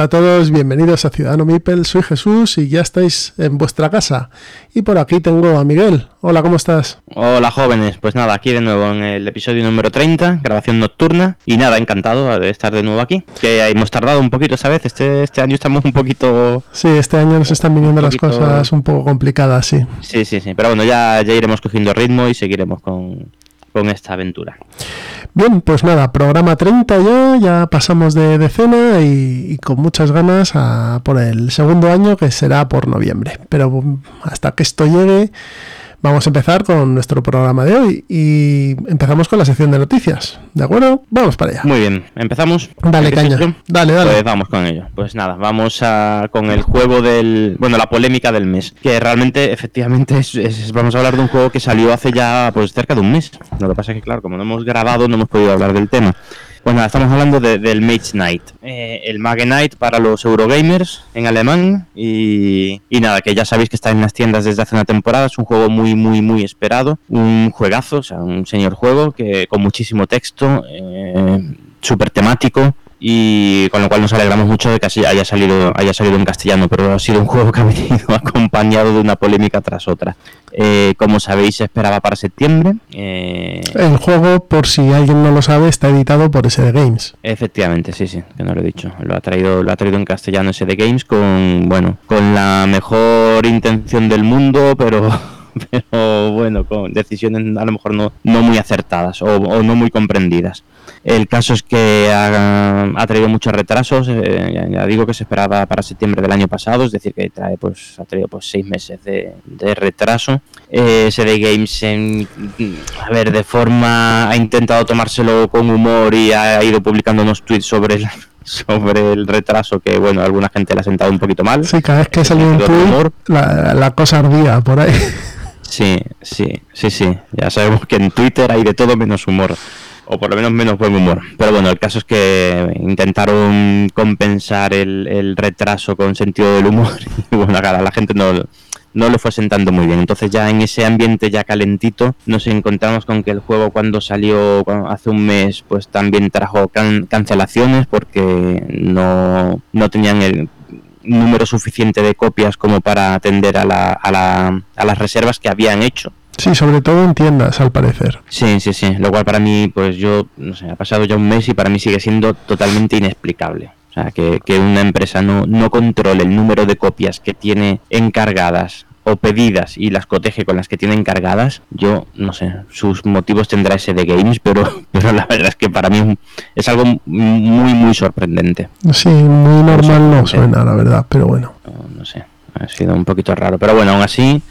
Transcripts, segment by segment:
Hola a todos, bienvenidos a Ciudadano Mipel, soy Jesús y ya estáis en vuestra casa. Y por aquí tengo a Miguel. Hola, ¿cómo estás? Hola jóvenes, pues nada, aquí de nuevo en el episodio número 30, grabación nocturna. Y nada, encantado de estar de nuevo aquí. Que hemos tardado un poquito esta vez, este, este año estamos un poquito... Sí, este año nos están viniendo las cosas un poco complicadas, sí. Sí, sí, sí, pero bueno, ya, ya iremos cogiendo ritmo y seguiremos con, con esta aventura. Bien, pues nada, programa 30 ya, ya pasamos de decena y, y, con muchas ganas a por el segundo año que será por noviembre. Pero hasta que esto llegue, vamos a empezar con nuestro programa de hoy y empezamos con la sección de noticias. ¿De acuerdo? Vamos para allá. Muy bien, empezamos. Dale, caña. Dale, dale. Pues vamos con ello. Pues nada, vamos a, con el juego del. Bueno, la polémica del mes. Que realmente, efectivamente, es, es, vamos a hablar de un juego que salió hace ya pues cerca de un mes. Lo que pasa es que, claro, como no hemos grabado, no hemos podido hablar del tema. Pues nada, estamos hablando de, del Mage Knight. Eh, el Mage Knight para los Eurogamers en alemán. Y, y, nada, que ya sabéis que está en las tiendas desde hace una temporada. Es un juego muy, muy, muy esperado. Un juegazo, o sea, un señor juego que con muchísimo texto, eh, súper temático y con lo cual nos alegramos mucho de que así haya salido haya salido en castellano pero ha sido un juego que ha venido acompañado de una polémica tras otra. Eh, como sabéis se esperaba para septiembre eh... el juego por si alguien no lo sabe está editado por SD Games. Efectivamente sí sí que no lo he dicho. Lo ha traído lo ha traído en castellano SD Games con bueno con la mejor intención del mundo pero pero bueno, con decisiones a lo mejor no, no muy acertadas o, o, no muy comprendidas. El caso es que ha, ha traído muchos retrasos, eh, ya, digo que se esperaba para septiembre del año pasado, es decir, que trae pues ha traído pues seis meses de, de retraso. Eh, SD Games, en, a ver, de forma ha intentado tomárselo con humor y ha ido publicando unos tweets sobre el, sobre el retraso que, bueno, a alguna gente le ha sentado un poquito mal. Sí, cada vez que salió un tweet, la, la cosa ardía por ahí. Sí, sí, sí, sí. Ya sabemos que en Twitter hay de todo menos humor. O por lo menos menos buen humor. Pero bueno, el caso es que intentaron compensar el, retraso con sentido del humor. Y bueno, a la gente no, no le fue sentando muy bien. Entonces ya en ese ambiente ya calentito nos encontramos con que el juego cuando salió hace un mes pues también trajo can cancelaciones porque no, no tenían el número suficiente de copias como para atender a, la, a, la, a las reservas que habían hecho. Sí, sobre todo en tiendas, al parecer. Sí, sí, sí. Lo cual para mí, pues yo, no sé, ha pasado ya un mes y para mí sigue siendo totalmente inexplicable. O sea, que, que una empresa no, no controle el número de copias que tiene encargadas o pedidas y las coteje con las que tiene encargadas, yo no sé, sus motivos tendrá ese de games, pero, pero la verdad es que para mí es algo muy, muy sorprendente. Sí, muy normal no suena, la verdad, pero bueno. No, no sé, ha sido un poquito raro, pero bueno, aún así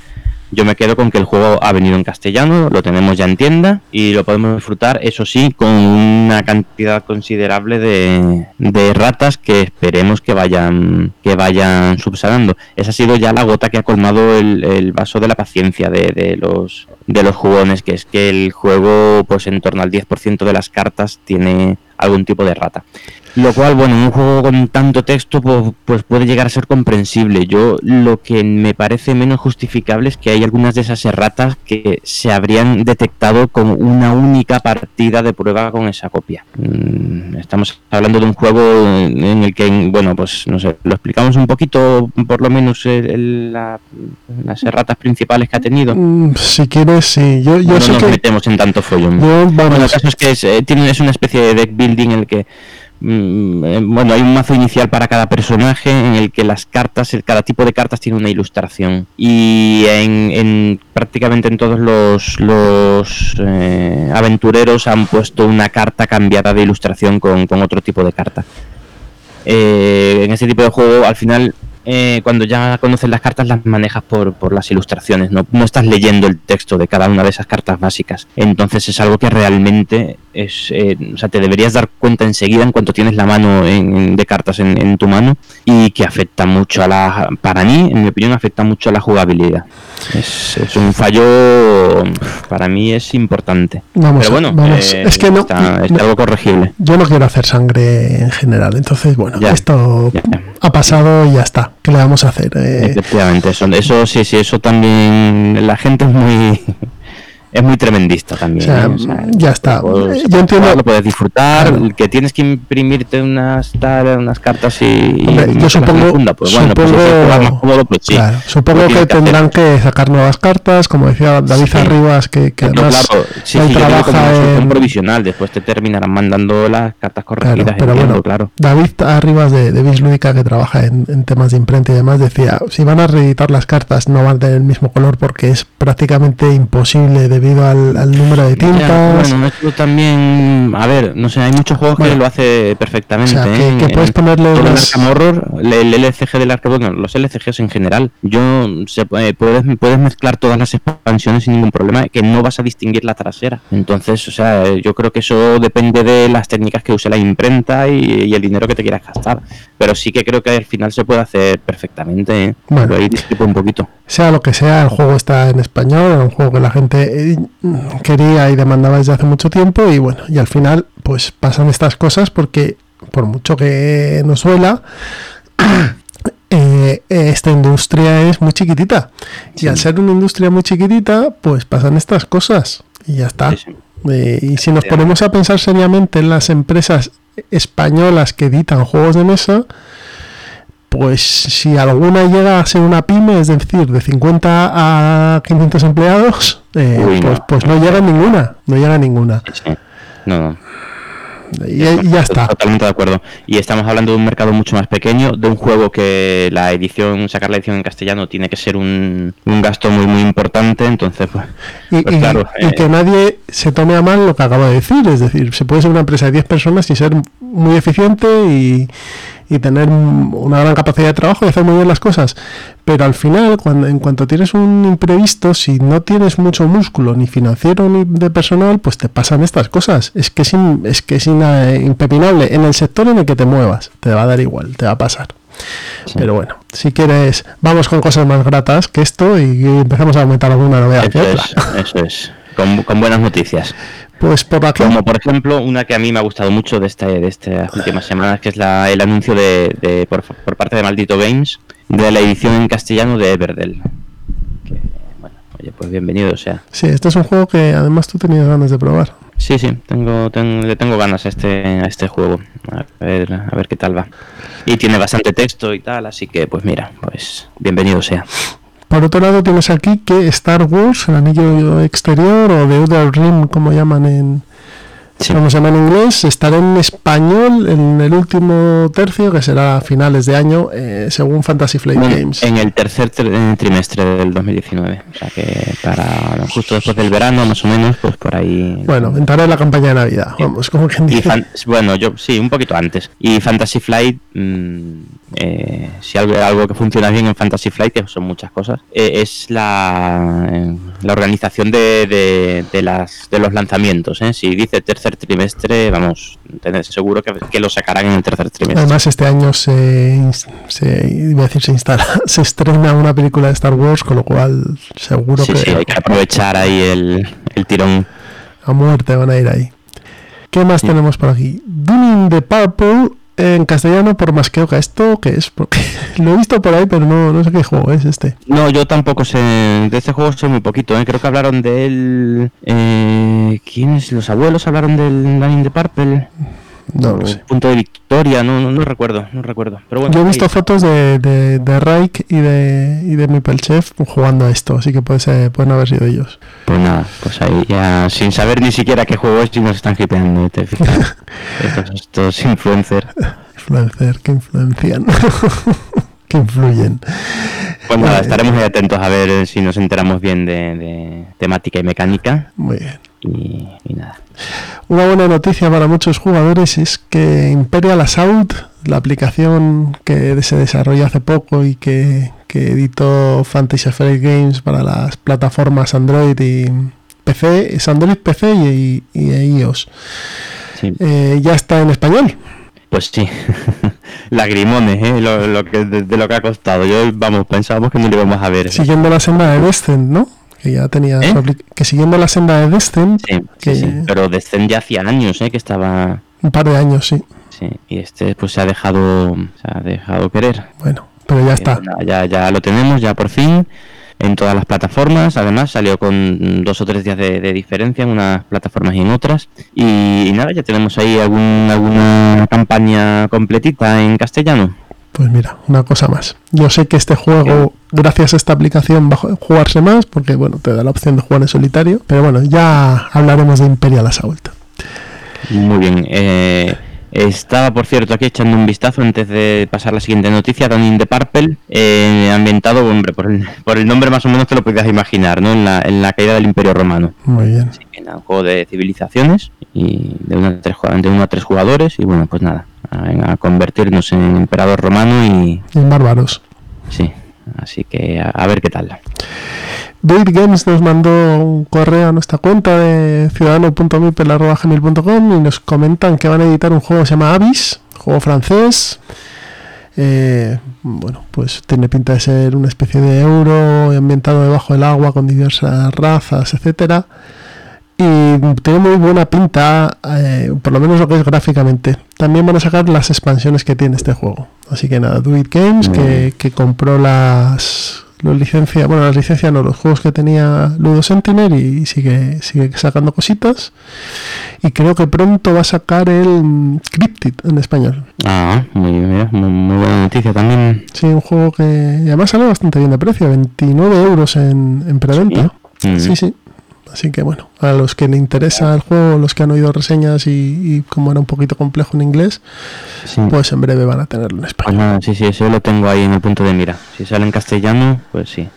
yo me quedo con que el juego ha venido en castellano, lo tenemos ya en tienda y lo podemos disfrutar, eso sí, con una cantidad considerable de, de ratas que esperemos que vayan que vayan subsanando. Esa ha sido ya la gota que ha colmado el, vaso de la paciencia de, de, los de los jugones, que es que el juego, pues en torno al 10% de las cartas tiene algún tipo de rata. Lo cual, bueno, en un juego con tanto texto, pues, pues, puede llegar a ser comprensible. Yo lo que me parece menos justificable es que hay algunas de esas erratas que se habrían detectado con una única partida de prueba con esa copia. Estamos hablando de un juego en el que, bueno, pues no sé, lo explicamos un poquito, por lo menos, el, el, la, las erratas principales que ha tenido. Si quieres, sí. Yo, yo no sé nos que... metemos en tanto follón. Yo, vamos. Bueno, el caso es que es, eh, tiene, es una especie de deck building en el que Mm, bueno, hay un mazo inicial para cada personaje en el que las cartas, cada tipo de cartas tiene una ilustración. Y en, en prácticamente en todos los, eh, aventureros han puesto una carta cambiada de ilustración con, con otro tipo de carta. Eh, en este tipo de juego, al final, eh, cuando ya conoces las cartas las manejas por, por las ilustraciones, ¿no? no estás leyendo el texto de cada una de esas cartas básicas. Entonces es algo que realmente es, eh, o sea, te deberías dar cuenta enseguida en cuanto tienes la mano de cartas en, tu mano y que afecta mucho a la, para mí, en mi opinión, afecta mucho a la jugabilidad. Es, un fallo, para mí es importante. Pero bueno, eh, es que no, es algo corregible. Yo no quiero hacer sangre en general, entonces bueno, esto ha pasado y ya está. ¿Qué le vamos a hacer? Eh, Efectivamente, eso sí, sí, eso también la gente es muy es muy tremendista también. ¿eh? ya está. Yo entiendo. Lo puedes disfrutar. Que tienes que imprimirte unas, unas cartas y. yo supongo. pues bueno, pues supongo, pues sí. supongo que, tendrán que sacar nuevas cartas, como decía David Arribas, que, que además. Claro, sí, sí, trabaja en... provisional. Después te terminarán mandando las cartas corregidas. pero bueno, claro. David Arribas de, de Lúdica, que trabaja en, en, temas de imprenta y demás, decía: si van a reeditar las cartas, no van a tener el mismo color porque es prácticamente imposible de debido al, número de tintas. bueno, esto también, a ver, no sé, hay muchos juegos que lo hace perfectamente. O sea, que, puedes ponerle unas... el Horror, el LCG del Arkham, bueno, los LCGs en general, yo se puedes, puedes mezclar todas las expansiones sin ningún problema, que no vas a distinguir la trasera. Entonces, o sea, yo creo que eso depende de las técnicas que use la imprenta y, el dinero que te quieras gastar. Pero sí que creo que al final se puede hacer perfectamente. ¿eh? Bueno, ahí discrepo un poquito. Sea lo que sea, el juego está en español, es un juego que la gente quería y demandaba desde hace mucho tiempo y bueno, y al final pues pasan estas cosas porque por mucho que nos suela, eh, esta industria es muy chiquitita. Y al ser una industria muy chiquitita pues pasan estas cosas y ya está. Eh, y si nos ponemos a pensar seriamente en las empresas españolas que editan juegos de mesa, pues si alguna llega a ser una pyme, es decir, de 50 a 500 empleados, eh, pues, pues no. llega ninguna, no llega ninguna. No, no. Y, ya está. Totalmente de acuerdo. Y estamos hablando de un mercado mucho más pequeño, de un juego que la edición, sacar la edición en castellano tiene que ser un, un gasto muy muy importante, entonces pues, y, pues claro. Y, eh, que nadie se tome a mal lo que acabo de decir, es decir, se puede ser una empresa de 10 personas y ser muy eficiente y y tener una gran capacidad de trabajo y hacer muy bien las cosas. Pero al final, cuando, en cuanto tienes un imprevisto, si no tienes mucho músculo, ni financiero ni de personal, pues te pasan estas cosas. Es que es, es, que es impepinable. En el sector en el que te muevas, te va a dar igual, te va a pasar. Pero bueno, si quieres, vamos con cosas más gratas que esto y empezamos a aumentar alguna novedad. Eso es, eso es. Con, con buenas noticias. Pues por aquí. Como por ejemplo, una que a mí me ha gustado mucho de, este, de estas últimas semanas, que es la, el anuncio de, por, parte de Maldito Games de la edición en castellano de Everdell. bueno, oye, pues bienvenido sea. Sí, este es un juego que además tú tenías ganas de probar. Sí, sí, tengo, le tengo ganas a este, a este juego. A ver, a ver qué tal va. Y tiene bastante texto y tal, así que pues mira, pues bienvenido sea. Por otro lado tienes aquí que Star Wars, el anillo exterior o The Outer Rim, como llaman en, como se llama en inglés, estará en español en el último tercio, que será a finales de año, eh, según Fantasy Flight Games. En el tercer trimestre del 2019, o sea que para justo después del verano, más o menos, pues por ahí. Bueno, entrará en la campaña de Navidad, vamos, como quien dice. bueno, yo sí, un poquito antes. Y Fantasy Flight, mm, eh, si algo, algo que funciona bien en Fantasy Flight, que son muchas cosas, eh, es la, la organización de, de, las, de los lanzamientos. Si dice tercer trimestre, vamos, tener seguro que, lo sacarán en el tercer trimestre. Además, este año se, se iba a decir, se instala, se estrena una película de Star Wars, con lo cual seguro que. Sí, hay que aprovechar ahí el, el tirón. A muerte van a ir ahí. ¿Qué más tenemos por aquí? The Purple en castellano por más que esto que es porque lo he visto por ahí pero no, no sé qué juego es este. No yo tampoco sé de este juego sé muy poquito ¿eh? creo que hablaron de él eh, quiénes los abuelos hablaron del Line de Purple no sé. Punto de victoria, no, no, recuerdo, no recuerdo. Pero bueno, Yo he visto fotos de, de, de Raik y de, y de Mipelchef jugando a esto, así que puede pueden haber sido ellos. Pues nada, pues ahí ya sin saber ni siquiera qué juego es y nos están hipeando, te fijas. estos, estos influencers. Influencer, que influencian. que influyen. Pues nada, estaremos muy atentos a ver si nos enteramos bien de, de temática y mecánica. Muy bien. Y, y nada. Una buena noticia para muchos jugadores es que Imperial Assault la aplicación que se desarrolló hace poco y que, que editó Fantasy Flight Games para las plataformas Android y PC, es Android, PC y, y iOS. Sí. Eh, ya está en español. Pues sí, lagrimones, ¿eh? Lo, lo que, de, de lo que ha costado. Yo, vamos, pensábamos que no lo íbamos a ver. Siguiendo la senda de Descent, ¿no? Que ya tenía ¿Eh? que siguiendo la senda de Descent, Sí, que sí, sí. Pero Descent ya hacía años, ¿eh? Que estaba... un par de años, sí. Sí, y este pues se ha dejado, se ha dejado querer. Bueno, pero ya está. Ya, ya, ya lo tenemos, ya por fin, en todas las plataformas. Además, salió con dos o tres días de, de diferencia en unas plataformas y en otras. Y, y nada, ya tenemos ahí algún, alguna campaña completita en castellano. Pues mira, una cosa más. Yo sé que este juego, gracias a esta aplicación, va a jugarse más, porque bueno, te da la opción de jugar en solitario. Pero bueno, ya hablaremos de Imperial Assault. Muy bien. eh, estaba, por cierto, aquí echando un vistazo antes de pasar a la siguiente noticia. Down in the Purple, eh, ambientado, hombre, por el, por el nombre más o menos te lo podías imaginar, ¿no? En la, en la caída del Imperio Romano. Muy bien. Así que nada, un juego de civilizaciones y de tres, de uno a tres jugadores. Y bueno, pues nada, a, a convertirnos en emperador romano y en Bárbaros. sí. Así que a, a ver qué tal. David Games nos mandó un correo a nuestra cuenta de ciudadano.mipel.gmail.com y nos comentan que van a editar un juego que se llama Abyss, juego francés. Eh, bueno, pues tiene pinta de ser una especie de euro ambientado debajo del agua con diversas razas, etcétera. Y tiene muy buena pinta, eh, por lo menos lo que es gráficamente. También van a sacar las expansiones que tiene este juego. Así que nada, Do It Games, que, que compró las, las licencias, bueno, las licencias no, los juegos que tenía Ludo Sentinel y sigue, sigue sacando cositas. Y creo que pronto va a sacar el mm, Cryptid en español. Ah, muy, muy, muy buena noticia también. Sí, un juego que además sale bastante bien de precio, 29 euros en, en preventa. Mm. Sí, sí. Así que bueno, a los que le interesa el juego, los que han oído reseñas y, y como era un poquito complejo en inglés, Sí. pues en breve van a tenerlo en Pues español. nada, sí, sí, eso lo tengo ahí en el punto de mira. Si sale en castellano, pues sí.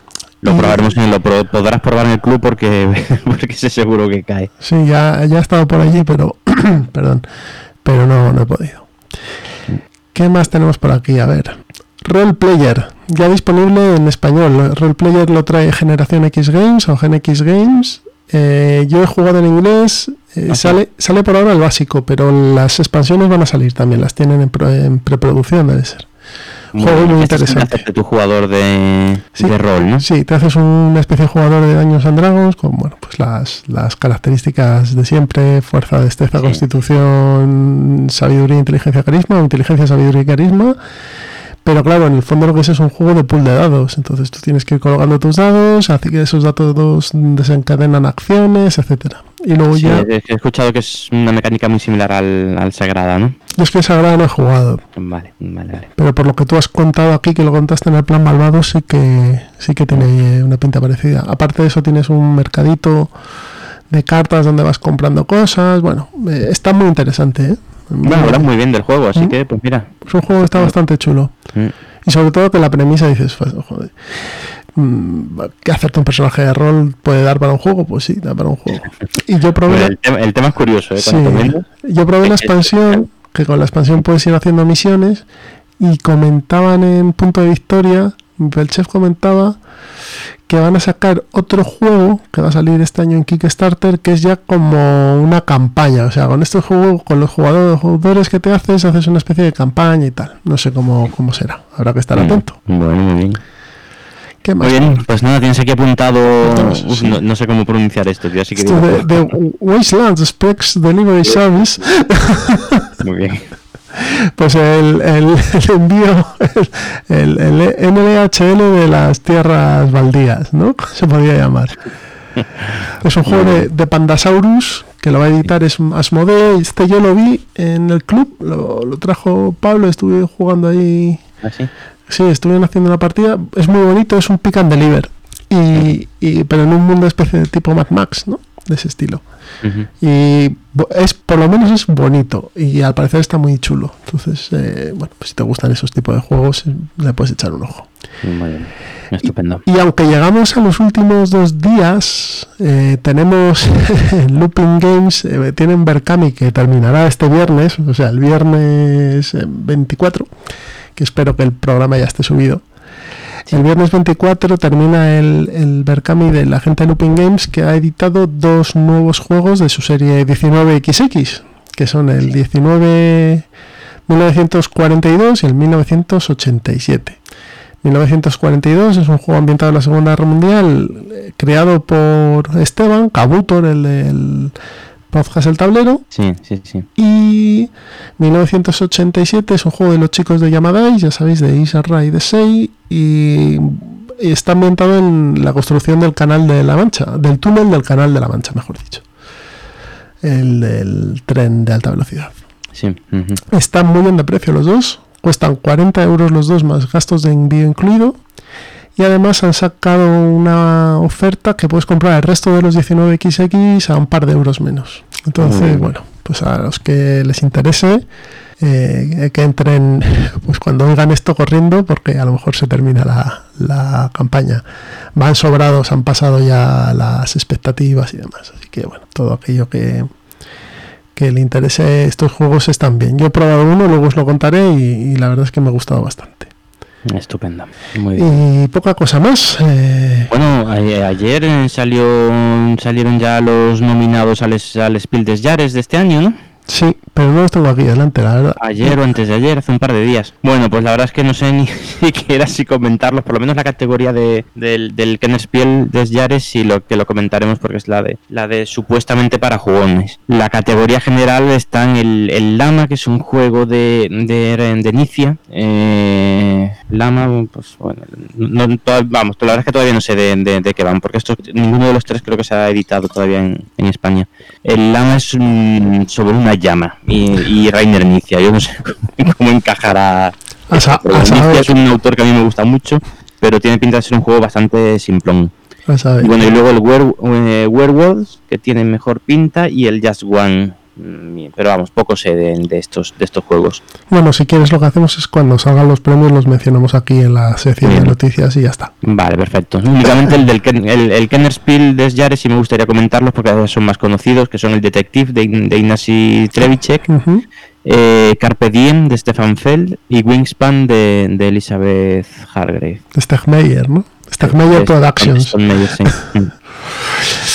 Lo probaremos en lo pro- podrás probar en el club porque porque sé seguro que cae. Sí, ya, ya he estado por allí, pero perdón, pero no, no he podido. ¿Qué más tenemos por aquí? A ver. Role Player, ya disponible en español. Role Player lo trae Generación X Games o Gen X Games. Eh, yo he jugado en inglés. eh, Ajá. sale, sale por ahora el básico, pero las expansiones van a salir también. Las tienen en, pro- en preproducción, debe ser. Juego muy interesante. hacerte tu jugador de, Sí. de rol, ¿no? Sí, te haces una especie de jugador de Daños and Dragons con bueno, pues las, las características de siempre, fuerza, destreza, Sí. constitución, sabiduría, inteligencia, carisma, o inteligencia, sabiduría y carisma. Pero claro, en el fondo lo que es es un juego de pool de dados. Entonces tú tienes que ir colocando tus dados, así que esos dados desencadenan acciones, etcétera. Y luego Sí, ya. he escuchado que es una mecánica muy similar al, al Sagrada, ¿no? Yo es que Sagrada no he jugado. Vale, vale, vale. Pero por lo que tú has contado aquí, que lo contaste en el plan malvado, sí que sí que tiene una pinta parecida. Aparte de eso, tienes un mercadito de cartas donde vas comprando cosas. Bueno, eh, está muy interesante. ¿eh? Bueno, hablas muy bien del juego, así Mm. que, pues mira. Es un juego que está bastante chulo. Y sobre todo que la premisa dices, pues, joder, mm, ¿qué hacerte un personaje de rol puede dar para un juego? Pues sí, da para un juego. Y yo probé, Bueno, el, tema, el tema es curioso, ¿eh? sí, yo probé la que- expansión, que con la expansión puedes ir haciendo misiones y comentaban en Punto de Victoria, el chef comentaba que van a sacar otro juego que va a salir este año en Kickstarter que es ya como una campaña, o sea, con este juego, con los jugadores, jugadores que te haces, haces una especie de campaña y tal. No sé cómo, cómo será, habrá que estar Mm, atento. Bueno, muy bien. ¿Qué más? Muy bien, pues nada, tienes aquí apuntado. Entonces, Uf, sí. no, no sé cómo pronunciar esto, tío, así que Esto de, de Wastelands Specs Delivery Service, Muy bien. Pues el, el, el envío, el, el, de las tierras baldías, ¿no? Se podría llamar. Es un juego de, de Pandasaurus que lo va a editar es Asmodee. Este yo lo vi en el club, lo, lo trajo Pablo, estuve jugando ahí. ¿Así? Sí, estuvieron haciendo una partida. Es muy bonito, es un pick and deliver. Y, y- pero en un mundo especie de tipo Mad Max, ¿no? De ese estilo. Y es por lo menos es bonito y al parecer está muy chulo. Entonces, eh, bueno, pues si te gustan esos tipos de juegos, eh, le puedes echar un ojo. Muy bien. Estupendo. Y aunque llegamos a los últimos dos días, eh, tenemos en Looping Games, eh, tienen Berkami que terminará este viernes, o sea, el viernes 24, que espero que el programa ya esté subido. El viernes 24 termina el, el Berkami de la gente de Looping Games que ha editado dos nuevos juegos de su serie 19XX, que son el 19 1942 y el 1987. 1942 es un juego ambientado en la Segunda Guerra Mundial, eh, creado por Esteban Cabutor, el del podcast El Tablero. Sí, sí, sí. Y 1987 es un juego de los chicos de Yamadai, ya sabéis, de Isarra y de Sei, y está ambientado en la construcción del canal de la Mancha, del túnel del canal de la Mancha, mejor dicho. El del tren de alta velocidad. Sí. Están muy bien de precio los dos. Cuestan 40 euros los dos más gastos de envío incluido. Y además han sacado una oferta que puedes comprar el resto de los 19XX a un par de euros menos. Entonces, bien. bueno, pues a los que les interese, eh, que entren pues cuando oigan esto corriendo, porque a lo mejor se termina la, la campaña. Van sobrados, han pasado ya las expectativas y demás. Así que bueno, todo aquello que, que le interese estos juegos están bien. Yo he probado uno, luego os lo contaré y, y la verdad es que me ha gustado bastante. Estupendo. Muy bien. Y poca cosa más. eh, Bueno, a- ayer eh, salió, salieron ya los nominados al, al Spiel des Jahres de este año, ¿no? sí, pero no los tengo aquí delante, la verdad. Ayer o antes de ayer, hace un par de días. Bueno, pues la verdad es que no sé ni siquiera si comentarlos, por lo menos la categoría de, del, del Kennerspiel des Jahres sí lo que lo comentaremos porque es la de la de supuestamente para jugones. La categoría general está en el, el Lama, que es un juego de, de, de Inicia. Eh, Lama, pues bueno, no, no- toda- vamos, la verdad es que todavía no sé de, de- de qué van, porque estos, ninguno de los tres creo que se ha editado todavía en, en España. El Lama es un- sobre una llama y, y Rainer Inicia. Yo no sé cómo, cómo encajará. A, sa- Porque a Inicia saber, es un autor que a mí me gusta mucho, pero tiene pinta de ser un juego bastante simplón. Y bueno, y luego el Were- eh, Werewolves, que tiene mejor pinta, y el Just One. Mm, Pero vamos, poco sé de, de estos, de estos juegos. Bueno, si quieres lo que hacemos es cuando salgan los premios los mencionamos aquí en la sección de noticias y ya está. Vale, perfecto. Únicamente el del Ken- el, el Kennerspiel des Jahres sí me gustaría comentarlos porque son más conocidos, que son el Detective de, de Ignacy Trevicek, eh, Carpe Diem de Stefan Feld y Wingspan de, de Elizabeth Hargrave. Stegmeyer, ¿no? Stegmeyer Es- Productions. sí.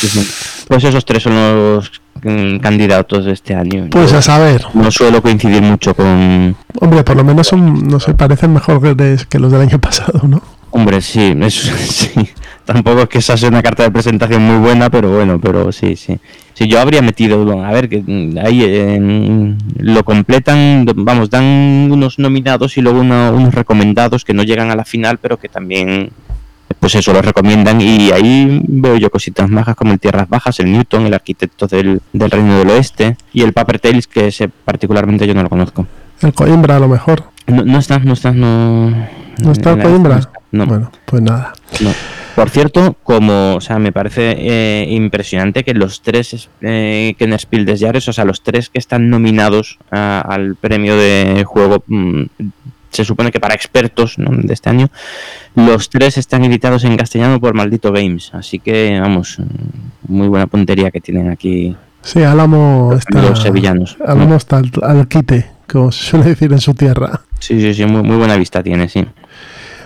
Mm. Pues esos tres son los candidatos de este año. Pues Yo a saber, no suelo coincidir mucho con... hombre, por lo menos son, no sé, parecen mejor que, los del año pasado, ¿no? Hombre, sí, eso, sí. Tampoco es que esa sea una carta de presentación muy buena, pero bueno, pero sí, sí. Sí, yo habría metido, a ver, que mm, ahí eh, lo completan, vamos, dan unos nominados y luego uno- unos recomendados que no llegan a la final, pero que también, pues eso, los recomiendan. Y ahí veo yo cositas majas como el Tierras Bajas, el Newton, el arquitecto del, del Reino del Oeste y el Paper Tales, que ese particularmente yo no lo conozco. El Coimbra a lo mejor. No, no está, no está, no. ¿No está en la- Coimbra? No. Bueno, pues nada. No. Por cierto, como, o sea, me parece eh, impresionante que los tres eh, Kennerspiel des Jahres, o sea, los tres que están nominados a- al premio de juego, mm, se supone que para expertos ¿no? de este año, los tres están editados en castellano por Maldito Games. Así que, vamos, muy buena puntería que tienen aquí Sí, Álamo está. los sevillanos. Álamo está al, al quite, como se suele decir en su tierra. Sí, sí, sí, muy, muy buena vista tiene, sí.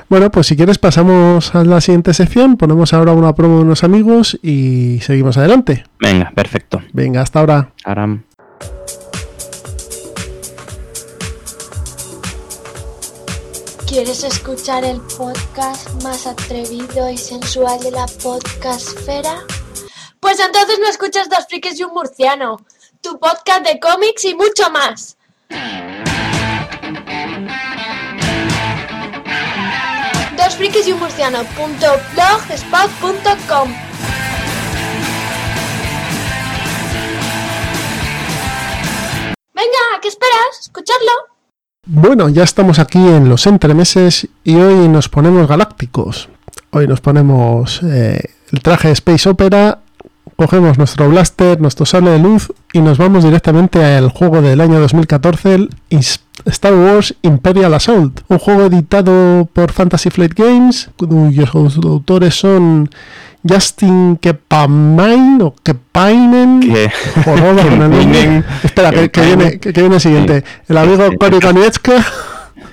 Bueno, pues si quieres pasamos a la siguiente sección, ponemos ahora una promo de unos amigos y seguimos adelante. Venga, perfecto. Venga, hasta ahora. Ahora. ¿Quieres escuchar el podcast más atrevido y sensual de la podcastfera? Pues entonces no escuchas Dos Frikis y un Murciano, tu podcast de cómics y mucho más. Dos y un. Venga, ¿qué esperas? Escuchadlo. Bueno, ya estamos aquí en los entremeses y hoy nos ponemos galácticos. Hoy nos ponemos eh, el traje de Space Opera cogemos nuestro blaster, nuestro sable de luz y nos vamos directamente al juego del año 2014, el Star Wars Imperial Assault, un juego editado por Fantasy Flight Games, cuyos autores son Justin Kepainen o Kepainen. El nombre. Espera, que, que viene, que, que viene el siguiente. El amigo. Cory Konietzka.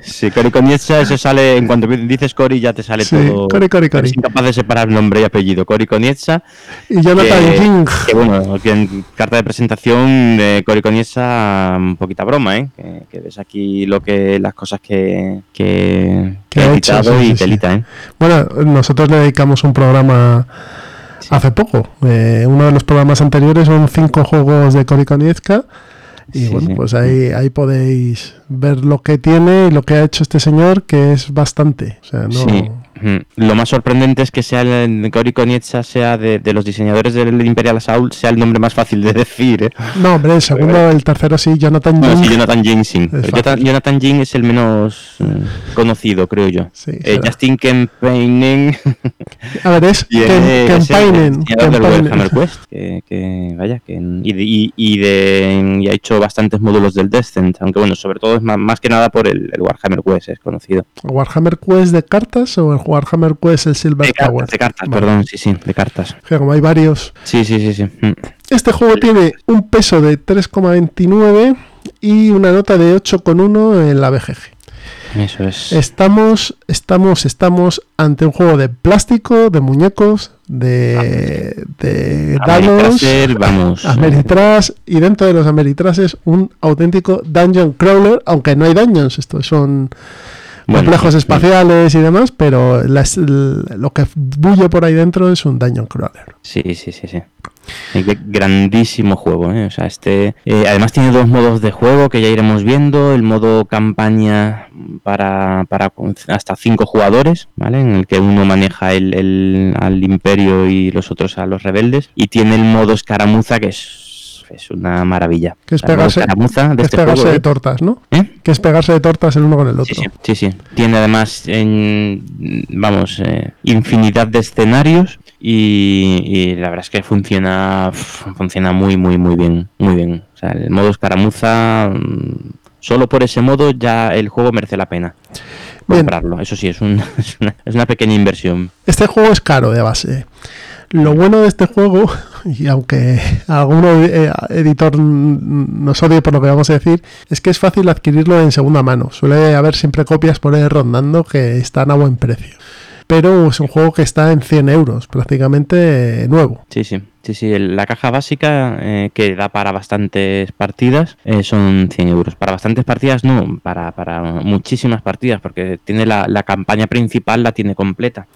Sí, Cory Konietzka, eso sale, en cuanto dices Cory ya te sale Sí, todo. Cory, Cory. Eres incapaz de separar nombre y apellido. Cory Konietzka, y Jonathan que, King. que bueno, que en carta de presentación de Cory Konietzka, un poquita broma, ¿eh? Que, que ves aquí lo que, las cosas que, que, Que ha ha hecho, editado sí, y sí, telita, ¿eh? Bueno, nosotros le dedicamos un programa hace poco. Eh, uno de los programas anteriores son cinco juegos de Cory Konietzka. Y Sí, bueno, pues ahí, ahí podéis ver lo que tiene y lo que ha hecho este señor, que es bastante. O sea, no. Sí. Lo más sorprendente es que sea el Cory Konietzka sea de, de los diseñadores del Imperial Assault sea el nombre más fácil de decir, ¿eh? No, hombre, el segundo, el tercero sí, Jonathan sí, Jonathan Pero fácil. Jonathan, Jonathan Jin es el menos eh, conocido, creo yo. Sí, Eh. Justin Kempeinen A ver, es Quest. Que, que, vaya, que, y, de- y, y de, y ha hecho bastantes módulos del Descent, aunque bueno, sobre todo es más, más que nada por el, el Warhammer Quest, es conocido. ¿Warhammer Quest de cartas o el Warhammer Quest el Silver De Tower? cartas, de cartas, Vale. perdón, sí, sí, de cartas. Como hay varios. Sí, sí, sí, sí. Mm. Este juego tiene un peso de 3,29 y una nota de 8,1 en la BGG. Eso es. Estamos, estamos, estamos ante un juego de plástico, de muñecos, de, de dados, vamos. Ameritrash y dentro de los Ameritrases un auténtico dungeon crawler, aunque no hay dungeons, estos son Bueno, complejos espaciales y demás, pero las- lo que bulle por ahí dentro es un dungeon crawler. Sí, sí, sí, sí. Qué grandísimo juego, ¿eh? O sea, este. eh, además tiene dos modos de juego que ya iremos viendo. El modo campaña para, para hasta cinco jugadores, ¿vale? En el que uno maneja el, el- al imperio y los otros a los rebeldes. Y tiene el modo escaramuza que es, es una maravilla. Que es pegarse- de es este pegarse juego, de ¿eh? tortas, ¿no? ¿Eh? Que es pegarse de tortas el uno con el otro. Sí, sí, sí, sí. Tiene además, en, vamos, eh, infinidad de escenarios y, y la verdad es que funciona, funciona muy, muy, muy bien, muy bien. O sea, el modo escaramuza, mm, solo por ese modo ya el juego merece la pena Bien. comprarlo. Eso sí, es, un- es una, es una pequeña inversión. Este juego es caro de base. Lo bueno de este juego, y aunque algún eh, editor nos odie por lo que vamos a decir, es que es fácil adquirirlo en segunda mano. Suele haber siempre copias por ahí rondando que están a buen precio. Pero es un juego que está en 100 euros, prácticamente nuevo. Sí, sí. Sí, sí, la caja básica eh, que da para bastantes partidas eh, son 100 euros. Para bastantes partidas no, para, para muchísimas partidas, porque tiene la, la campaña principal, la tiene completa.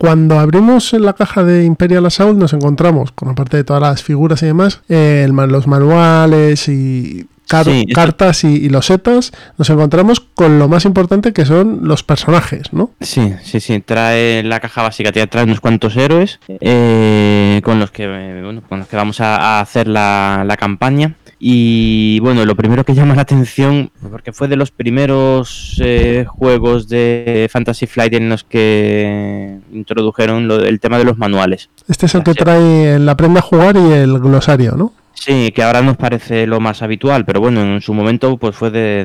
Cuando abrimos la caja de Imperial Assault nos encontramos, con aparte de todas las figuras y demás, eh, los manuales y car- Sí, esto- cartas y, y losetas, nos encontramos con lo más importante que son los personajes, ¿no? Sí, sí, sí, trae la caja básica, trae unos cuantos héroes eh, con los que eh, bueno, con los que vamos a, a hacer la, la campaña. Y bueno, lo primero que llama la atención, porque fue de los primeros eh, juegos de Fantasy Flight en los que introdujeron lo- el tema de los manuales. Este es el que trae el aprenda a jugar y el glosario, ¿no? Sí, que ahora nos parece lo más habitual, pero bueno, en su momento pues fue de,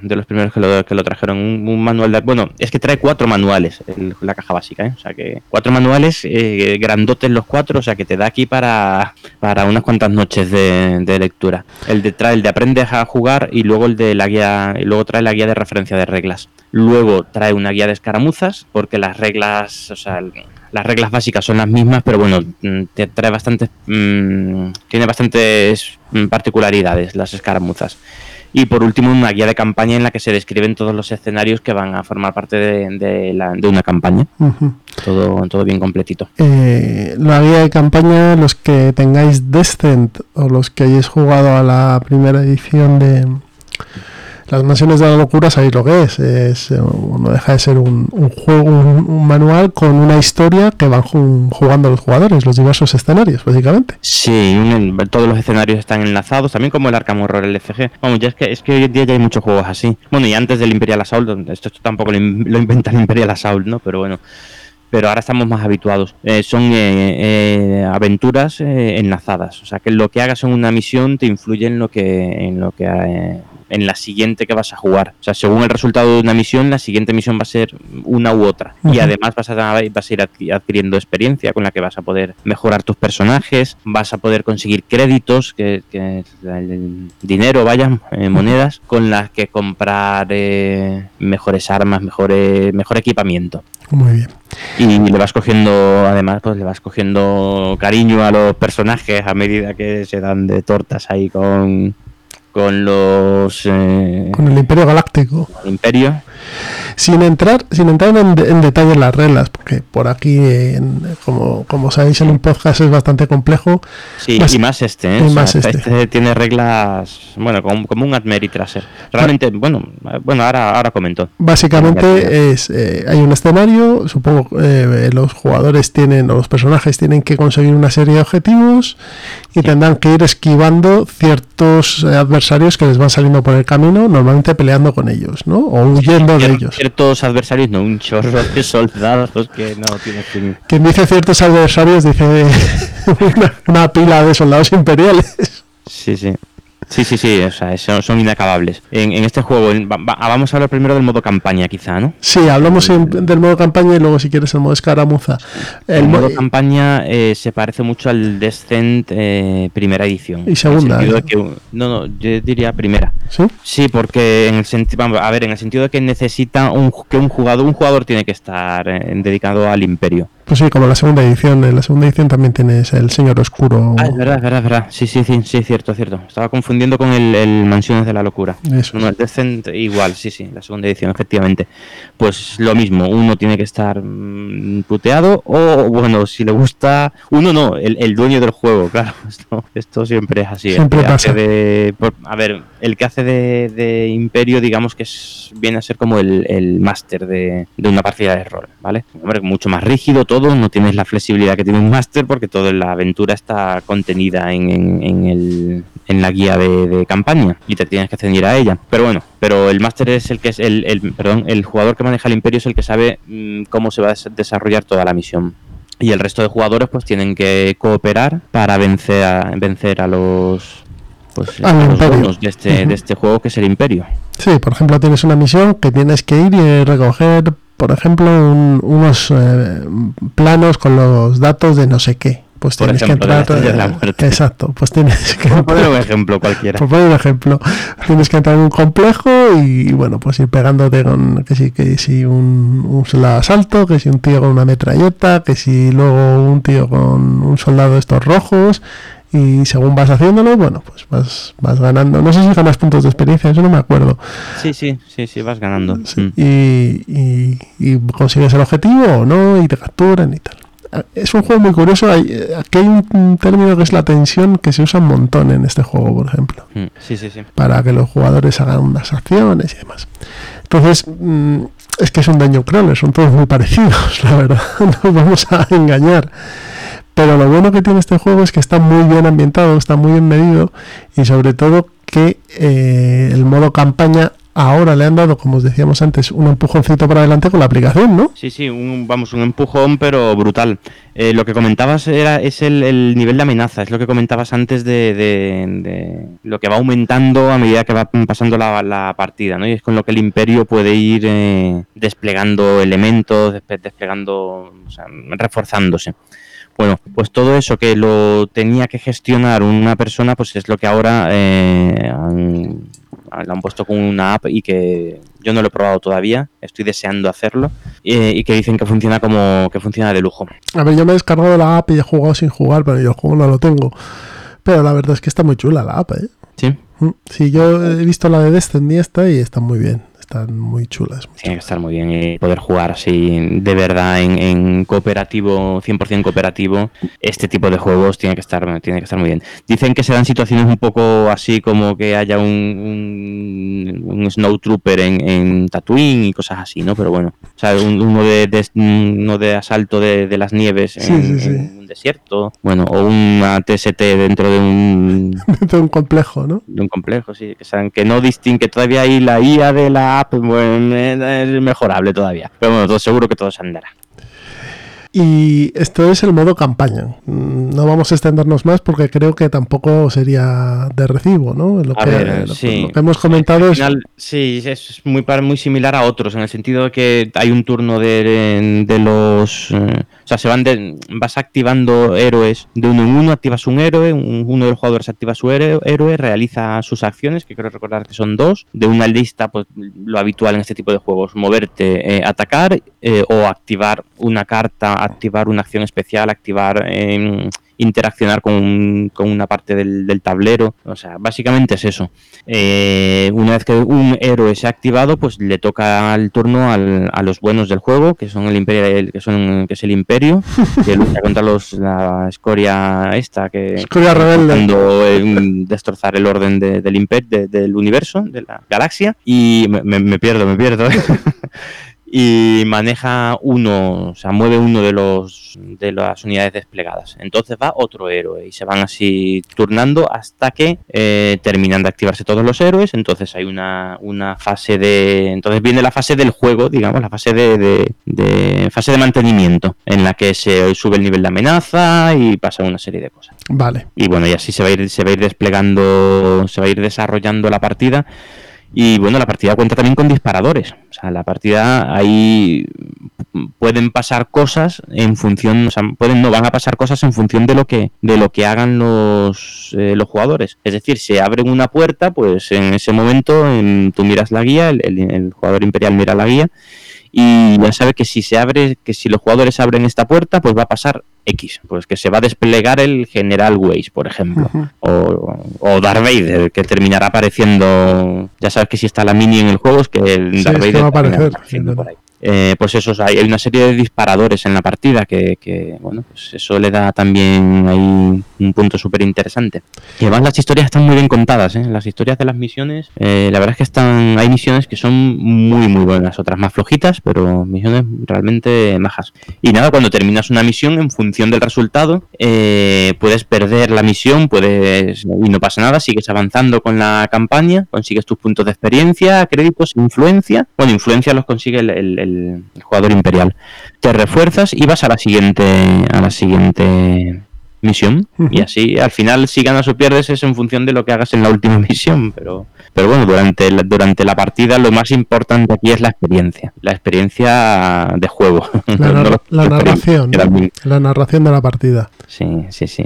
de- los primeros que lo, que lo trajeron. Un, manual de... Bueno, es que trae cuatro manuales el- la caja básica, ¿eh? O sea que cuatro manuales, eh, grandotes los cuatro, o sea que te da aquí para, para unas cuantas noches de, de lectura. El de trae el de aprendes a jugar y luego el de la guía, y luego trae la guía de referencia de reglas. Luego trae una guía de escaramuzas, porque las reglas, o sea, las reglas básicas son las mismas, pero bueno, mm, te trae bastantes, mm, tiene bastantes mm, particularidades las escaramuzas. Y por último, una guía de campaña en la que se describen todos los escenarios que van a formar parte de, de la- de una campaña. Todo, todo bien completito. Eh, la guía de campaña, los que tengáis Descent o los que hayáis jugado a la primera edición de las mansiones de la locura, sabéis lo que es. es eh, no deja de ser un, un juego, un, manual con una historia que van ju- jugando los jugadores, los diversos escenarios, básicamente. Sí, todos los escenarios están enlazados, también como el Arkham Horror LCG. Vamos, ya es que, es que hoy en día ya hay muchos juegos así. Bueno, y antes del Imperial Assault, esto, esto tampoco lo, lo inventa el Imperial Assault, ¿no? Pero bueno, pero ahora estamos más habituados. Eh, son eh, eh, aventuras enlazadas, o sea que lo que hagas en una misión te influye en lo que en lo que en la siguiente que vas a jugar. O sea, según el resultado de una misión, la siguiente misión va a ser una u otra. Y además vas a, vas a ir adqui- adquiriendo experiencia con la que vas a poder mejorar tus personajes, vas a poder conseguir créditos, que, que es el, el dinero, vaya, eh, monedas, con las que comprar eh, mejores armas, mejores, mejor equipamiento. Muy bien. Y le vas cogiendo, además, pues le vas cogiendo cariño a los personajes a medida que se dan de tortas ahí con, con los eh, Con el Imperio Galáctico. imperios. Sin entrar, sin entrar en, en detalle en las reglas, porque por aquí, en- como, como sabéis, en un podcast es bastante complejo. Sí, Bas- y más este, ¿eh? y O sea, más este. tiene reglas, bueno, como, como un Admeri Traser. Realmente, bueno, bueno, ahora, ahora comento. Básicamente es eh, hay un escenario, supongo eh, los jugadores tienen o los personajes tienen que conseguir una serie de objetivos y tendrán que ir esquivando ciertos adversarios que les van saliendo por el camino, normalmente peleando con ellos, ¿no? O huyendo de Cier- ellos. Ciertos adversarios, no, un chorro de soldados que no tiene fin. Quien dice ciertos adversarios dice una, una pila de soldados imperiales. Sí, sí. Sí, sí, sí, o sea, son, son inacabables. En, en este juego, en- va- va- vamos a hablar primero del modo campaña, quizá, ¿no? Sí, hablamos en- del modo campaña y luego si quieres el modo escaramuza. El, El mo- modo campaña eh, se parece mucho al Descent eh, primera edición. Y segunda, En el sentido ¿eh? que- no, no, yo diría primera. ¿Sí? Sí, porque en el sentido, a ver, en el sentido de que necesita un, que un jugador, un jugador tiene que estar eh, dedicado al imperio. Pues sí, como la segunda edición. En la segunda edición también tienes el Señor Oscuro. Ah, es verdad, es verdad, es verdad. Sí, sí, sí, sí, cierto, cierto. Estaba confundiendo con el, el Mansiones de la Locura. Eso No, no, es. el Descent igual, sí, sí, la segunda edición, efectivamente. Pues lo mismo, uno tiene que estar mm, puteado o, bueno, si le gusta... Uno no, el, el dueño del juego, claro. Esto, esto siempre es así. Siempre pasa. de- por- a ver, el que hace de, de Imperio, digamos que es, viene a ser como el, el máster de, de una partida de rol, ¿vale? Hombre, mucho más rígido todo, no tienes la flexibilidad que tiene un máster porque toda la aventura está contenida en, en- en el, en la guía de, de campaña y te tienes que ceñir a ella. Pero bueno, pero el máster es el que es el, el- perdón, el jugador que maneja el imperio es el que sabe mm, cómo se va a des- desarrollar toda la misión. Y el resto de jugadores pues tienen que cooperar para vencer a, vencer a los pues a los donos de este, de este juego que es el imperio. Sí, por ejemplo, tienes una misión que tienes que ir y recoger, por ejemplo, un- unos eh, planos con los datos de no sé qué. Pues Por tienes ejemplo, que entrar. De la Muerte. exacto, pues tienes que Por poner un ejemplo cualquiera. Por poner un ejemplo, tienes que entrar en un complejo y, bueno, pues ir pegándote con que si, que si un, un soldado asalto, que si un tío con una metralleta, que si luego un tío con un soldado de estos rojos y según vas haciéndolo, bueno, pues vas, vas ganando. No sé si ganas puntos de experiencia, eso no me acuerdo. Sí, sí, sí, sí, vas ganando. Sí, Mm. y, y- y consigues el objetivo o no y te capturan y tal. Ah, Es un juego muy curioso. Hay, eh, aquí hay un, término que es la tensión que se usa un montón en este juego, por ejemplo, Mm, Sí, sí, sí. para que los jugadores hagan unas acciones y demás. Entonces, mm, es que es un Dungeon Crawler, son todos muy parecidos, la verdad, no nos vamos a engañar. Pero lo bueno que tiene este juego es que está muy bien ambientado, está muy bien medido y sobre todo que eh, el modo campaña ahora le han dado, como os decíamos antes, un empujoncito para adelante con la aplicación, ¿no? Sí, sí, un, vamos, un empujón, pero brutal. Eh, lo que comentabas era es el, el nivel de amenaza, es lo que comentabas antes de, de- de lo que va aumentando a medida que va pasando la, partida, ¿no? Y es con lo que el imperio puede ir eh, desplegando elementos, desplegando, o sea, reforzándose. Bueno, pues todo eso que lo tenía que gestionar una persona, pues es lo que ahora eh, han, lo han puesto con una app y que yo no lo he probado todavía, estoy deseando hacerlo eh, y que dicen que funciona como que funciona de lujo. A ver, yo me he descargado la app y he jugado sin jugar, pero yo el juego no lo tengo. Pero la verdad es que está muy chula la app, ¿eh? Sí, Mm, Sí, yo he visto la de Destiny esta y está muy bien. Están muy chulas. muy tiene que estar muy bien y poder jugar así de verdad en, en cooperativo, 100% cooperativo, este tipo de juegos tiene que estar tiene que estar muy bien. Dicen que se dan situaciones un poco así como que haya un, un, un Snowtrooper en, en Tatooine y cosas así, ¿no? Pero bueno, o sea, un- uno de, de- uno de asalto de, de las nieves en, sí, sí. en un desierto, bueno, o una TST dentro de un Dentro de un complejo, ¿no? de un complejo, sí, que saben que no distingue, que todavía ahí la IA de la app bueno, eh, es mejorable todavía. Pero bueno, todo seguro que todo se andará. Y esto es el modo campaña. Mm, No vamos a extendernos más porque creo que tampoco sería de recibo, ¿no? Lo, A que, ver, lo- sí. lo que hemos comentado Al es... final, sí, es muy, muy similar a otros, en el sentido de que hay un turno de, de los... eh, o sea, se van de, vas activando héroes de uno en uno, activas un héroe, un- uno de los jugadores activa su héroe, héroe, realiza sus acciones, que creo recordar que son dos, de una lista, pues lo habitual en este tipo de juegos, moverte, eh, atacar eh, o activar una carta, activar una acción especial, activar... em, interaccionar con, un- con una parte del, del tablero. O sea, básicamente es eso. Eh, una vez que un héroe se ha activado, pues le toca el turno al- a los buenos del juego, que son el imperio, el- que son que es el imperio, que lucha contra los la escoria esta que Escoria rebelde. eh, destrozar el orden de- del imperio del universo, de la galaxia. Y me pierdo, me pierdo. y maneja uno, o sea, mueve uno de los de las unidades desplegadas. Entonces va otro héroe y se van así turnando hasta que eh, terminan de activarse todos los héroes. Entonces hay una, una fase de, entonces viene la fase del juego, digamos, la fase de, de- de- fase de mantenimiento en la que se sube el nivel de amenaza y pasa una serie de cosas. Vale. Y bueno, y así se va a ir, se va a ir desplegando, se va a ir desarrollando la partida. Y bueno, la partida cuenta también con disparadores. O sea, la partida ahí pueden pasar cosas en función, o sea, pueden, no van a pasar cosas en función de lo que, de lo que hagan los, eh, los jugadores. Es decir, se abren una puerta, pues en ese momento en- tú miras la guía, el- el jugador imperial mira la guía y ya sabe que si se abre, que si los jugadores abren esta puerta, pues va a pasar X, pues que se va a desplegar el General Weiss, por ejemplo, o, o Darth Vader, que terminará apareciendo, ya sabes que si está la mini en el juego es que el Sí, Darth Vader va a terminará aparecer, apareciendo sí, por ahí. Eh, pues eso, hay una serie de disparadores en la partida que, bueno, pues eso le da también ahí un punto súper interesante. Y además las historias están muy bien contadas, ¿eh? Las historias de las misiones, eh, la verdad es que están, hay misiones que son muy muy buenas, otras más flojitas, pero misiones realmente majas. Y nada, cuando terminas una misión, en función del resultado, eh, puedes perder la misión, puedes y no pasa nada, sigues avanzando con la campaña, consigues tus puntos de experiencia, créditos, influencia. Bueno, influencia los consigue el- el- el jugador imperial. Te refuerzas y vas a la siguiente, a la siguiente misión. Y así al final si ganas o pierdes es en función de lo que hagas en la última misión. Pero pero bueno durante la, durante la partida lo más importante aquí es la experiencia. La experiencia de juego. La, No narración. La narración de la partida. sí sí sí.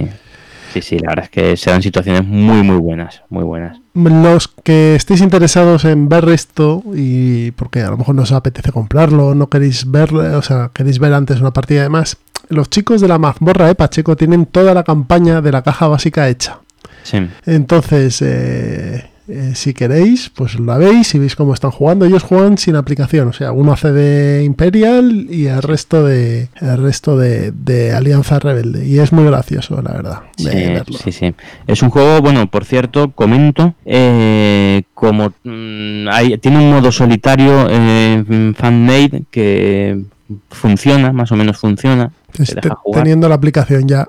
Sí sí la verdad es que se dan situaciones muy muy buenas muy buenas Los que estéis interesados en ver esto y porque a lo mejor no os apetece comprarlo, no queréis ver, o sea, queréis ver antes una partida de más, los chicos de la mazmorra de Pacheco tienen toda la campaña de la caja básica hecha. sí Entonces, eh, eh, si queréis, pues la veis y veis cómo están jugando. Ellos juegan sin aplicación, o sea, uno hace de Imperial y el resto de el resto de, de Alianza Rebelde. Y es muy gracioso, la verdad, Sí, verlo. sí, sí. Es un juego, bueno, por cierto, comento, eh, como mm, hay, tiene un modo solitario eh, fan-made que funciona, más o menos funciona, te Este- deja jugar. teniendo la aplicación ya.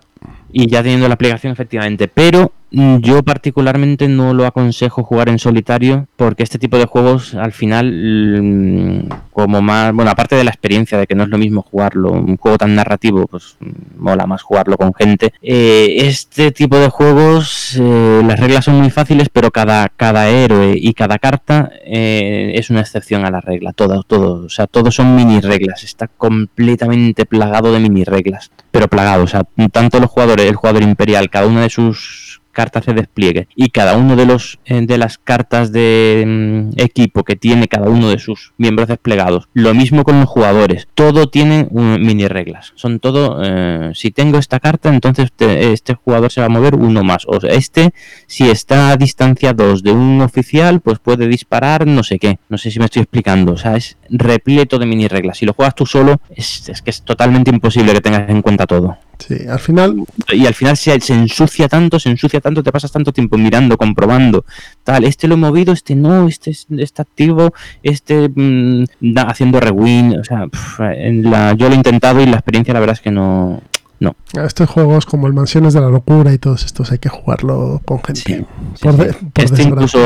y ya teniendo la aplicación efectivamente, pero yo particularmente no lo aconsejo jugar en solitario porque este tipo de juegos al final mm, como más, bueno, aparte de la experiencia de que no es lo mismo jugarlo, un juego tan narrativo, pues mm, mola más jugarlo con gente. eh, este tipo de juegos, eh, las reglas son muy fáciles, pero cada, cada héroe y cada carta eh, es una excepción a la regla, todo, todo, o sea, todos son mini reglas, está completamente plagado de mini reglas, pero plagado, o sea, tanto los jugadores, el jugador imperial, cada una de sus cartas de despliegue. Y cada uno de los eh, de las cartas de mm, equipo que tiene cada uno de sus miembros desplegados lo mismo con los jugadores. Todo tiene mini reglas. Son todo eh, si tengo esta carta entonces te- este jugador se va a mover uno más. O este si está a distancia 2 de un oficial pues puede disparar no sé qué. No sé si me estoy explicando. O sea es repleto de mini reglas. Si lo juegas tú solo es que es totalmente imposible que tengas en cuenta todo Sí, al final, y al final se, se ensucia tanto, se ensucia tanto, te pasas tanto tiempo mirando, comprobando, tal, este lo he movido, este no, este es- está activo, este mm, haciendo rewind, o sea, en la, yo lo he intentado y la experiencia la verdad es que no, no. Estos juegos como el Mansiones de la Locura y todos estos hay que jugarlo con gente. Sí, Por sí. de- por este incluso,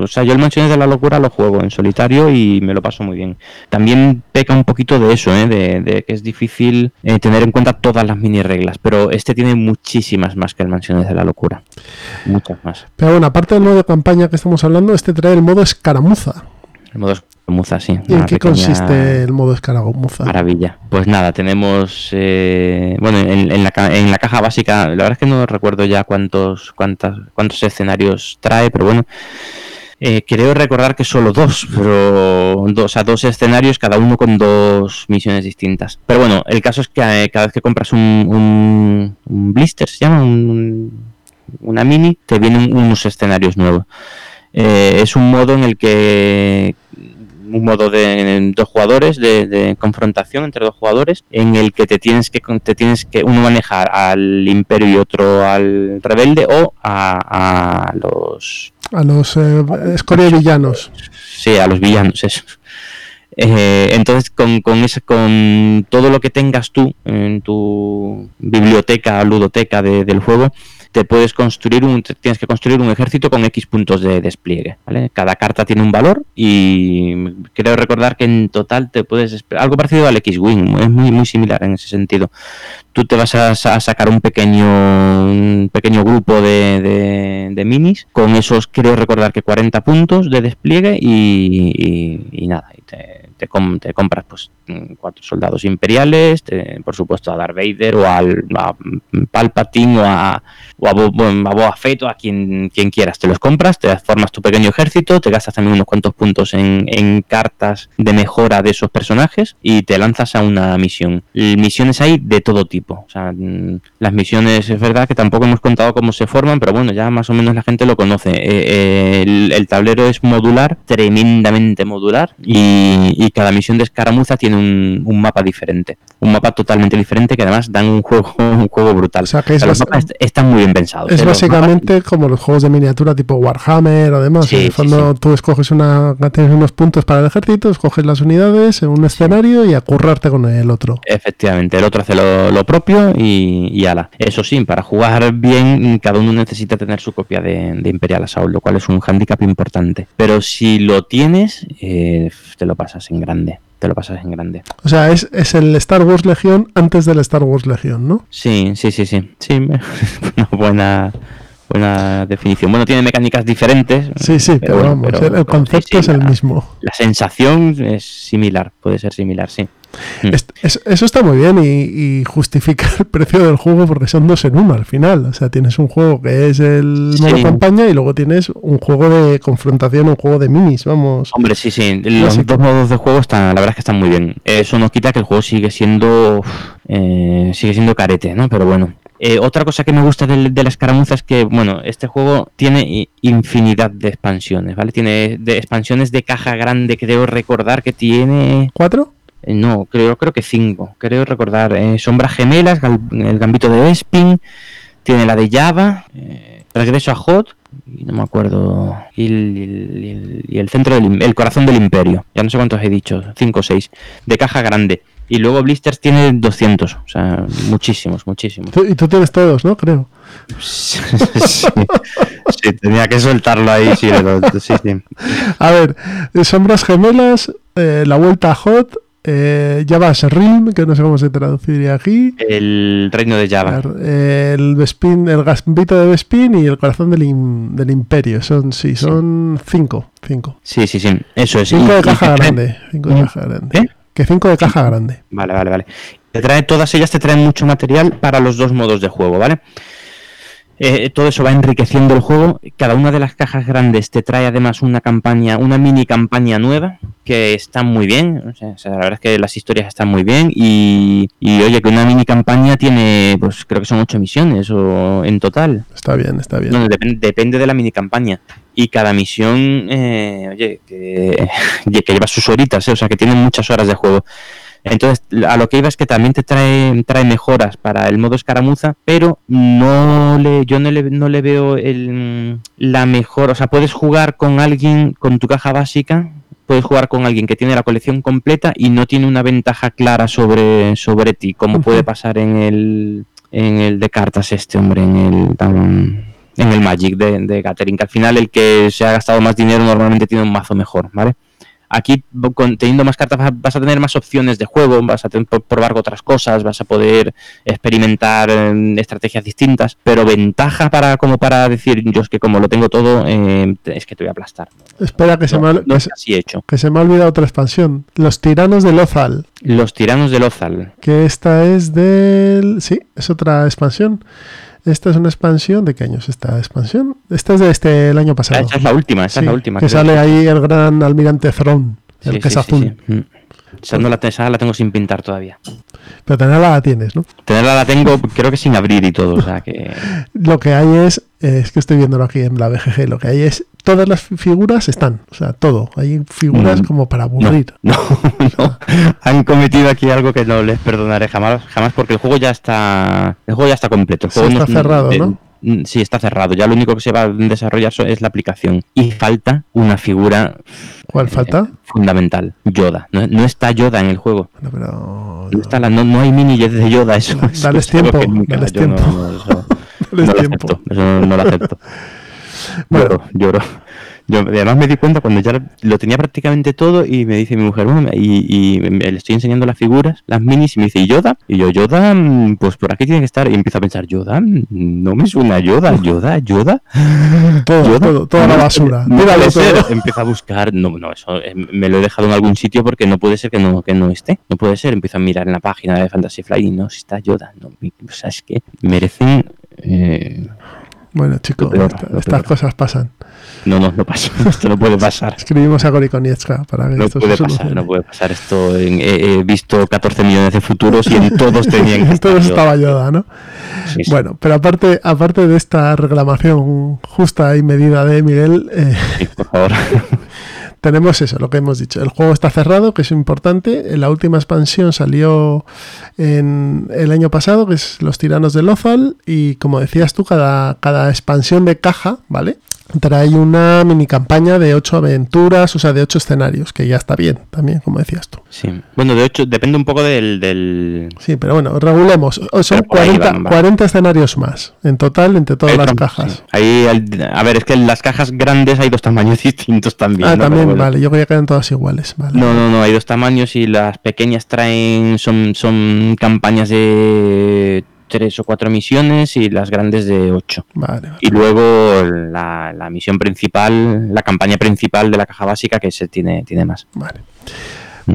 o sea, yo el Mansiones de la Locura lo juego en solitario y me lo paso muy bien. También peca un poquito de eso, ¿eh? de, de que es difícil eh, tener en cuenta todas las mini reglas, pero este tiene muchísimas más que el Mansiones de la Locura. Muchas más. Pero bueno, aparte del modo de campaña que estamos hablando, este trae el modo escaramuza. El modo escaramuza, sí. ¿Y en qué consiste el modo escaramuza? Maravilla. Pues nada, tenemos. eh, bueno, en, en la, en la caja básica, la verdad es que no recuerdo ya cuántos, cuántas, cuántos escenarios trae, pero bueno. Eh, creo recordar que solo dos, pero dos, o sea, dos escenarios, cada uno con dos misiones distintas. Pero bueno, el caso es que eh, cada vez que compras un, un, un blister, se llama, un- una mini, te vienen unos escenarios nuevos. Eh, es un modo en el que un modo de dos jugadores de, de confrontación entre dos jugadores en el que te tienes que te tienes que uno manejar al imperio y otro al rebelde o a, a los A los eh, escoria villanos. sí a los villanos eso Eh, entonces con, con ese con todo lo que tengas tú en tu biblioteca ludoteca de- del juego te puedes construir un tienes que construir un ejército con X puntos de despliegue ¿vale? cada carta tiene un valor y creo recordar que en total te puedes algo parecido al X-Wing es muy muy similar en ese sentido tú te vas a, sa- a sacar un pequeño un pequeño grupo de, de- minis con esos creo recordar que 40 puntos de despliegue y, nada y te, com- te compras pues cuatro soldados imperiales por supuesto a Darth Vader o al a Palpatine o a o a, Bo- a Boba Fett o a quien, quien quieras. Te los compras, te formas tu pequeño ejército, te gastas también unos cuantos puntos en, en cartas de mejora de esos personajes y te lanzas a una misión. Misiones hay de todo tipo. O sea, mm, las misiones es verdad que tampoco hemos contado cómo se forman, pero bueno, ya más o menos la gente lo conoce. Eh, eh, el, el tablero es modular, tremendamente modular, y, y cada misión de escaramuza tiene un, un mapa diferente. Un mapa totalmente diferente que además dan un juego, un juego brutal. O sea, que es, los basi- mapas est- están muy bien pensados. es ¿eh? Los básicamente como los juegos de miniatura tipo Warhammer o demás. Sí, en el sí, fondo tú escoges una, tienes unos puntos para el ejército, escoges las unidades en un escenario y a currarte con el otro. Efectivamente, el otro hace lo, lo propio y, y ala. Eso sí, para jugar bien, cada uno necesita tener su copia de, de Imperial Assault, lo cual es un hándicap importante. Pero si lo tienes, eh, te lo pasas en grande. Te lo pasas en grande. O sea, es, es el Star Wars Legión antes del Star Wars Legión, ¿no? Sí, sí, sí, sí. Sí, me- una buena, buena definición. Bueno, tiene mecánicas diferentes. Sí, sí, pero, bueno, vamos, pero- el, pero sí, concepto sí, es el la- mismo. La sensación es similar, puede ser similar, sí. Mm. Es- es- eso está muy bien y, y justifica el precio del juego porque son dos en uno al final. O sea, tienes un juego que es el modo Sí. campaña y luego tienes un juego de confrontación, un juego de minis, vamos. Hombre, sí, sí. Los dos modos de juego están, la verdad es que están muy bien. Eso no quita que el juego sigue siendo, eh, sigue siendo carete, ¿no? Pero bueno. Eh, otra cosa que me gusta del- de, la escaramuza es que, bueno, este juego tiene infinidad de expansiones, ¿vale? Tiene de expansiones de caja grande, creo recordar que tiene, ¿Cuatro? eh, no, creo, creo que cinco, creo recordar, eh, Sombras Gemelas, Gal- el Gambito de Bespin, tiene la de Java, eh, Regreso a Hot, y no me acuerdo, y el, y el- y el- y el centro del el corazón del imperio, ya no sé cuántos he dicho, cinco o seis, de caja grande. Y luego Blisters tiene 200, o sea, muchísimos, muchísimos. Y tú tienes todos, ¿no? Creo. sí, sí, tenía que soltarlo ahí, sí, sí, sí. A ver, eh, Sombras Gemelas, eh, La Vuelta a Hot, eh, Java's Realm, que no sé cómo se traduciría aquí. El reino de Java. eh, El Vespin, el Gambito de Vespin y el Corazón del, im- del Imperio. Son, sí, son cinco. Cinco. Sí, sí, sí, eso es. Cinco de caja grande. Cinco de caja grande. ¿Eh? Que cinco de caja grande. Vale, vale, vale. Te trae, todas ellas te traen mucho material para los dos modos de juego, ¿vale? Eh, todo eso va enriqueciendo el juego. Cada una de las cajas grandes te trae además una campaña, una mini campaña nueva que está muy bien. O sea, o sea, la verdad es que las historias están muy bien y, y, oye, que una mini campaña tiene, pues creo que son ocho misiones o en total. Está bien, está bien. No, depende, depende de la mini campaña. Y cada misión, eh, oye, que, que lleva sus horitas, ¿eh? o sea, que tienen muchas horas de juego. Entonces, a lo que iba es que también te trae, trae mejoras para el modo escaramuza, pero no le, yo no le, no le veo el, la mejor. O sea, puedes jugar con alguien con tu caja básica puedes jugar con alguien que tiene la colección completa y no tiene una ventaja clara sobre, sobre ti, como puede pasar en el, en el de cartas este, hombre, en el en el Magic de, de Gathering, que al final el que se ha gastado más dinero normalmente tiene un mazo mejor, ¿vale? Aquí, teniendo más cartas, vas a tener más opciones de juego, vas a tener, probar otras cosas, vas a poder experimentar em, estrategias distintas, pero ventaja para como para decir, yo es que como lo tengo todo, em, es que te voy a aplastar. Espera, que, se, me, así hecho. que se me ha olvidado otra expansión. Los tiranos de Lozal. Los tiranos de Lozal. Que esta es del... Sí, es otra expansión. Esta es una expansión. ¿De qué año es esta expansión? Esta es de este el año pasado. Esta es la última, esta es la última. Que sale ahí el gran almirante Throne, el que es azul. Mm. Esa, no la, la, tengo sin pintar todavía. Pero tenerla la tienes, ¿no? Tenerla la tengo, creo que sin abrir y todo. O sea que... lo que hay es, es que estoy viéndolo aquí en la BGG, lo que hay es todas las figuras están, o sea, todo. Hay figuras mm. como para aburrir. No, no, Han cometido aquí algo que no les perdonaré jamás, jamás porque el juego ya está, el juego ya está completo. El está cerrado, ¿no? Mm, sí, está cerrado. Ya lo único que se va a desarrollar es la aplicación. Y falta una figura. ¿Cuál falta? Eh, fundamental. Yoda. No, está Yoda en el juego. pero... no, está no, hay mini de Yoda. Eso, dales tiempo. Dales tiempo. No, lo acepto. Eso no lo acepto. Bueno. Lloro, Yo además me di cuenta cuando ya lo tenía prácticamente todo y me dice mi mujer, bueno, y, le estoy enseñando las figuras, las minis, y me dice, ¿y Yoda? Y yo, Yoda, mm, pues por aquí tiene que estar. Y empiezo a pensar, Yoda, mm, no me suena Yoda, Yoda, Yoda. Todo, toda la basura. No, Empiezo a buscar, no, no, eso eh, me lo he dejado en algún sitio porque no puede ser que no, que no esté. No puede ser. Empiezo a mirar en la página de Fantasy Flight y no, si está Yoda. No, o sea, es que merecen... Eh, bueno, chicos, estas cosas pasan. No, no, no pasa. Esto no puede pasar. Escribimos a Gorikonietska para que no esto puede pasar, No puede pasar esto. he, visto 14 millones de futuros y en todos tenían En todos estaba ayuda, ¿no? Bueno, pero aparte, aparte de esta reclamación justa y medida de Miguel... Eh, sí, por favor. tenemos eso, lo que hemos dicho. El juego está cerrado, que es importante. La última expansión salió en el año pasado, que es Los Tiranos de Lothal. Y como decías tú, cada, cada expansión de caja, ¿vale? Trae una mini campaña de ocho aventuras, o sea, de ocho escenarios, que ya está bien también, como decías tú. Sí, bueno, de hecho, depende un poco del... Sí, pero bueno, regulemos. Son 40, escenarios más, en total, entre todas las cajas. Ahí, a ver, es que en las cajas grandes hay dos tamaños distintos también. Ah, también, vale, yo creía que eran todas iguales. Vale. No, no, no, hay dos tamaños y las pequeñas traen, son, son campañas de tres o cuatro misiones y las grandes de ocho. Y luego la, misión principal, la campaña principal de la caja básica que se tiene, tiene más. Vale.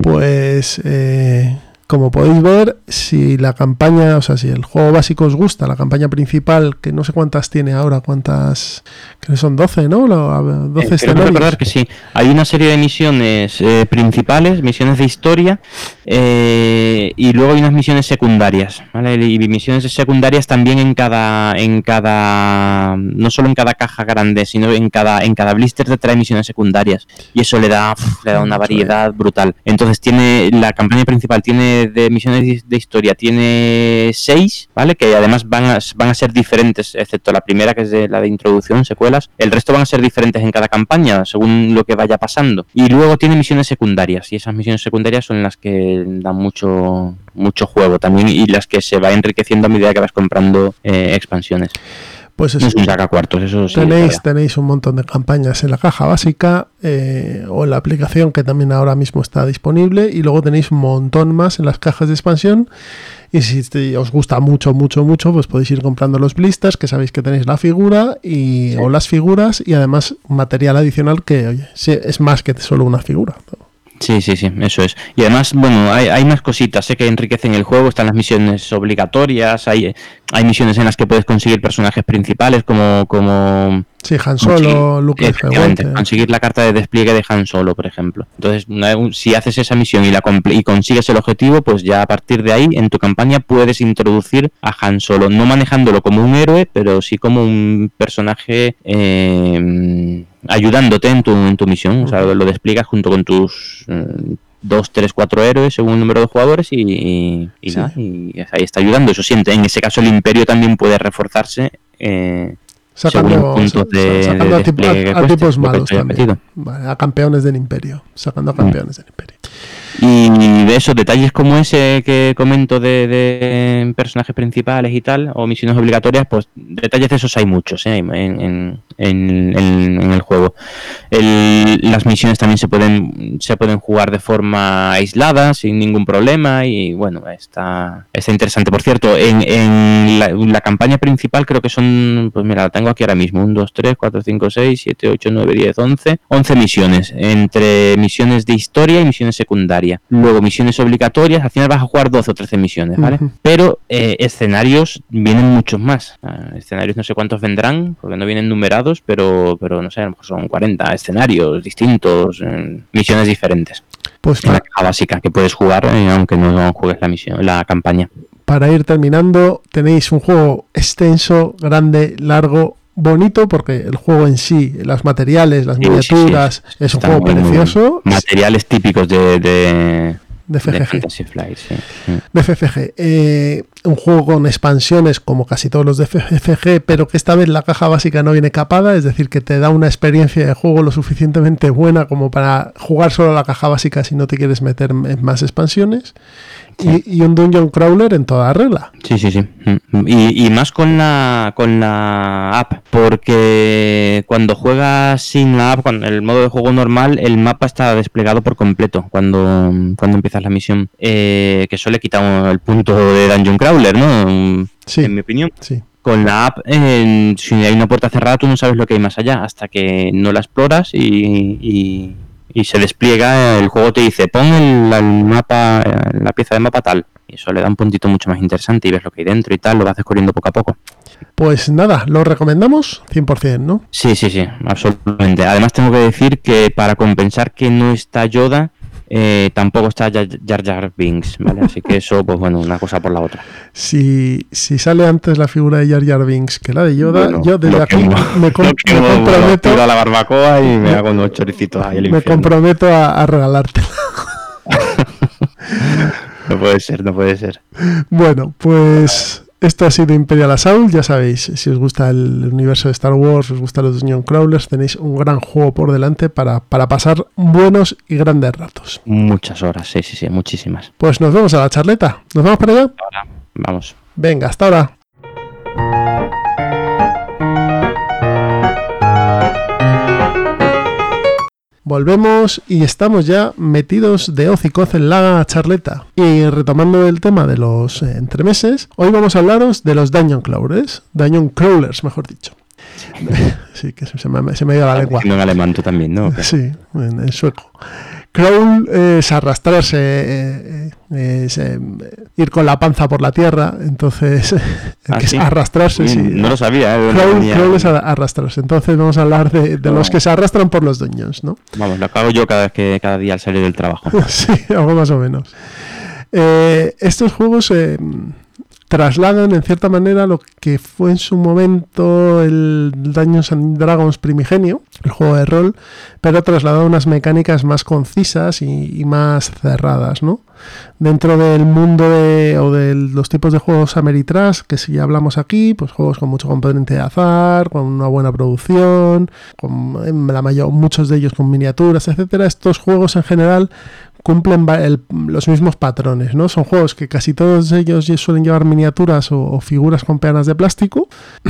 Pues eh, como podéis ver, si la campaña, o sea, si el juego básico os gusta, la campaña principal, que no sé cuántas tiene ahora, cuántas, que son 12, ¿no? 12 eh, escenarios. que sí. Hay una serie de misiones eh, principales, misiones de historia, eh, y luego hay unas misiones secundarias, ¿vale? Y misiones secundarias también en cada, en cada, no solo en cada caja grande, sino en cada, en cada blister te trae misiones secundarias. Y eso le da, le da una variedad brutal. Entonces tiene, la campaña principal tiene de misiones de historia tiene seis, ¿vale? Que además van a, van a ser diferentes, excepto la primera que es de la de introducción, secuelas. El resto van a ser diferentes en cada campaña, según lo que vaya pasando. Y luego tiene misiones secundarias, y esas misiones secundarias son las que dan mucho, mucho juego también y las que se va enriqueciendo a medida que vas comprando eh, expansiones. Pues eso, cuartos, eso tenéis, tenéis un montón de campañas en la caja básica eh, o en la aplicación que también ahora mismo está disponible y luego tenéis un montón más en las cajas de expansión. Y si os gusta mucho, mucho, mucho, pues podéis ir comprando los blisters que sabéis que tenéis la figura y, o las figuras y además material adicional que oye, es más que solo una figura. Sí, sí, sí, eso es. Y además, bueno, hay, hay más cositas sé que enriquecen el juego, están las misiones obligatorias, hay, hay misiones en las que puedes conseguir personajes principales como... como sí, Han Solo, Luke Conseguir la carta de despliegue de Han Solo, por ejemplo. Entonces, si haces esa misión y, la y consigues el objetivo, pues ya a partir de ahí, en tu campaña, puedes introducir a Han Solo, no manejándolo como un héroe, pero sí como un personaje... Eh, ayudándote en tu, en tu misión. O sea, lo despliegas junto con tus eh, dos, tres, cuatro héroes según el número de jugadores y, y, nada, y ahí está ayudando. Eso siente. En ese caso el imperio también puede reforzarse. Eh, Sacando, puntos de, sacando de a, tip- despliegue que a- a tipos malos también. Vale, a campeones del imperio. Sacando a campeones del imperio. Y de esos detalles como ese que comento de, de personajes principales y tal, o misiones obligatorias, pues detalles de esos hay muchos ¿eh? en, en- en- en- el juego. El- las misiones también se pueden, se pueden jugar de forma aislada, sin ningún problema, y bueno, está, está interesante. Por cierto, en, en la, la campaña principal creo que son, pues mira, la tengo aquí ahora mismo, 1, 2, 3, 4, 5, 6, 7, 8, 9, 10, 11, 11 misiones, entre misiones de historia y misiones secundarias. Luego misiones obligatorias, al final vas a jugar 12 o 13 misiones, ¿vale? Pero eh, escenarios vienen muchos más. Ah, escenarios no sé cuántos vendrán, porque no vienen numerados, pero, pero no sé, a lo mejor son 40 escenarios distintos, eh, misiones diferentes. Pues En la caja básica que puedes jugar, eh, aunque no juegues la misión, la campaña. para ir terminando, tenéis un juego extenso, grande, largo, bonito, porque el juego en sí, los materiales, las Sí, sí, sí, miniaturas, es un juego precioso Materiales típicos de, de, de de FGG. Fantasy Flight, sí. Mm. de FFG. Eh, un juego con expansiones como casi todos los de FFG, pero que esta vez la caja básica no viene capada, es decir, que te da una experiencia de juego lo suficientemente buena como para jugar solo la caja básica si no te quieres meter en más expansiones. Y, y un dungeon crawler en toda regla. Sí, sí, sí. Mm. Y, y más con la, con la app, porque cuando juegas sin la app, con el modo de juego normal, el mapa está desplegado por completo cuando, cuando empiezas la misión, eh, que eso le quita el punto de Dungeon Crawler, ¿no? Sí, En mi opinión. sí. Con la app, eh, si hay una puerta cerrada, tú no sabes lo que hay más allá hasta que no la exploras y, y- y se despliega. El juego te dice, pon el, el mapa, eh, la pieza de mapa tal. Y eso le da un puntito mucho más interesante y ves lo que hay dentro y tal, lo vas descubriendo poco a poco. Pues nada, lo recomendamos 100%, ¿no? Sí, sí, sí, absolutamente. Además tengo que decir que para compensar que no está Yoda, eh, tampoco está Jar Jar Binks, ¿vale? Así que eso, pues bueno, una cosa por la otra. Si, si sale antes la figura de Jar Jar Binks que la de Yoda, Bueno, yo desde aquí me, com- comprometo, a la barbacoa y me hago unos choricitos ahí me comprometo a, a regalártela. No puede ser, no puede ser. Bueno, pues esto ha sido Imperial Assault. Ya sabéis, si os gusta el universo de Star Wars, os gustan los Dungeon Crawlers, tenéis un gran juego por delante para, para pasar buenos y grandes ratos. Muchas horas, sí, sí, sí, muchísimas. Pues nos vemos a la charleta. ¿Nos vamos para allá? Ahora, vamos. Venga, hasta ahora. Volvemos y estamos ya metidos de hocicoz en la charleta. Y retomando el tema de los eh, entremeses, hoy vamos a hablaros de los Dungeon Crawlers. Dungeon Crawlers, mejor dicho. Sí, que se me, se me ha ido la lengua. En alemán tú también, ¿no? Sí, en, en sueco. Crawl es arrastrarse, eh, eh, es eh, ir con la panza por la tierra, entonces Ah, que es sí. arrastrarse, sí. No lo sabía, ¿eh? Tenía- crawl es arrastrarse, entonces vamos a hablar de, de los que se arrastran por los dungeons, ¿no? Vamos, lo hago yo cada vez que cada día al salir del trabajo. sí, algo más o menos. Eh, estos juegos eh, trasladan en cierta manera lo que fue en su momento el Dungeons and Dragons primigenio, el juego de rol, pero trasladado unas mecánicas más concisas y, más cerradas, ¿no? Dentro del mundo de, o de los tipos de juegos Ameritrash, que si hablamos aquí, pues juegos con mucho componente de azar, con una buena producción, con la mayor, muchos de ellos con miniaturas, etcétera. Estos juegos en general cumplen los mismos patrones, ¿no? Son juegos que casi todos ellos suelen llevar miniaturas o, o figuras con peanas de plástico.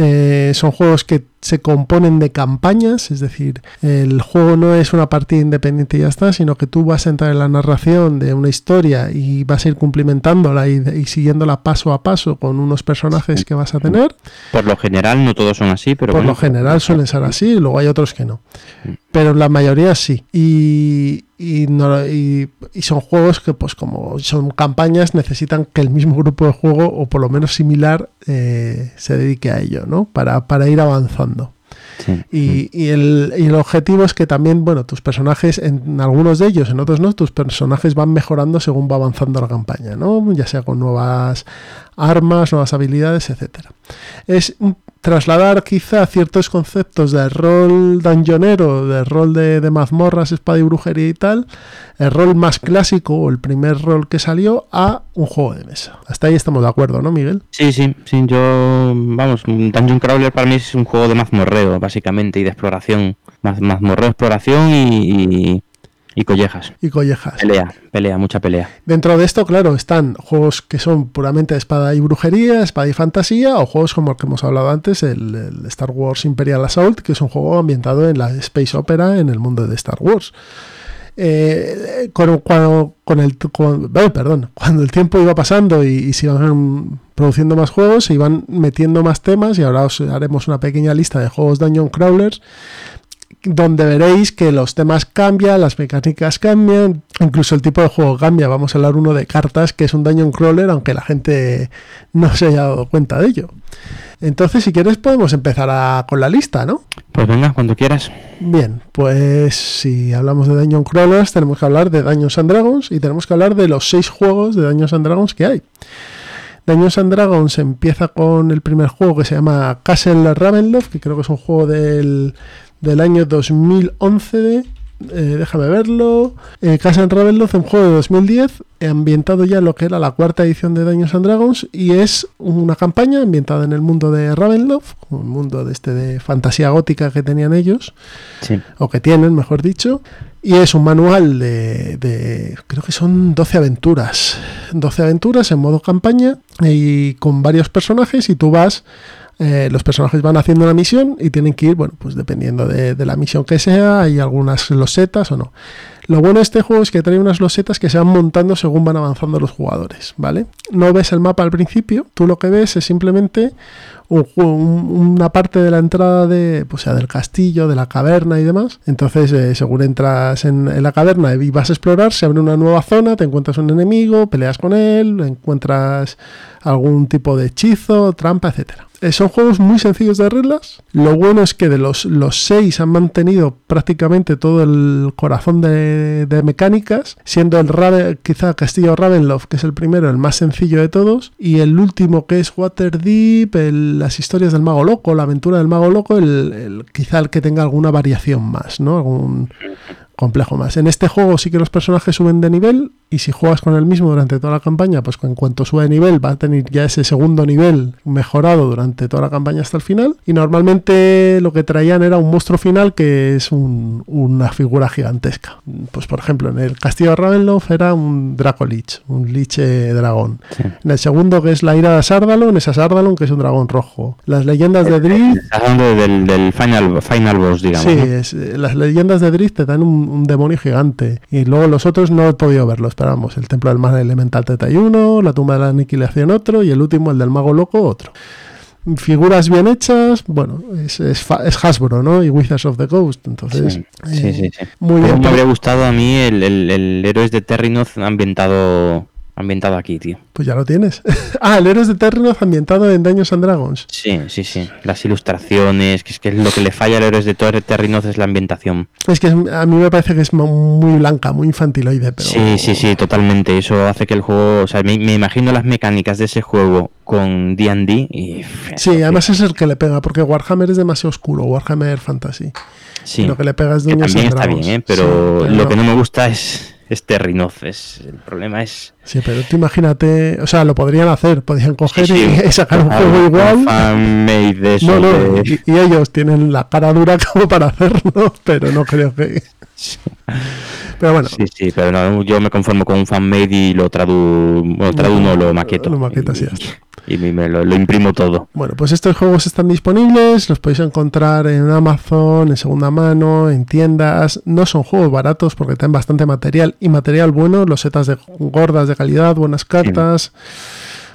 Eh, son juegos que se componen de campañas, es decir, el juego no es una partida independiente y ya está, sino que tú vas a entrar en la narración de una historia y vas a ir cumplimentándola y, y siguiéndola paso a paso con unos personajes que vas a tener. Por lo general, no todos son así, pero Por bueno, lo general suelen ser así, y luego hay otros que no. Pero la mayoría sí. Y, y, no- y- y son juegos que, pues como son campañas, necesitan que el mismo grupo de juego, o por lo menos similar, eh, se dedique a ello, ¿no? Para, para ir avanzando. Sí. Y, y el, y el objetivo es que también, bueno, tus personajes, en algunos de ellos, en otros no, tus personajes van mejorando según va avanzando la campaña, ¿no? Ya sea con nuevas armas, nuevas habilidades, etcétera. Es trasladar quizá ciertos conceptos del rol dungeonero, del rol de, mazmorras, espada y brujería y tal, el rol más clásico o el primer rol que salió a un juego de mesa. Hasta ahí estamos de acuerdo, ¿no, Miguel? Sí, sí, sí, yo, vamos, Dungeon Crawler para mí es un juego de mazmorreo, básicamente, y de exploración. mazmorreo, exploración y y collejas. Y collejas. Pelea, pelea, mucha pelea. Dentro de esto, claro, están juegos que son puramente espada y brujería, espada y fantasía, o juegos como el que hemos hablado antes, el, el, Star Wars Imperial Assault, que es un juego ambientado en la Space Opera en el mundo de Star Wars. Eh, con, cuando, con el con, oh, perdón, cuando el tiempo iba pasando y, y se iban produciendo más juegos, se iban metiendo más temas y ahora os haremos una pequeña lista de juegos Dungeon Crawlers donde veréis que los temas cambian, las mecánicas cambian, incluso el tipo de juego cambia. Vamos a hablar uno de cartas, que es un dungeon crawler, aunque la gente no se haya dado cuenta de ello. Entonces, si quieres, podemos empezar a, con la lista, ¿no? Pues venga, cuando quieras. Bien, pues si hablamos de Dungeon Crawlers, tenemos que hablar de Dungeons and Dragons y tenemos que hablar de los seis juegos de Dungeons and Dragons que hay. Dungeons and Dragons empieza con el primer juego que se llama Castle Ravenloft, que creo que es un juego del del año 2011. Eh, déjame verlo. Eh, Casa en Ravenloft, un juego de 2010, ambientado ya en lo que era la cuarta edición de Dungeons and Dragons, y es una campaña ambientada en el mundo de Ravenloft, un mundo de este de fantasía gótica que tenían ellos, sí. o que tienen, mejor dicho. Y es un manual de, de, creo que son 12 aventuras. 12 aventuras en modo campaña y con varios personajes y tú vas eh, los personajes van haciendo una misión y tienen que ir, bueno, pues dependiendo de, la misión que sea, hay algunas losetas o no. Lo bueno de este juego es que trae unas losetas que se van montando según van avanzando los jugadores, ¿vale? No ves el mapa al principio, tú lo que ves es simplemente un, un, una parte de la entrada de, pues, sea, del castillo, de la caverna y demás. Entonces, eh, según entras en, en, la caverna y vas a explorar, se abre una nueva zona, te encuentras un enemigo, peleas con él, encuentras algún tipo de hechizo, trampa, etcétera. Eh, son juegos muy sencillos de reglas. Lo bueno es que de los, los seis han mantenido prácticamente todo el corazón de, de mecánicas, siendo el Raven, quizá Castillo Ravenloft, que es el primero, el más sencillo de todos, y el último que es Waterdeep, las historias del mago loco, la aventura del mago loco, el, el, quizá el que tenga alguna variación más, ¿no? Algún complejo más. En este juego sí que los personajes suben de nivel y si juegas con el mismo durante toda la campaña, pues en cuanto sube de nivel va a tener ya ese segundo nivel mejorado durante toda la campaña hasta el final. Y normalmente lo que traían era un monstruo final que es un, una figura gigantesca. Pues por ejemplo, en el Castillo de Ravenloft era un Draco Lich, un Lich eh, dragón. Sí. En el segundo que es la ira de Sardalon, es a Sardalon que es un dragón rojo. Las leyendas de Drift... Hablando del, del final, final boss, digamos. Sí, es, las leyendas de Drift te dan un, un demonio gigante. Y luego los otros no he podido verlos esperamos, el templo del mar elemental Teta 1, la tumba de la aniquilación otro y el último, el del mago loco, otro. Figuras bien hechas, bueno, es, es, es Hasbro, ¿no? Y Wizards of the Coast, entonces... Sí, eh, sí, sí, sí, Muy bien. Me habría gustado a mí el, el, el Héroes de Terrinoth ambientado ambientado aquí, tío. Pues ya lo tienes. ah, el Héroes de Terrinoth ambientado en Daños and Dragons. Sí, sí, sí. Las ilustraciones, que es que lo que le falla al Héroes de Terrinoth es la ambientación. Es que es, a mí me parece que es muy blanca, muy infantiloide, pero... Sí, sí, sí, totalmente. Eso hace que el juego... O sea, me, me imagino las mecánicas de ese juego con D&D y... Sí, además es el que le pega, porque Warhammer es demasiado oscuro, Warhammer Fantasy. Sí. Lo que le pega es que Dungeons también and está Dragons. bien, ¿eh? pero, Sí, pero lo que no me gusta es es Terrinoth. Es, el problema es. Sí, pero tú imagínate, o sea, lo podrían hacer, podrían coger Sí, sí. y, sacar un juego igual. de eso. No, no, de- y, y ellos tienen la cara dura como para hacerlo, pero no creo que. Pero bueno, Sí, sí, pero no, yo me conformo con un fan-made y lo tradu... Bueno, tradu no, lo maqueto. Lo maquetas y y, y me, me lo, lo imprimo todo. Bueno, pues estos juegos están disponibles, los podéis encontrar en Amazon, en segunda mano, en tiendas. No son juegos baratos porque tienen bastante material y material bueno, los setas de gordas de calidad, buenas cartas,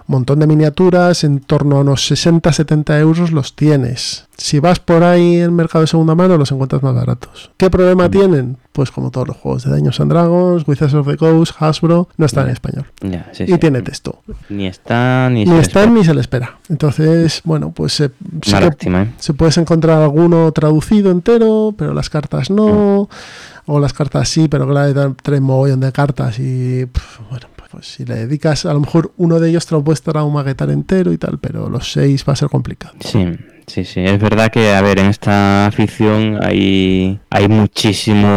un montón de miniaturas, en torno a unos 60-70 euros los tienes. Si vas por ahí en mercado de segunda mano, los encuentras más baratos. ¿Qué problema tienen? Pues como todos los juegos de Daños and Dragons, Wizards of the Coast, Hasbro, no están en español. Ya, sí, Y sí. tiene texto. Ni está ni, Ni se están espera. ni se le espera. Entonces, bueno, pues eh, lástima, ¿eh? se puedes encontrar alguno traducido entero, pero las cartas no. O las cartas sí, pero claro, traen mogollón de cartas y bueno, pues si le dedicas, a lo mejor uno de ellos te lo puedes maquetar entero y tal, pero los seis va a ser complicado. Sí, sí, sí. Es verdad que, a ver, en esta afición hay, hay muchísimo,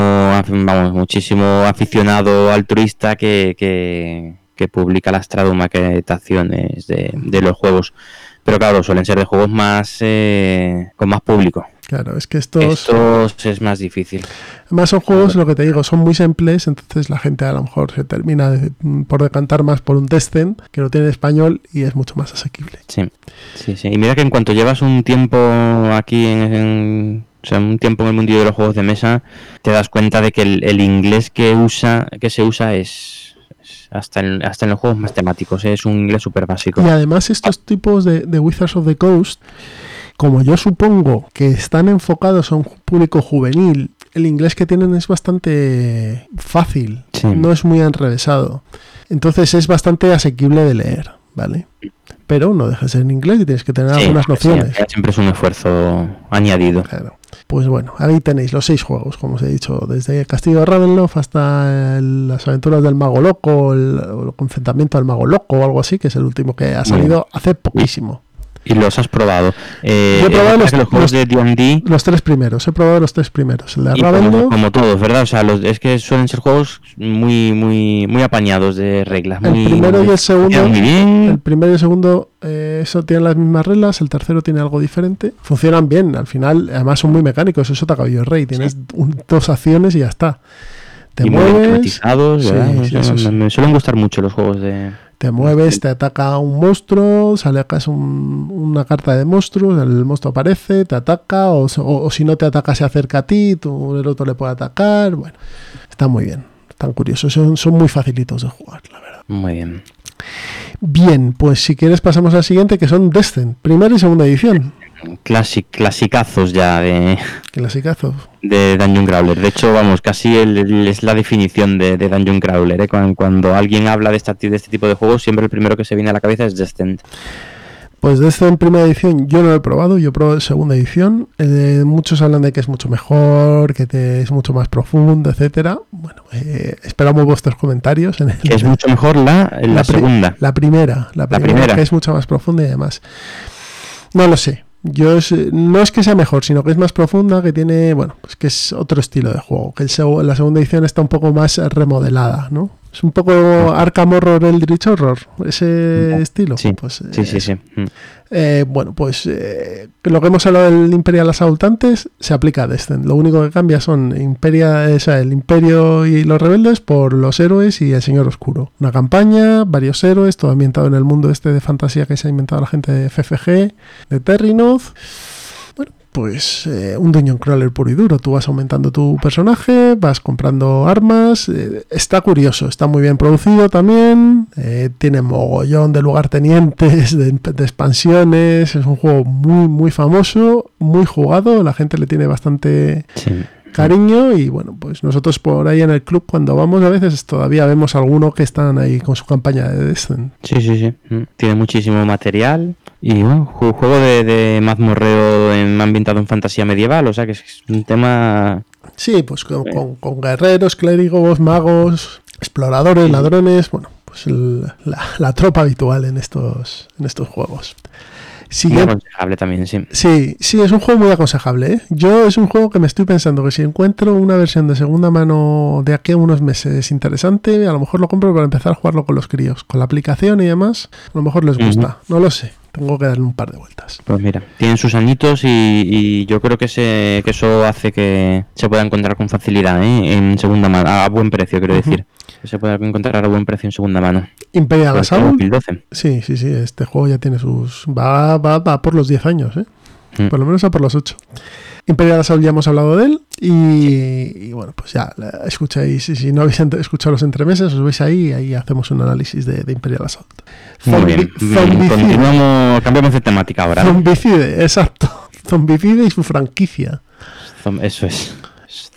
vamos, muchísimo aficionado altruista que, que, que publica las tradumaquetaciones de, de los juegos. Pero claro, suelen ser de juegos más eh, con más público. Claro, es que estos... Estos es más difícil. Además son juegos, lo que te digo, son muy simples, entonces la gente a lo mejor se termina de- por decantar más por un Descent, que lo tiene en español y es mucho más asequible. Sí, sí, sí. Y mira que en cuanto llevas un tiempo aquí en, en- o sea, un tiempo en el mundillo de los juegos de mesa, te das cuenta de que el, el inglés que usa, que se usa es, es hasta en, hasta en los juegos más temáticos, ¿eh? es un inglés súper básico. Y además estos tipos de, de Wizards of the Coast, como yo supongo que están enfocados a un público juvenil, el inglés que tienen es bastante fácil, Sí. no es muy enrevesado. Entonces es bastante asequible de leer, ¿vale? Pero no dejes en inglés y tienes que tener Sí, algunas nociones. al siempre es un esfuerzo añadido. Claro. Pues bueno, ahí tenéis los seis juegos, como os he dicho, desde Castillo de Ravenloft hasta el- las aventuras del Mago Loco, el, el enfrentamiento del Mago Loco o algo así, que es el último que ha salido hace poquísimo. Y los has probado. Eh, Yo he probado los- juegos los- de D&D Los tres primeros, he probado los tres primeros. El de como, como todos, ¿verdad? O sea, los, es que suelen ser juegos muy, muy, muy apañados de reglas. el muy- primero y muy- el segundo. muy bien. El primero y el segundo, eh, eso tienen las mismas reglas, el tercero tiene algo diferente. Funcionan bien, al final, además son muy mecánicos, eso te caballo rey, tienes un- dos acciones y ya está. Te y muy mueves, sí. me, me suelen gustar mucho los juegos de. Te mueves, te ataca un monstruo, sale acá es un- una carta de monstruos, el monstruo aparece, te ataca, o, se- o- o si no te ataca se acerca a ti, tú, el otro le puede atacar, bueno, está muy bien, están curiosos, son, son muy facilitos de jugar, la verdad. Muy bien. Bien, pues si quieres pasamos al siguiente, que son Descent, primera y segunda edición, Clasic, clasicazos ya de, clasicazo. de Dungeon Crawler. De hecho, vamos, casi el- el- es la definición de, de Dungeon Crawler. ¿eh? Cuando, cuando alguien habla de, esta, de este tipo de juegos, siempre el primero que se viene a la cabeza es Descent. Pues Descent primera edición yo no lo he probado, yo probado segunda edición. Eh, muchos hablan de que es mucho mejor, que te- es mucho más profundo, etcétera. Bueno, eh, esperamos vuestros comentarios en el, Es mucho mejor la, la, La pri- segunda. La primera, la primera, primera. que es mucho más profunda y además. No lo sé. Yo es- no es que sea mejor, sino que es más profunda, que tiene, bueno, pues que es otro estilo de juego. Que el la segunda edición está un poco más remodelada, ¿no? Es un poco Arkham Horror, Eldritch Horror, ese estilo. Sí, Pues, Sí, sí, eh, sí. Mm. Eh, bueno, pues eh, lo que hemos hablado del Imperial Assault antes se aplica a Descent. Lo único que cambia son Imperia, o sea, el Imperio y los rebeldes por los héroes y el Señor Oscuro. Una campaña, varios héroes, todo ambientado en el mundo este de fantasía que se ha inventado la gente de FFG, de Terrinoth. Pues eh, un Dungeon Crawler puro y duro. Tú vas aumentando tu personaje, vas comprando armas. eh, está curioso, está muy bien producido también. eh, tiene mogollón de lugartenientes, de, de expansiones. Es un juego muy, muy famoso, muy jugado. La gente le tiene bastante Sí. cariño y bueno, pues nosotros por ahí en el club cuando vamos a veces todavía vemos alguno que están ahí con su campaña de Descent. Sí, sí, sí. Mm. Tiene muchísimo material. Y bueno, ju- juego de, de mazmorreo en, ambientado en fantasía medieval. O sea que es un tema. Sí, pues con, con- con guerreros, clérigos, magos, exploradores, ladrones, bueno, pues el- la, la tropa habitual en estos, en estos juegos. Muy Siguiente- aconsejable también, sí. Sí, sí, es un juego muy aconsejable. ¿eh? Yo es un juego que me estoy pensando que si encuentro una versión de segunda mano de aquí a unos meses interesante, a lo mejor lo compro para empezar a jugarlo con los críos. Con la aplicación y demás, a lo mejor les gusta. No lo sé. Tengo que darle un par de vueltas. Pues mira, tienen sus añitos y, y yo creo que, se, que eso hace que se pueda encontrar con facilidad ¿eh? en segunda mano, a buen precio, quiero decir. Que se pueda encontrar a buen precio en segunda mano. Imperial Pues, Assault. 2012. Sí, sí, sí. Este juego ya tiene sus. Va, va, va por los 10 años, ¿eh? Mm. Por lo menos a por los 8. Imperial Assault ya hemos hablado de él. Y, y bueno, pues ya la escucháis. Y si no habéis escuchado los entremeses, os veis ahí y ahí hacemos un análisis de, de Imperial Assault. Muy Zombi- bien. Zombicide. Continuamos, cambiamos de temática ahora. Zombicide, exacto. Zombicide y su franquicia. Zom- Eso es.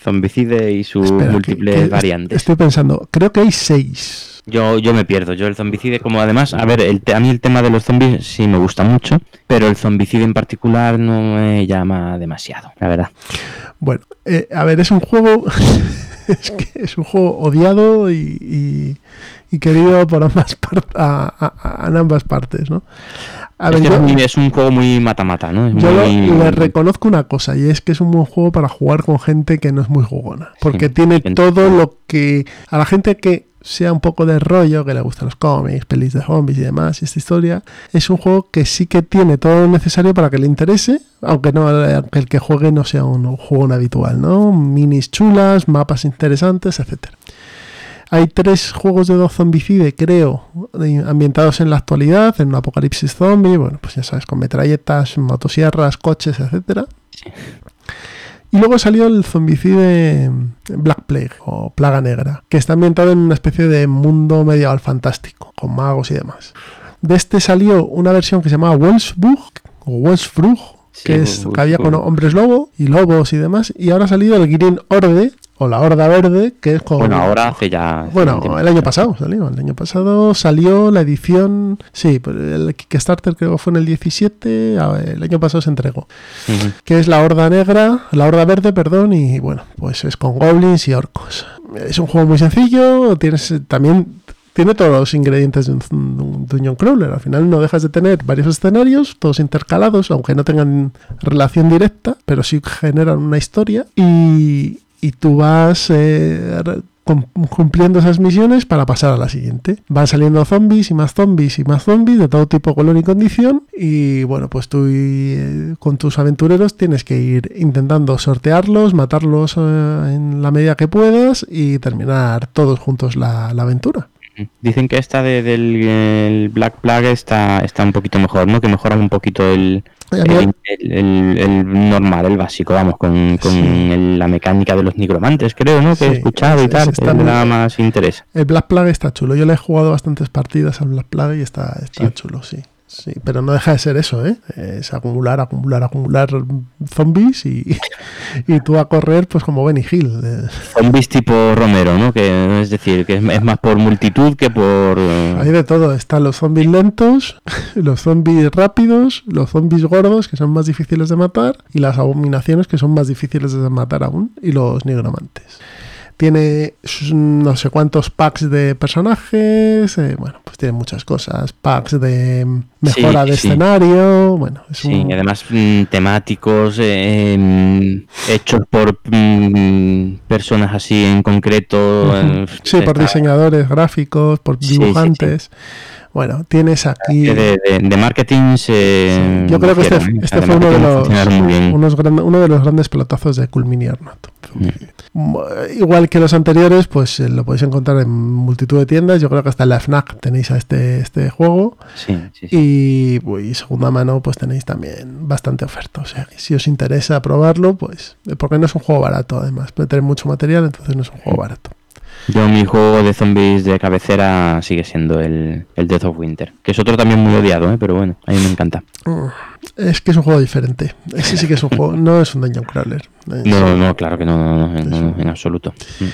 Zombicide y sus que- múltiples que est- variantes. Estoy pensando, creo que hay 6. Yo, yo me pierdo. Yo el zombicide, como además, a ver, el te- a mí el tema de los zombies sí me gusta mucho, pero el zombicide en particular no me llama demasiado, la verdad. Bueno, eh, a ver, es un juego. es que es un juego odiado y, y- y querido por ambas, par- a, a- a ambas partes, ¿no? A Es, ver, que yo- es muy- es un juego muy mata-mata, ¿no? Es yo muy- le reconozco una cosa y es que es un buen juego para jugar con gente que no es muy jugona. Porque Sí, tiene todo lo que a la gente que sea un poco de rollo, que le gustan los cómics, pelis de zombies y demás, y esta historia, es un juego que sí que tiene todo lo necesario para que le interese, aunque no el que juegue no sea un juego habitual, ¿no? Minis chulas, mapas interesantes, etcétera. Hay tres juegos de dos zombicide, creo, ambientados en la actualidad, en un apocalipsis zombie, bueno, pues ya sabes, con metralletas, motosierras, coches, etcétera. Y luego salió el zombicide Black Plague o Plaga Negra, que está ambientado en una especie de mundo medieval fantástico, con magos y demás. De este salió una versión que se llamaba Wolfsburg o Wolfsburg, que, Sí, es, que había con hombres lobo y lobos y demás. Y ahora ha salido el Green Horde o la Horda Verde, que es con... Bueno, ahora hace ya... Bueno, el año pasado salió. El año pasado salió la edición. Sí, el Kickstarter creo que fue en el 17. a ver, El año pasado se entregó. Que es la Horda Negra, la Horda Verde, perdón. Y bueno, pues es con goblins y orcos. Es un juego muy sencillo. Tienes también. Tiene todos los ingredientes de un, de un Dungeon Crawler. Al final no dejas de tener varios escenarios, todos intercalados, aunque no tengan relación directa, pero sí generan una historia. Y, y tú vas eh, cumpliendo esas misiones para pasar a la siguiente. Van saliendo zombies y más zombies y más zombies de todo tipo, color y condición. Y bueno, pues tú eh, con tus aventureros tienes que ir intentando sortearlos, matarlos eh, en la medida que puedas y terminar todos juntos la, aventura. Dicen que esta de- del el Black Plague está, está un poquito mejor, ¿no? Que mejora un poquito el, el, el- el- el normal, el básico, vamos, con, con Sí. el- la mecánica de los nigromantes, creo, ¿no? Que Sí, he escuchado y tal, que me da más interés. El Black Plague está chulo. Yo le he jugado bastantes partidas al Black Plague y está, está Sí. chulo, sí. Sí, pero no deja de ser eso, ¿eh? Es acumular, acumular, acumular zombies y, y tú a correr pues como Benny Hill. eh. Zombies tipo Romero, ¿no? Que es decir, que es, más por multitud que por... eh, Hay de todo. Están los zombies lentos, los zombies rápidos, los zombies gordos que son más difíciles de matar y las abominaciones que son más difíciles de matar aún y los nigromantes. Tiene no sé cuántos packs de personajes, eh, bueno, pues tiene muchas cosas, packs de mejora Sí, de sí. escenario, bueno, es Sí, un- y además mm, temáticos eh, mm, hechos por mm, personas así en concreto. eh, Sí, por diseñadores gráficos, por Sí, sí, dibujantes. Bueno, tienes aquí de, de- de marketing se. Yo creo que este, ¿eh? Este sea, fue uno de, los, unos gran- uno de los grandes pelotazos de Culmini Arnott. Mm. Igual que los anteriores, pues eh, lo podéis encontrar en multitud de tiendas. Yo creo que hasta en la FNAC tenéis a este, este juego. Sí, sí. Y, uy, segunda mano, pues tenéis también bastante oferta. O sea, que si os interesa probarlo, pues. eh, Porque no es un juego barato, además. Puede tener mucho material, entonces no es un juego barato. Yo, mi juego de zombies de cabecera sigue siendo el, el Death of Winter, que es otro también muy odiado, ¿eh? pero bueno, a mí me encanta. Mm, Es que es un juego diferente. Ese sí que es un juego, no es un Dungeon Crawler. Es- No, no, claro que no, no, no, en absoluto. Mm.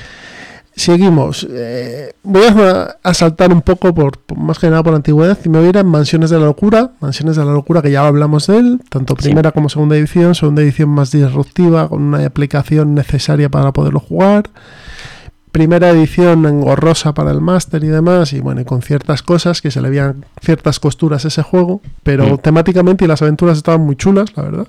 Seguimos. Eh, voy a, a saltar un poco, por, por- más que nada por antigüedad, y me voy a ir a Mansiones de la Locura. Mansiones de la Locura, que ya hablamos de él, tanto Sí. primera como segunda edición. Segunda edición más disruptiva, con una aplicación necesaria para poderlo jugar. Primera edición engorrosa para el máster y demás, y bueno, y con ciertas cosas que se le veían ciertas costuras a ese juego, pero Mm. temáticamente y las aventuras estaban muy chulas, la verdad.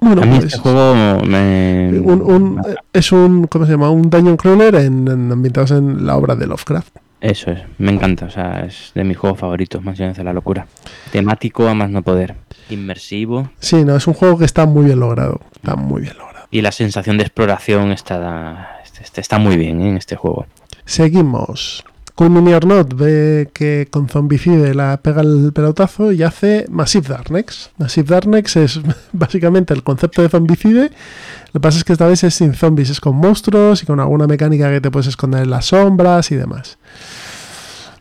Bueno, a mí pues, este juego me... un- un- es un, ¿cómo se llama? Un dungeon crawler en, en- ambientados en la obra de Lovecraft. Eso es, me encanta, o sea, es de mis juegos favoritos, Mansiones de la Locura. Temático a más no poder, inmersivo Sí, no, es un juego que está muy bien logrado. Está muy bien logrado. y la sensación de exploración está, este- está muy bien ¿eh? en este juego. Seguimos. Culmini Arnott ve que con Zombicide la pega el pelotazo y hace Massive Darkness. Massive Darkness es básicamente el concepto de Zombicide. Lo que pasa es que esta vez es sin zombies, es con monstruos y con alguna mecánica que te puedes esconder en las sombras y demás.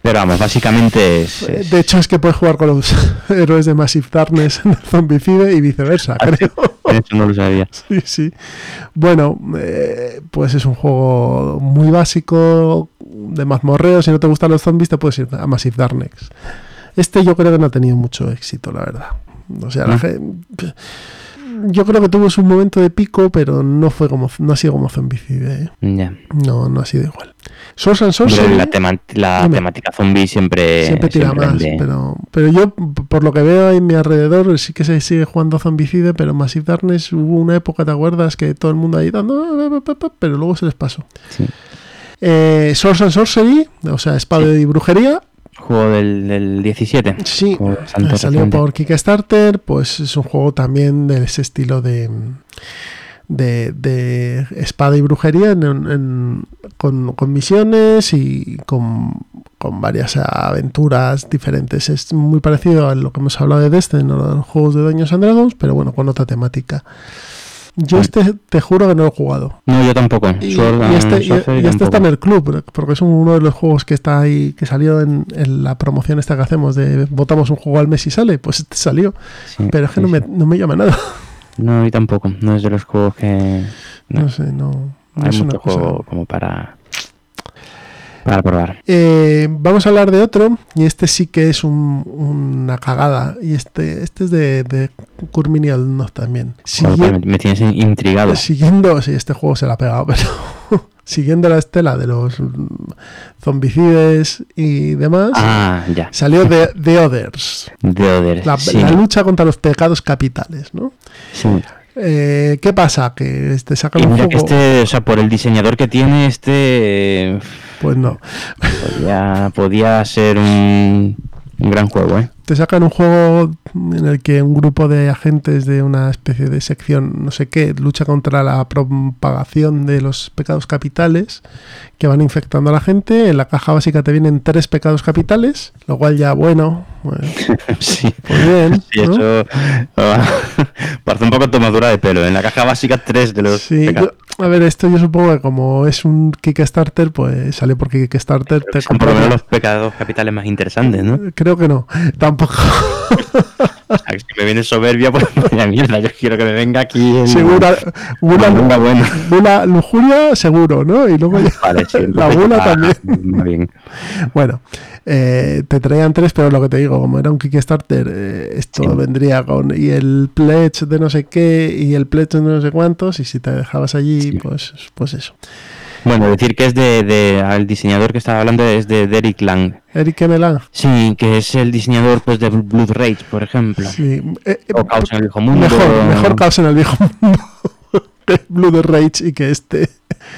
Pero vamos, básicamente es... es- De hecho, es que puedes jugar con los héroes de Massive Darkness en el Zombicide y viceversa, creo. Eso no lo sabía. Sí, sí. Bueno, eh, pues es un juego muy básico de mazmorreo. Si no te gustan los zombies, te puedes ir a Massive Darkness. Este yo creo que no ha tenido mucho éxito, la verdad. O sea, la ¿No? gen- yo creo que tuvo su momento de pico, pero no fue como no ha sido como Zombicide. ¿eh? No, no ha sido igual. Source and Hombre, Sorcery la, tema- la Dime. temática zombie siempre, siempre tira siempre más, pero, pero yo, por lo que veo en mi alrededor, sí que se sigue jugando Zombicide, pero Massive Darkness hubo una época, ¿te acuerdas? Que todo el mundo ahí dando, "Ah, pa, pa, pa", pero luego se les pasó. Sí. Eh, Source and Sorcery, o sea, espada y brujería, Juego del, del 17. Sí, salió por Kickstarter, pues es un juego también de ese estilo de, de, de espada y brujería en- en- con, con misiones y con, con varias aventuras diferentes. Es muy parecido a lo que hemos hablado de Destiny, ¿no? los juegos de Dungeons and Dragons, pero bueno, con otra temática. Yo este te juro que no lo he jugado. No, yo tampoco. Y, Sword y and este, y- Sorcery y este está en el club, porque es uno de los juegos que está ahí, que salió en, en la promoción esta que hacemos de votamos un juego al mes y sale, pues este salió. Sí, Pero es que sí, no me, sí. no me llama nada. No, y tampoco. No es de los juegos que. No, No sé, no, no hay es una mucho cosa. juego como para. Para probar. Eh, vamos a hablar de otro, y este sí que es un- una cagada. Y este, este es de, de Curminial no también. Me, me tienes intrigado. siguiendo, sí, este juego se la ha pegado, pero siguiendo la estela de los zombicides y demás, Ah, ya. salió de The Others. De Other. La, sí, la lucha contra los pecados capitales, ¿no? sí. Eh, ¿Qué pasa? Que te sacan Y un juego. este, o sea, por el diseñador que tiene, este Pues no. podía, podía ser un, un gran juego, ¿eh? Te sacan un juego en el que un grupo de agentes de una especie de sección, no sé qué, lucha contra la propagación de los pecados capitales que van infectando a la gente. En la caja básica te vienen tres pecados capitales, lo cual ya, bueno, bueno, Sí. pues bien. Sí, ¿no? eso parece un poco tomadura de pelo. En la caja básica, tres de los Sí, yo- a ver, esto yo supongo que como es un Kickstarter, pues sale por Kickstarter. Te Son por lo menos los pecados capitales más interesantes, ¿no? Creo que no, tampoco. Si me viene soberbia, pues vaya mierda. Yo quiero que me venga aquí en... Segura, Una buena. gula- lujuria, seguro, ¿no? Y luego ya- Vale, sí, la va- también. bien. Bueno, eh, te traían tres, pero lo que te digo, como era un Kickstarter, eh, esto Sí. vendría con y el pledge de no sé qué y el pledge de no sé cuántos, y si te dejabas allí, Sí. pues, pues eso. Bueno, decir que es de, de- al diseñador que estaba hablando es de Derek Lang. Eric Melan, Sí, que es el diseñador pues de Blood Rage, por ejemplo. sí. eh, eh, O Caos en el Viejo Mundo. mejor, mejor caos en el viejo mundo que Blood Rage y que este,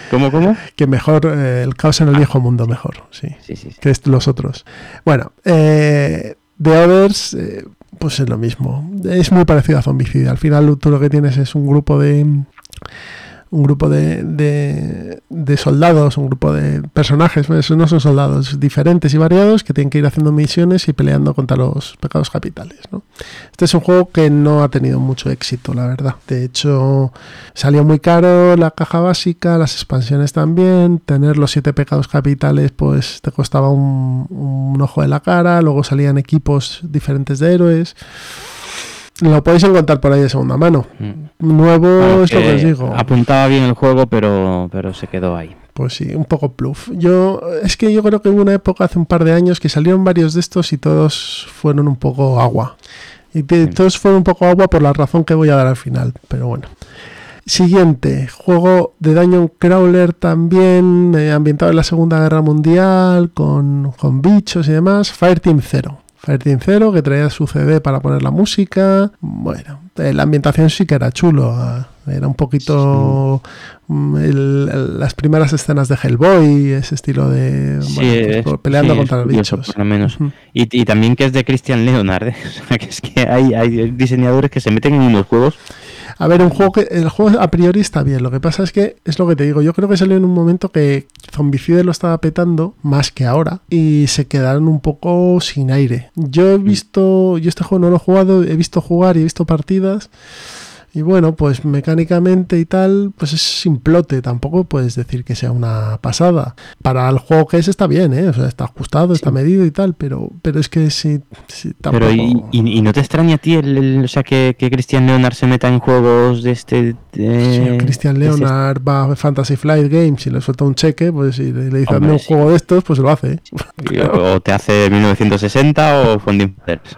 ¿Cómo, cómo? que mejor eh, el caos en el viejo mundo, mejor, sí. Sí, sí, sí. que los otros. Bueno, eh, The Others, eh, pues es lo mismo. Es muy parecido a Zombicide. Al final tú lo que tienes es un grupo de un grupo de, de, soldados, un grupo de personajes, pues no son soldados, diferentes y variados que tienen que ir haciendo misiones y peleando contra los pecados capitales. ¿no? Este es un juego que no ha tenido mucho éxito, la verdad. De hecho, salió muy caro la caja básica, las expansiones también. Tener los siete pecados capitales, pues te costaba un ojo de la cara. Luego salían equipos diferentes de héroes. Lo podéis encontrar por ahí de segunda mano. Mm. Nuevo es lo que os digo. Apuntaba bien el juego, pero, pero se quedó ahí. Pues sí, un poco pluf. Yo, es que yo creo que hubo una época hace un par de años que salieron varios de estos y todos fueron un poco agua. Y te- todos fueron un poco agua por la razón que voy a dar al final, pero bueno. Siguiente, juego de Dungeon Crawler también, eh, ambientado en la Segunda Guerra Mundial, con, con bichos y demás. Fireteam Zero. Fireteam Zero, que traía su CD para poner la música. Bueno, eh, la ambientación sí que era chulo. ah, Era un poquito mm, el- el- las primeras escenas de Hellboy, ese estilo de Sí, bueno, pues, es- peleando sí, contra los bichos. por lo menos. Ujú. Y, y también que es de Christian Leonard, ¿eh? O sea, que es que hay, hay diseñadores que se meten en unos juegos. A ver, un juego que el juego a priori está bien. Lo que pasa es que es lo que te digo. Yo creo que salió en un momento que Zombicide lo estaba petando más que ahora y se quedaron un poco sin aire. Yo he visto, yo este juego no lo he jugado, he visto jugar y he visto partidas. Y bueno, pues mecánicamente y tal, pues es simplote. Tampoco puedes decir que sea una pasada. Para el juego que es está bien, ¿eh? O sea, está ajustado, está medido y tal, pero, pero es que sí, sí tampoco... Pero y, y- y no te extraña a ti el, el- o sea, que, que Christian Leonard se meta en juegos de este... Sí, de- Christian de ese- Leonard va a Fantasy Flight Games y le suelta un cheque, pues si le, le dice Hombre, hazme un sí. juego de estos, pues lo hace. o te hace 1960 o Fathers.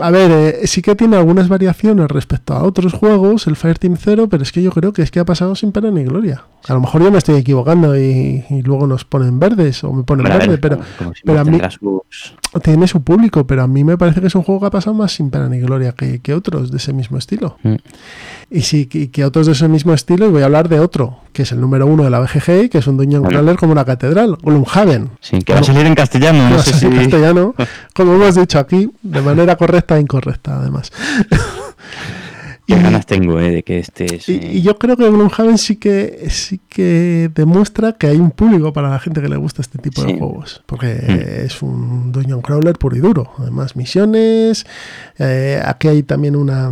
A ver, eh, sí que tiene algunas variaciones respecto a otros juegos, el Fireteam Zero, pero es que yo creo que es que ha pasado sin pena ni gloria. A lo mejor yo me estoy equivocando y, y luego nos ponen verdes o me ponen verde, ver, pero como- como siempre pero a mí- sus- tiene su público, pero a mí me parece que es un juego que ha pasado más sin pena ni gloria que, que otros de ese mismo estilo. Mm. Y sí, que, que otros de ese mismo estilo, y voy a hablar de otro, que es el número uno de la BGG, que es un Dungeon Bueno. Crawler como una catedral, Gloomhaven. Sí, que va a salir en castellano, no, sé si... en castellano, como hemos dicho aquí, de manera correcta e incorrecta, además. Qué Y- ganas tengo eh, de que este es... Y, eh, y yo creo que Gloomhaven sí que sí que demuestra que hay un público para la gente que le gusta este tipo de juegos. Porque Mm. es un Dungeon Crawler puro y duro. Además, misiones. eh, aquí hay también una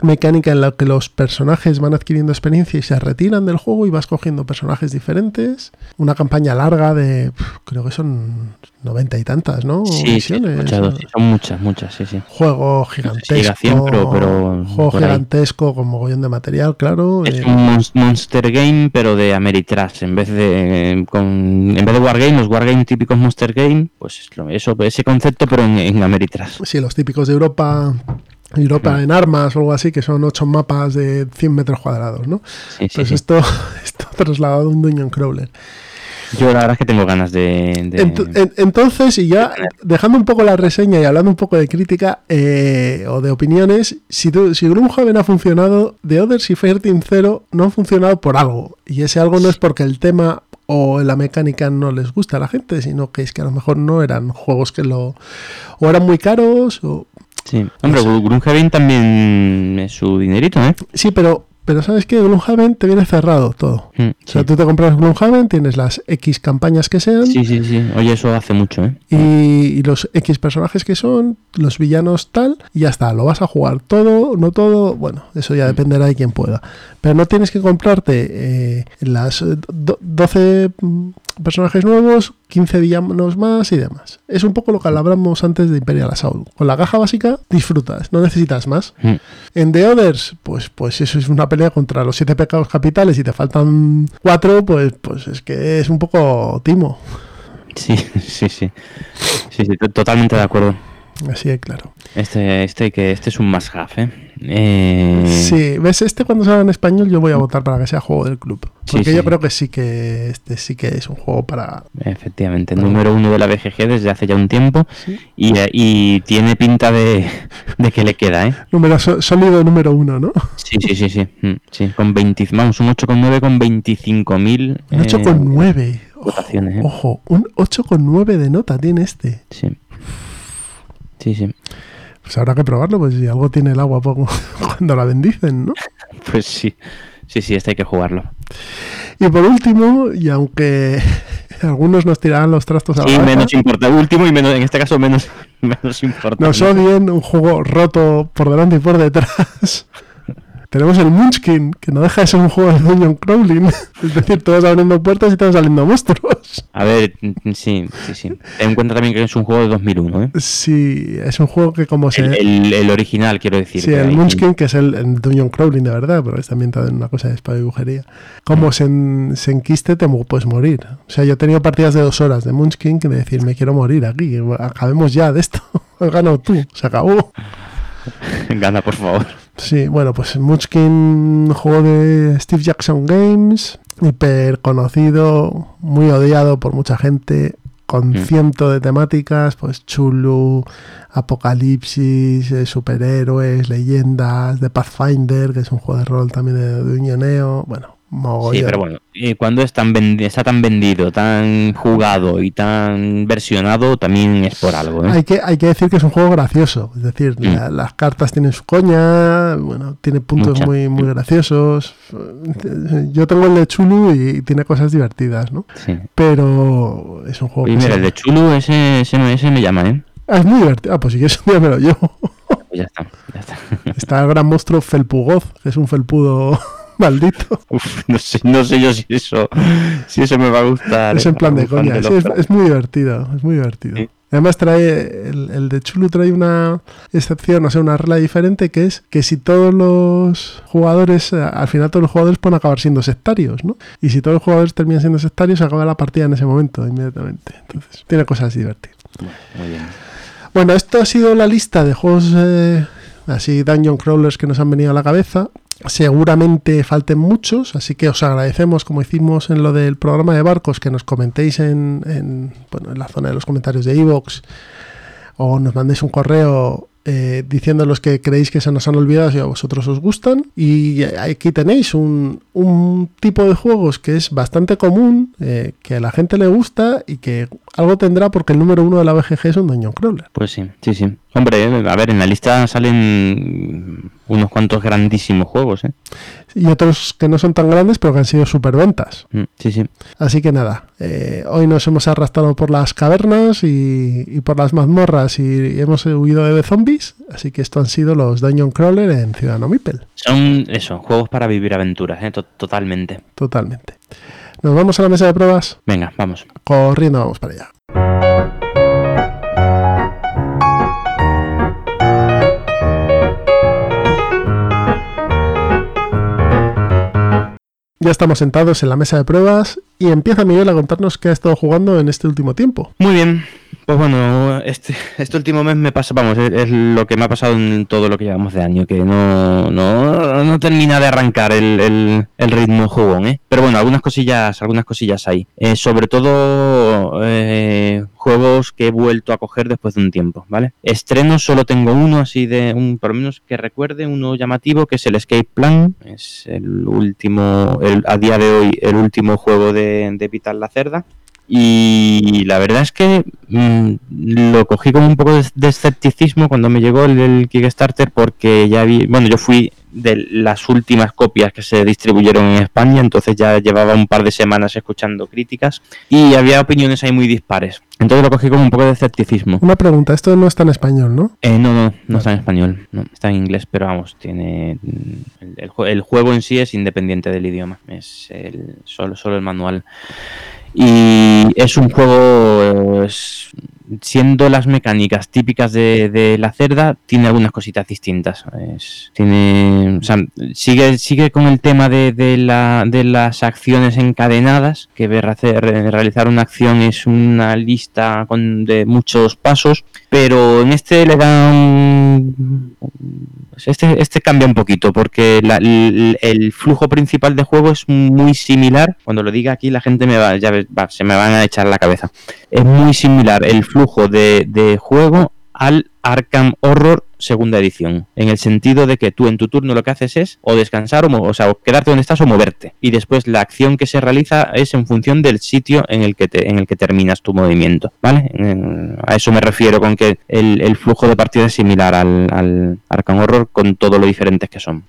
mecánica en la que los personajes van adquiriendo experiencia y se retiran del juego y vas cogiendo personajes diferentes. Una campaña larga de, creo que son noventa y tantas, ¿no? sí, son muchas, muchas, sí, sí. Juego gigantesco. llega a 100, pero- pero juego por ahí. gigantesco con mogollón de material, claro. Es eh, un mon- Monster Game, pero de Ameritrash. En vez de eh, con, en vez de Wargame, los Wargame típicos Monster Game, pues eso, ese concepto, pero en, en Ameritrash. Sí, los típicos de Europa, Europa en armas o algo así, que son ocho mapas de 100 metros cuadrados, ¿no? Sí, sí, Pues sí. esto, esto trasladado a un Dungeon Crawler. Yo la verdad es que tengo ganas de. de- Ent- en- entonces, y ya dejando un poco la reseña y hablando un poco de crítica eh, o de opiniones, si, si Gloomhaven ha funcionado, The Others y Fireteam Zero no han funcionado por algo. Y ese algo no es porque el tema o la mecánica no les gusta a la gente, sino que es que a lo mejor no eran juegos que lo... o eran muy caros o... Sí. Hombre, Gloomhaven también es su dinerito, ¿eh? Sí, pero, pero ¿sabes qué? Gloomhaven te viene cerrado todo. Mm, O sea, sí. tú te compras Gloomhaven, tienes las X campañas que sean sí, sí, sí. Oye, eso hace mucho, ¿eh? y, y los X personajes que son, los villanos tal, y ya está. Lo vas a jugar todo, no todo, bueno, eso ya dependerá de quién pueda. Pero no tienes que comprarte eh, las eh, do- 12 mm, personajes nuevos, 15 villanos más y demás. Es un poco lo que hablamos antes de Imperial Assault. Con la caja básica disfrutas, no necesitas más. Mm. En The Others, pues, pues eso es una pelea contra los siete pecados capitales y te faltan cuatro, pues, pues es que es un poco timo. Sí, sí, sí. Sí, sí, to- totalmente de acuerdo. Así de claro. Este, este, que este es un must have, ¿eh? Eh, Sí, ves, este cuando salga en español yo voy a votar para que sea juego del club. Porque sí. yo creo que sí que este sí que es un juego para... Efectivamente, número uno de la BGG desde hace ya un tiempo Sí. y, eh, y tiene pinta de, de que le queda, ¿eh? Número sólido número uno, ¿no? Sí, sí, sí, sí. mm, sí con 20, vamos, un 8,9 con 25.000 Un eh, 8,9. Ojo, votaciones, ¿eh? ojo, un 8,9 de nota tiene este. Sí. Sí, sí. Pues habrá que probarlo, pues si algo tiene el agua poco cuando la bendicen, ¿no? Pues sí. Sí, sí, este hay que jugarlo. Y por último, y aunque algunos nos tirarán los trastos a la cabeza, menos importante, último y menos, en este caso menos, menos importante. nos odien un juego roto por delante y por detrás. Tenemos el Munchkin, que no deja de ser un juego de Dungeon Crawling. Es decir, todos abriendo puertas y todos saliendo monstruos. A ver, mm, sí, sí, sí. Ten en cuenta también que es un juego de 2001, ¿eh? Sí, es un juego que como se... El, el- el original, quiero decir. Sí, el hay- Munchkin, que es el, el Dungeon Crawling de verdad, pero está ambientado en una cosa de espada y brujería. Como se, en- se enquiste, te puedes morir. O sea, yo he tenido partidas de dos horas de Munchkin que de decir, me quiero morir aquí, acabemos ya de esto. Has ganado tú, se acabó. Gana, por favor. Sí, bueno, pues Munchkin, juego de Steve Jackson Games, hiper conocido, muy odiado por mucha gente, con Mm. ciento de temáticas, pues Chulu, Apocalipsis, eh, superhéroes, leyendas, de Pathfinder, que es un juego de rol también de Duñoneo, bueno, mogollón. Sí, pero bueno, y cuando es tan está tan vendido, tan jugado y tan versionado, también es por algo, ¿eh? Hay que, hay que decir que es un juego gracioso, es decir, Mm. la- las cartas tienen su coña, bueno, tiene puntos Mucha. muy, muy graciosos. Yo tengo el de Chulu y tiene cosas divertidas, ¿no? Sí. Pero es un juego que mira, el de Chulu, ese, ese, ese me llama, ¿eh? Ah, es muy divertido. Ah, pues si quieres un día me lo llevo. Pues ya está, ya está. Está el gran monstruo Felpugoz, que es un felpudo maldito. Uf, no sé, no sé yo si eso, si eso me va a gustar. Es en plan de coña. Sí, es, muy divertido, es muy divertido. Sí. Además trae, el, el de Chulu trae una excepción, o sea, una regla diferente que es que si todos los jugadores, eh, al final todos los jugadores pueden acabar siendo sectarios, ¿no? Y si todos los jugadores terminan siendo sectarios, se acaba la partida en ese momento, inmediatamente. Entonces, tiene cosas divertidas. Muy bien. Bueno, esto ha sido la lista de juegos eh, así dungeon crawlers que nos han venido a la cabeza. Seguramente falten muchos, así que os agradecemos, como hicimos en lo del programa de barcos, que nos comentéis en, en, bueno, en la zona de los comentarios de iVoox o nos mandéis un correo eh, diciendo los que creéis que se nos han olvidado si a vosotros os gustan. Y aquí tenéis un, un tipo de juegos que es bastante común, eh, que a la gente le gusta y que algo tendrá porque el número uno de la BGG es un Dungeon Crawler. Pues sí, sí, sí. Hombre, a ver, en la lista salen unos cuantos grandísimos juegos, ¿eh? Y otros que no son tan grandes, pero que han sido superventas. Mm, Sí, sí. Así que nada, eh, hoy nos hemos arrastrado por las cavernas y, y por las mazmorras y hemos huido de zombies. Así que esto han sido los Dungeon Crawler en Ciudadano Mipel. Son, eso, juegos para vivir aventuras, ¿eh? To- Totalmente. Totalmente. Nos vamos a la mesa de pruebas. Venga, vamos. Corriendo, vamos para allá. Ya estamos sentados en la mesa de pruebas y empieza Miguel a contarnos qué ha estado jugando en este último tiempo. Muy bien. Pues bueno, este, este último mes me pasa, vamos, es, lo que me ha pasado en todo lo que llevamos de año, que no, no, no termina de arrancar el, el, ritmo jugón, ¿eh? Pero bueno, algunas cosillas, algunas cosillas hay. Eh, sobre todo eh, juegos que he vuelto a coger después de un tiempo, ¿vale? Estrenos solo tengo uno así de un, por lo menos que recuerde, uno llamativo, que es el Escape Plan. Es el último, el, a día de hoy, el último juego de, de Vital la Cerda. Y la verdad es que mm, lo cogí con un poco de, de escepticismo cuando me llegó el, el Kickstarter porque ya vi, bueno, yo fui de las últimas copias que se distribuyeron en España, entonces ya llevaba un par de semanas escuchando críticas y había opiniones ahí muy dispares. Entonces lo cogí con un poco de escepticismo. Una pregunta, esto no está en español, ¿no? Eh, no, no, no está en español, no, está en inglés, pero vamos, tiene el, el jue- el juego en sí es independiente del idioma, es el, solo, solo el manual. Y es un juego, es- siendo las mecánicas típicas de, de la cerda, tiene algunas cositas distintas. Tiene, sigue, sigue con el tema de, de la, de las acciones encadenadas, que ver hacer, realizar una acción es una lista con, de muchos pasos, pero en este le da un- este, este cambia un poquito porque el, flujo principal de juego es muy similar. Cuando lo diga aquí la gente me va, ya va, se me van a echar la cabeza. Es muy similar el flujo de, de juego al Arkham Horror segunda edición, en el sentido de que tú en tu turno lo que haces es o descansar o, o sea, o quedarte donde estás o moverte. Y después la acción que se realiza es en función del sitio en el que, en el que terminas tu movimiento, ¿vale? A eso me refiero con que el, el flujo de partida es similar al, al Arkham Horror con todo lo diferentes que son.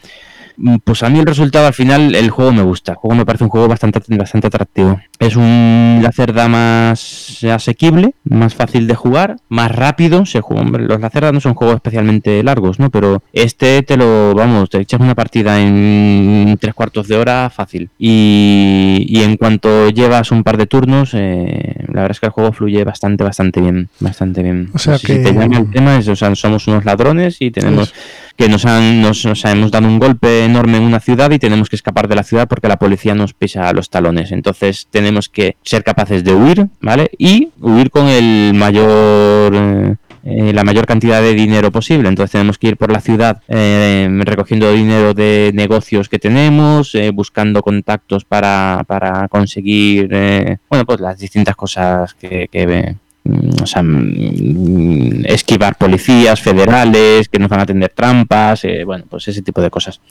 Pues a mí el resultado al final, el juego me gusta. El juego me parece un juego bastante, bastante atractivo. Es un Lacerda más asequible, más fácil de jugar, más rápido. Se juega, hombre, los Lacerda no son juegos especialmente largos, ¿no? Pero este te lo, vamos, te echas una partida en tres cuartos de hora fácil. Y, y en cuanto llevas un par de turnos, eh, la verdad es que el juego fluye bastante, bastante bien. Bastante bien. O sea No sé si que- te el tema, es, o sea, somos unos ladrones y tenemos Eso. Que nos han nos, nos hemos dado un golpe enorme en una ciudad y tenemos que escapar de la ciudad porque la policía nos pisa los talones. Entonces tenemos que ser capaces de huir, ¿vale? Y huir con el mayor eh, la mayor cantidad de dinero posible. Entonces tenemos que ir por la ciudad eh, recogiendo dinero de negocios que tenemos, eh, buscando contactos para, para conseguir, eh, bueno, pues las distintas cosas que, que, o sea, mm, esquivar policías federales que nos van a tender trampas, eh, bueno, pues ese tipo de cosas.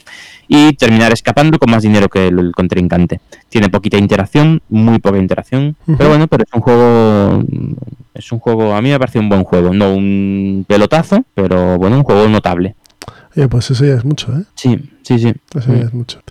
Y terminar escapando con más dinero que el, el contrincante. Tiene poquita interacción, muy poca interacción, pero bueno, pero es un juego, es un juego, a mí me parece un buen juego, no un pelotazo, pero bueno, un juego notable. Oye, pues eso ya es mucho, ¿eh? Sí, sí, sí. Eso ya es mucho.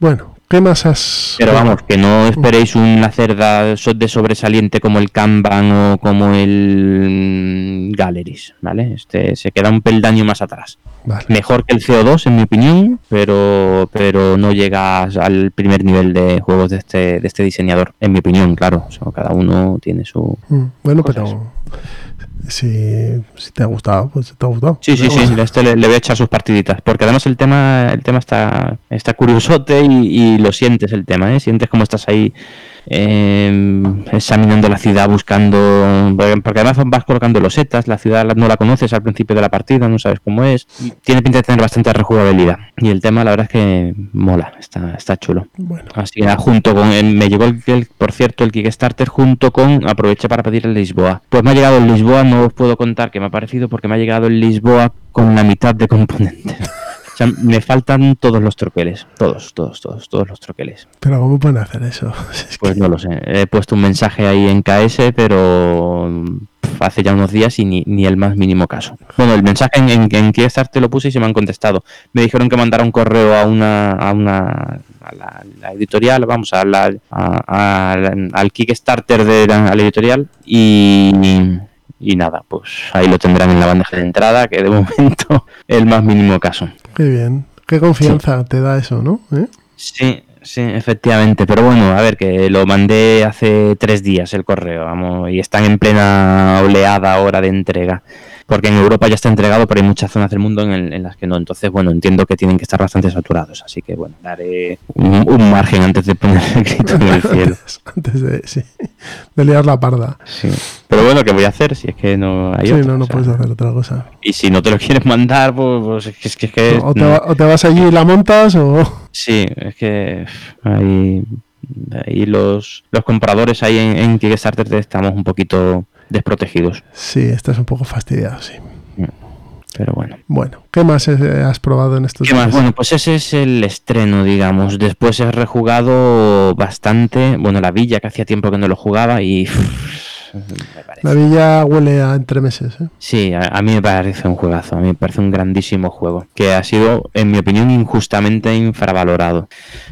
Bueno, ¿qué más has...? Pero vamos, que no esperéis una cerda de sobresaliente como el Kanban o como el mm, Galleries, ¿vale? Este se queda un peldaño más atrás. Vale. Mejor que el CO2 en mi opinión, pero pero no llega al primer nivel de juegos de este de este diseñador, en mi opinión, claro. O sea, cada uno tiene su Mm, Bueno, cosas. pero si, si te ha gustado, pues te ha gustado. Sí, sí, sí, este le, le voy a echar sus partiditas, porque además el tema, el tema está, está curiosote y, y lo sientes el tema, ¿eh? Sientes como estás ahí eh, examinando la ciudad, buscando. Porque además vas colocando losetas, la ciudad no la conoces al principio de la partida, no sabes cómo es. Tiene pinta de tener bastante rejugabilidad. Y el tema, la verdad es que mola, está, está chulo. Bueno, Así que junto con. el- me llegó, el, el- por cierto, el Kickstarter junto con. Aproveché para pedir el Lisboa. Pues me ha llegado el Lisboa, no os puedo contar qué me ha parecido porque me ha llegado el Lisboa con la mitad de componentes. O sea, me faltan todos los troqueles. Todos, todos, todos, todos los troqueles. pero ¿cómo pueden hacer eso? Es que- Pues no lo sé. He puesto un mensaje ahí en KS, pero hace ya unos días y ni, ni el más mínimo caso. Bueno, el mensaje en, en, en Kickstarter lo puse y se me han contestado. Me dijeron que mandara un correo a una, a una a la, la editorial, vamos, a la, a- al Kickstarter de la editorial y, y nada, pues ahí lo tendrán en la bandeja de entrada, que de momento el más mínimo caso. Qué bien. Qué confianza te da eso, ¿no? ¿Eh? Sí, sí, efectivamente. Pero bueno, a ver, que lo mandé hace tres días el correo, vamos, y están en plena oleada ahora de entrega. Porque en Europa ya está entregado, pero hay muchas zonas del mundo en, el- en las que no. Entonces, bueno, entiendo que tienen que estar bastante saturados. Así que, bueno, daré un, un margen antes de poner el grito en el cielo. Antes de, sí, de liar la parda. Sí. Pero bueno, ¿qué voy a hacer si es que no hay Sí, otra? no, no O sea, puedes hacer otra cosa. Y si no te lo quieres mandar, pues, pues es que... Es que, es que- O te, va- o te vas allí y la montas o... Sí, es que hay, ahí los, los compradores ahí en, en Kickstarter estamos un poquito desprotegidos. Sí, estás un poco fastidiado, sí. Pero bueno. Bueno, ¿qué más eh, has probado en estos ¿Qué más? días? Bueno, pues ese es el estreno, digamos. Después he rejugado bastante. Bueno, la villa, que hacía tiempo que no lo jugaba y... me parece- La villa huele a entre meses, ¿eh? Sí, a, a mí me parece un juegazo, a mí me parece un grandísimo juego, que ha sido, en mi opinión, injustamente infravalorado.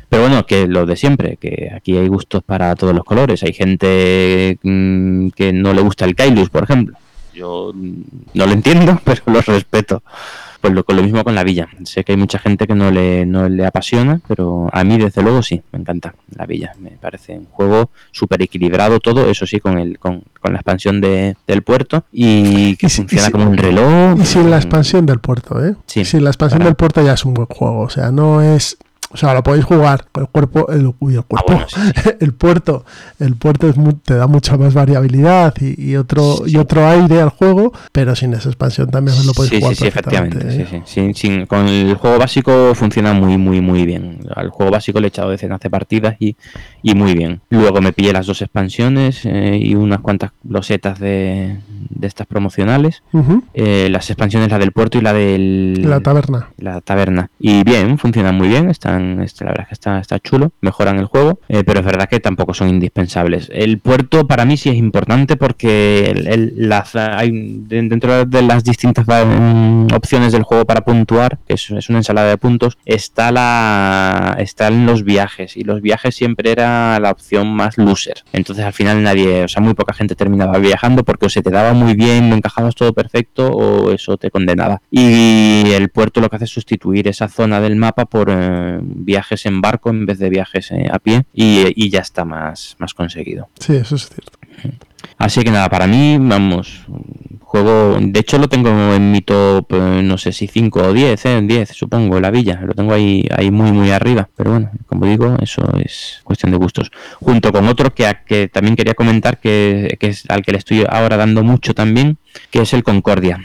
Pero bueno, que lo de siempre, que aquí hay gustos para todos los colores. Hay gente mm, que no le gusta el Kailus, por ejemplo. Yo mm, no lo entiendo, pero lo respeto. Pues lo, con lo mismo con la villa. Sé que hay mucha gente que no le, no le apasiona, pero a mí desde luego sí, me encanta la villa. Me parece un juego súper equilibrado todo, eso sí, con el con, con la expansión de, del puerto y que Y si- y funciona si- como un reloj. Y sin la expansión del puerto, ¿eh? Sí, sin la expansión para- del puerto ya es un buen juego. O sea, no es. O sea, lo podéis jugar con el cuerpo. El, uy, el cuerpo. Ah, bueno, sí, el puerto. El puerto es mu- te da mucha más variabilidad y, y otro Sí. y otro aire al juego, pero sin esa expansión también lo podéis jugar sí, sí, efectivamente. ¿eh? sí, sí. Sin- sin- con el juego básico funciona muy, muy, muy bien. Al juego básico le he echado decenas de partidas y, y muy bien. Luego me pillé las dos expansiones eh, y unas cuantas losetas de, de estas promocionales. Eh, las expansiones, la del puerto y la del... La taberna. la taberna. Y bien, funcionan muy bien, están, este, la verdad es que está, chulo, mejoran el juego, eh, pero es verdad que tampoco son indispensables. El puerto para mí sí es importante porque el- el- hay, de- dentro de las distintas mm, opciones del juego para puntuar, que es, es una ensalada de puntos, está la están los viajes y los viajes siempre era la opción más loser. Entonces al final nadie, o sea, muy poca gente terminaba viajando porque o se te daba muy bien, lo encajabas todo perfecto o eso te condenaba. Y el puerto lo que hace es sustituir esa zona del mapa por eh, viajes en barco en vez de viajes eh, a pie y, y ya está más, más conseguido. Sí, eso es cierto. Así que nada, para mí, vamos, juego, de hecho lo tengo en mi top, eh, no sé si 5 o 10, eh, 10 supongo, la villa, lo tengo ahí, ahí muy muy arriba, pero bueno, como digo, eso es cuestión de gustos. Junto con otro que, a- que también quería comentar, que, que es al que le estoy ahora dando mucho también, que es el Concordia.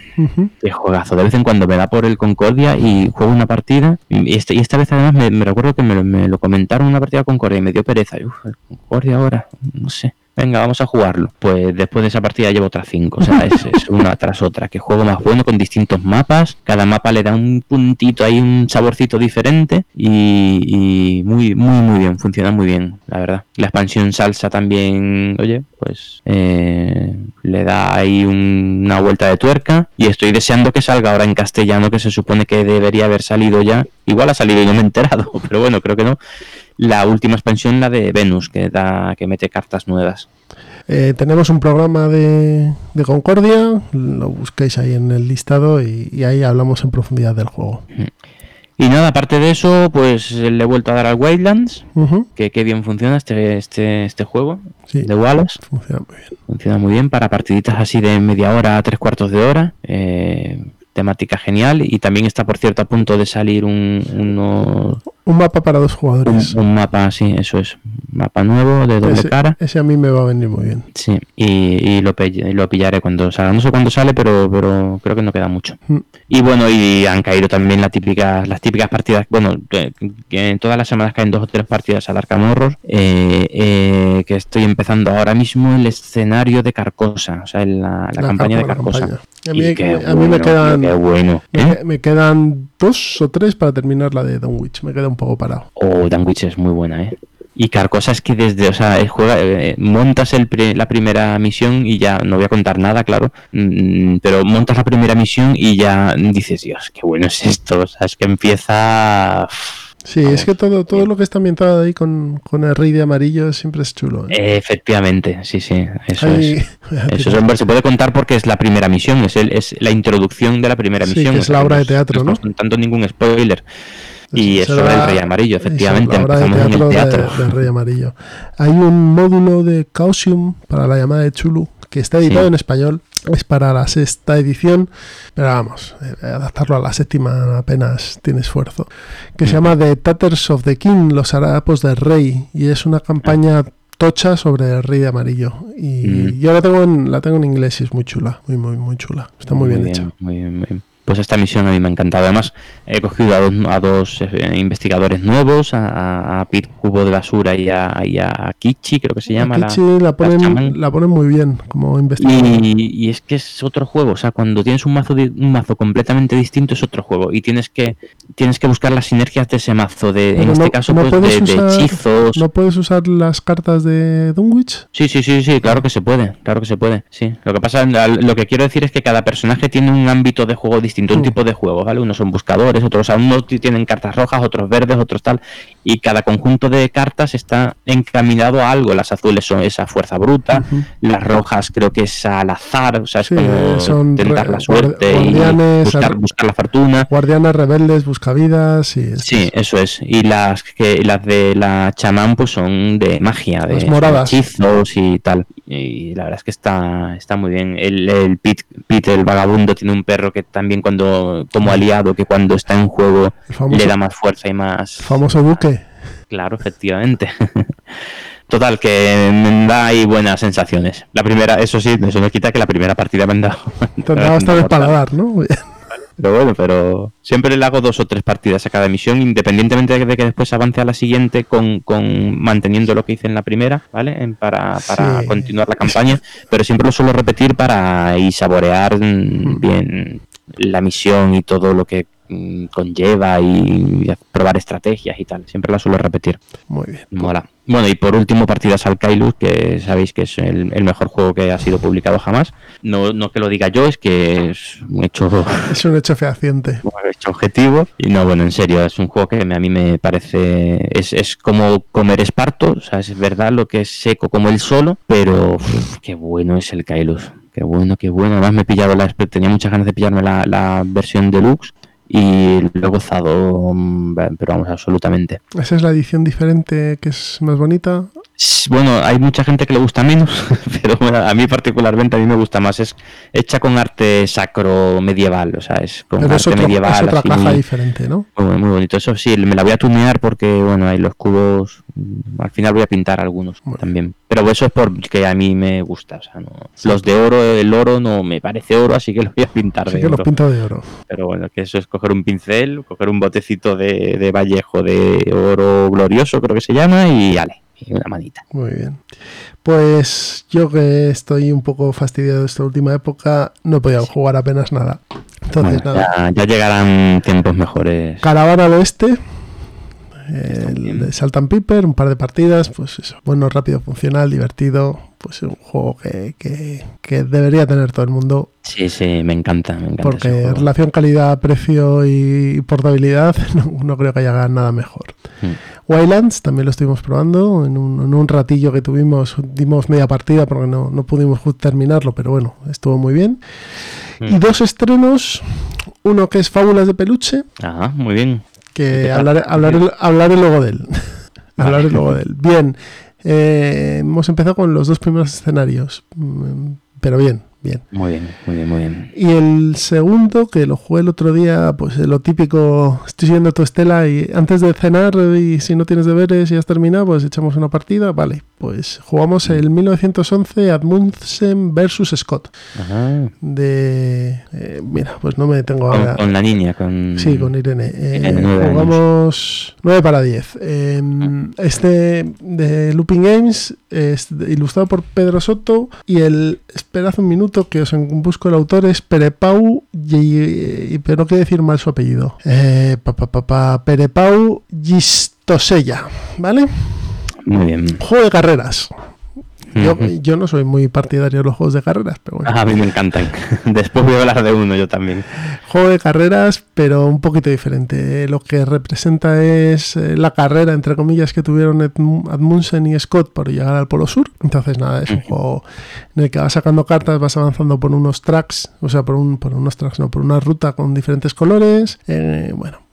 Qué juegazo. De vez en cuando me da por el Concordia y juego una partida. Y, este- y esta vez además me, recuerdo que me, lo- me lo comentaron una partida Concordia y me dio pereza. Y, Uf, el Concordia ahora, no sé. Venga, vamos a jugarlo. Pues después de esa partida llevo otras cinco. O sea, es, es una tras otra. Que juego más bueno con distintos mapas. Cada mapa le da un puntito ahí, un saborcito diferente. Y, y muy, muy, muy bien. Funciona muy bien, la verdad. La expansión salsa también, oye, pues eh, le da ahí un- una vuelta de tuerca. Y estoy deseando que salga ahora en castellano, que se supone que debería haber salido ya. Igual ha salido y no me he enterado, pero bueno, creo que no. La última expansión, la de Venus, que da, que mete cartas nuevas. Eh, tenemos un programa de, de Concordia, lo busquéis ahí en el listado y, y ahí hablamos en profundidad del juego. Y nada, aparte de eso, pues le he vuelto a dar al Wildlands, que bien funciona este, este, este juego Sí, de Wallace. funciona muy bien. Funciona muy bien para partiditas así de media hora a tres cuartos de hora. eh, temática genial. Y también está, por cierto, a punto de salir un, uno- Un mapa para dos jugadores. un mapa así, eso es. mapa nuevo de doble ese, cara. ese a mí me va a venir muy bien. Sí, y, y lo, lo pillaré cuando salga. No sé cuándo sale, pero, pero creo que no queda mucho. Mm. Y bueno, y han caído también las típicas, las típicas partidas. Bueno, que, que en todas las semanas caen dos o tres partidas al Arkham Horror. eh, eh, que estoy empezando ahora mismo el escenario de Carcosa, o sea, la, la La campaña de Carcosa. campaña. A Y mí, qué a mí me quedan... qué bueno. Me, ¿eh? me quedan dos o tres para terminar la de Dunwich. Me queda un poco parado. Oh, Danwich es muy buena, ¿eh? Y Carcosa es que desde, o sea, juega, eh, montas el la primera misión y ya, no voy a contar nada, claro, mm, pero montas la primera misión y ya dices, Dios, qué bueno es esto, o sea, es que empieza... Sí, Vamos, es que todo, todo lo que está ambientado ahí con, con el rey de amarillo siempre es chulo. ¿eh? Eh, efectivamente, sí, sí, eso es. Eso es, hombre, se puede contar porque es la primera misión, es, el, es la introducción de la primera Sí, misión. que es la obra de teatro, no ¿no? contando ningún spoiler. Y Eso era- del Rey Amarillo, efectivamente, de empezamos en el de- teatro. del rey amarillo. Hay un módulo de Causium para la llamada de Chulu que está editado Sí. en español. Es para la sexta edición, pero vamos, eh, adaptarlo a la séptima apenas tiene esfuerzo. Que se llama The Tatters of the King, los harapos del rey, y es una campaña tocha sobre el rey de amarillo. Y Mm. yo la tengo en, la tengo en inglés y es muy chula, muy muy muy chula. Está muy, bien, hecha. Muy bien, muy bien. Pues esta misión a mí me ha encantado. Además, he cogido a dos, a dos eh, investigadores nuevos, a, a Pete Cubo de Basura y a, y a Kichi, creo que se llama. la- Kichi la, ponen, la ponen muy bien como investigador. Y, y es que es otro juego, o sea, cuando tienes un mazo un mazo completamente distinto es otro juego y tienes que tienes que buscar las sinergias de ese mazo de en este caso no pues de, hechizos. ¿No puedes usar las cartas de Dunwich? Sí, sí, sí, sí, claro que se puede, claro que se puede, sí. Lo que pasa, lo que quiero decir es que cada personaje tiene un ámbito de juego distinto, un Mm. tipo de juego, ¿vale? Unos son buscadores, otros unos ti- tienen cartas rojas, otros verdes, otros tal, y cada conjunto de cartas está encaminado a algo. Las azules son esa fuerza bruta, las rojas creo que es al azar, o sea, es Sí, como son tentar la suerte y buscar, ar- buscar la fortuna. Guardianes rebeldes, buscavidas y... Sí, eso es. Y las que las de la chamán pues son de magia, de Las son moradas. hechizos y tal. Y la verdad es que está, está muy bien. El, el Pete, Pete, el vagabundo, tiene un perro que también cuando, como aliado, que cuando está en juego famoso, le da más fuerza y más... famoso buque. Claro, efectivamente. Total, que me da ahí buenas sensaciones. La primera, eso sí, eso no quita que la primera partida me han dado. Tendrá bastante el paladar, ¿no? Pero bueno, pero siempre le hago dos o tres partidas a cada misión, independientemente de que después avance a la siguiente con, con manteniendo lo que hice en la primera, ¿vale? En- para para Sí. continuar la campaña, pero siempre lo suelo repetir para y saborear mm, bien la misión y todo lo que mm, conlleva y, probar estrategias y tal. Siempre la suelo repetir. Muy bien. Mola. Bueno, y por último, partidas al Kailus, que sabéis que es el, el mejor juego que ha sido publicado jamás. No, no que lo diga yo, es que es un hecho Es un hecho fehaciente. hecho objetivo. Y no, bueno, en serio, es un juego que a mí me parece. Es, es como comer esparto, o sea, es verdad lo que es seco como el solo, pero uf, qué bueno es el Kailus. Qué bueno, qué bueno. Además, me he pillado la. Tenía muchas ganas de pillarme la, la versión deluxe y lo he gozado, mm, pero vamos, absolutamente. Esa es la edición diferente que es más bonita. Bueno, hay mucha gente que le gusta menos, pero bueno, a mí particularmente a mí me gusta más. Es hecha con arte sacro medieval, o sea, es con Pero arte otro- medieval. es otra así caja muy- diferente, ¿no? Muy, muy bonito. Eso sí, me la voy a tunear porque, bueno, hay los cubos. Al final voy a pintar algunos también. Pero eso es porque a mí me gusta. O sea, no, los de oro, el oro no me parece oro, así que lo voy a pintar Así de que los oro. pinto de oro. Pero bueno, que eso es coger un pincel, coger un botecito de, de Vallejo de oro glorioso, creo que se llama, y ale, una manita. Muy bien. Pues yo que estoy un poco fastidiado de esta última época, no he podido jugar apenas nada. Entonces, Bueno, nada. ya, ya llegarán tiempos mejores. Caravana al oeste. El de Salt and Piper, un par de partidas, pues eso, bueno, rápido, funcional, divertido, pues un juego que, que- que debería tener todo el mundo, Sí, sí, me encanta, me encanta. porque relación calidad-precio y portabilidad no, no creo que haya nada mejor. Mm. Wildlands también lo estuvimos probando en un, en un ratillo que tuvimos, dimos media partida porque no, no pudimos terminarlo, pero bueno, estuvo muy bien. Y Mm. dos estrenos, uno que es Fábulas de Peluche, Ah, muy bien. Que hablaré, hablaré, hablaré luego de él. Vale. hablaré luego de él. Bien, eh, hemos empezado con los dos primeros escenarios, mm, pero bien, bien. Muy bien, muy bien, muy bien. Y el segundo, que lo jugué el otro día, pues lo típico, estoy siguiendo tu estela y antes de cenar y si no tienes deberes y has terminado, pues echamos una partida. Vale, pues jugamos el 1911 Admundsen versus Scott. Ajá. De... eh, mira, pues no me tengo Con, ahora... con la niña, con... Sí, con Irene. Eh, Irene, nueve años. jugamos 9 para 10. Eh, este de Looping Games es ilustrado por Pedro Soto y el, esperad un minuto que os busco el autor, es Perepau, y, y- pero no quiero decir mal su apellido. Eh, pa, pa, pa, pa, Perepau Gistosella, ¿vale? Muy bien. Juego de carreras. Yo, no soy muy partidario de los juegos de carreras, pero bueno. Ah, a mí me encantan. Después voy a hablar de uno yo también. Juego de carreras, pero un poquito diferente. Lo que representa es eh, la carrera, entre comillas, que tuvieron Admundsen y Scott por llegar al Polo Sur. Entonces, nada, es un juego en el que vas sacando cartas, vas avanzando por unos tracks, o sea, por, un, por unos tracks, no, por una ruta con diferentes colores. Eh, bueno,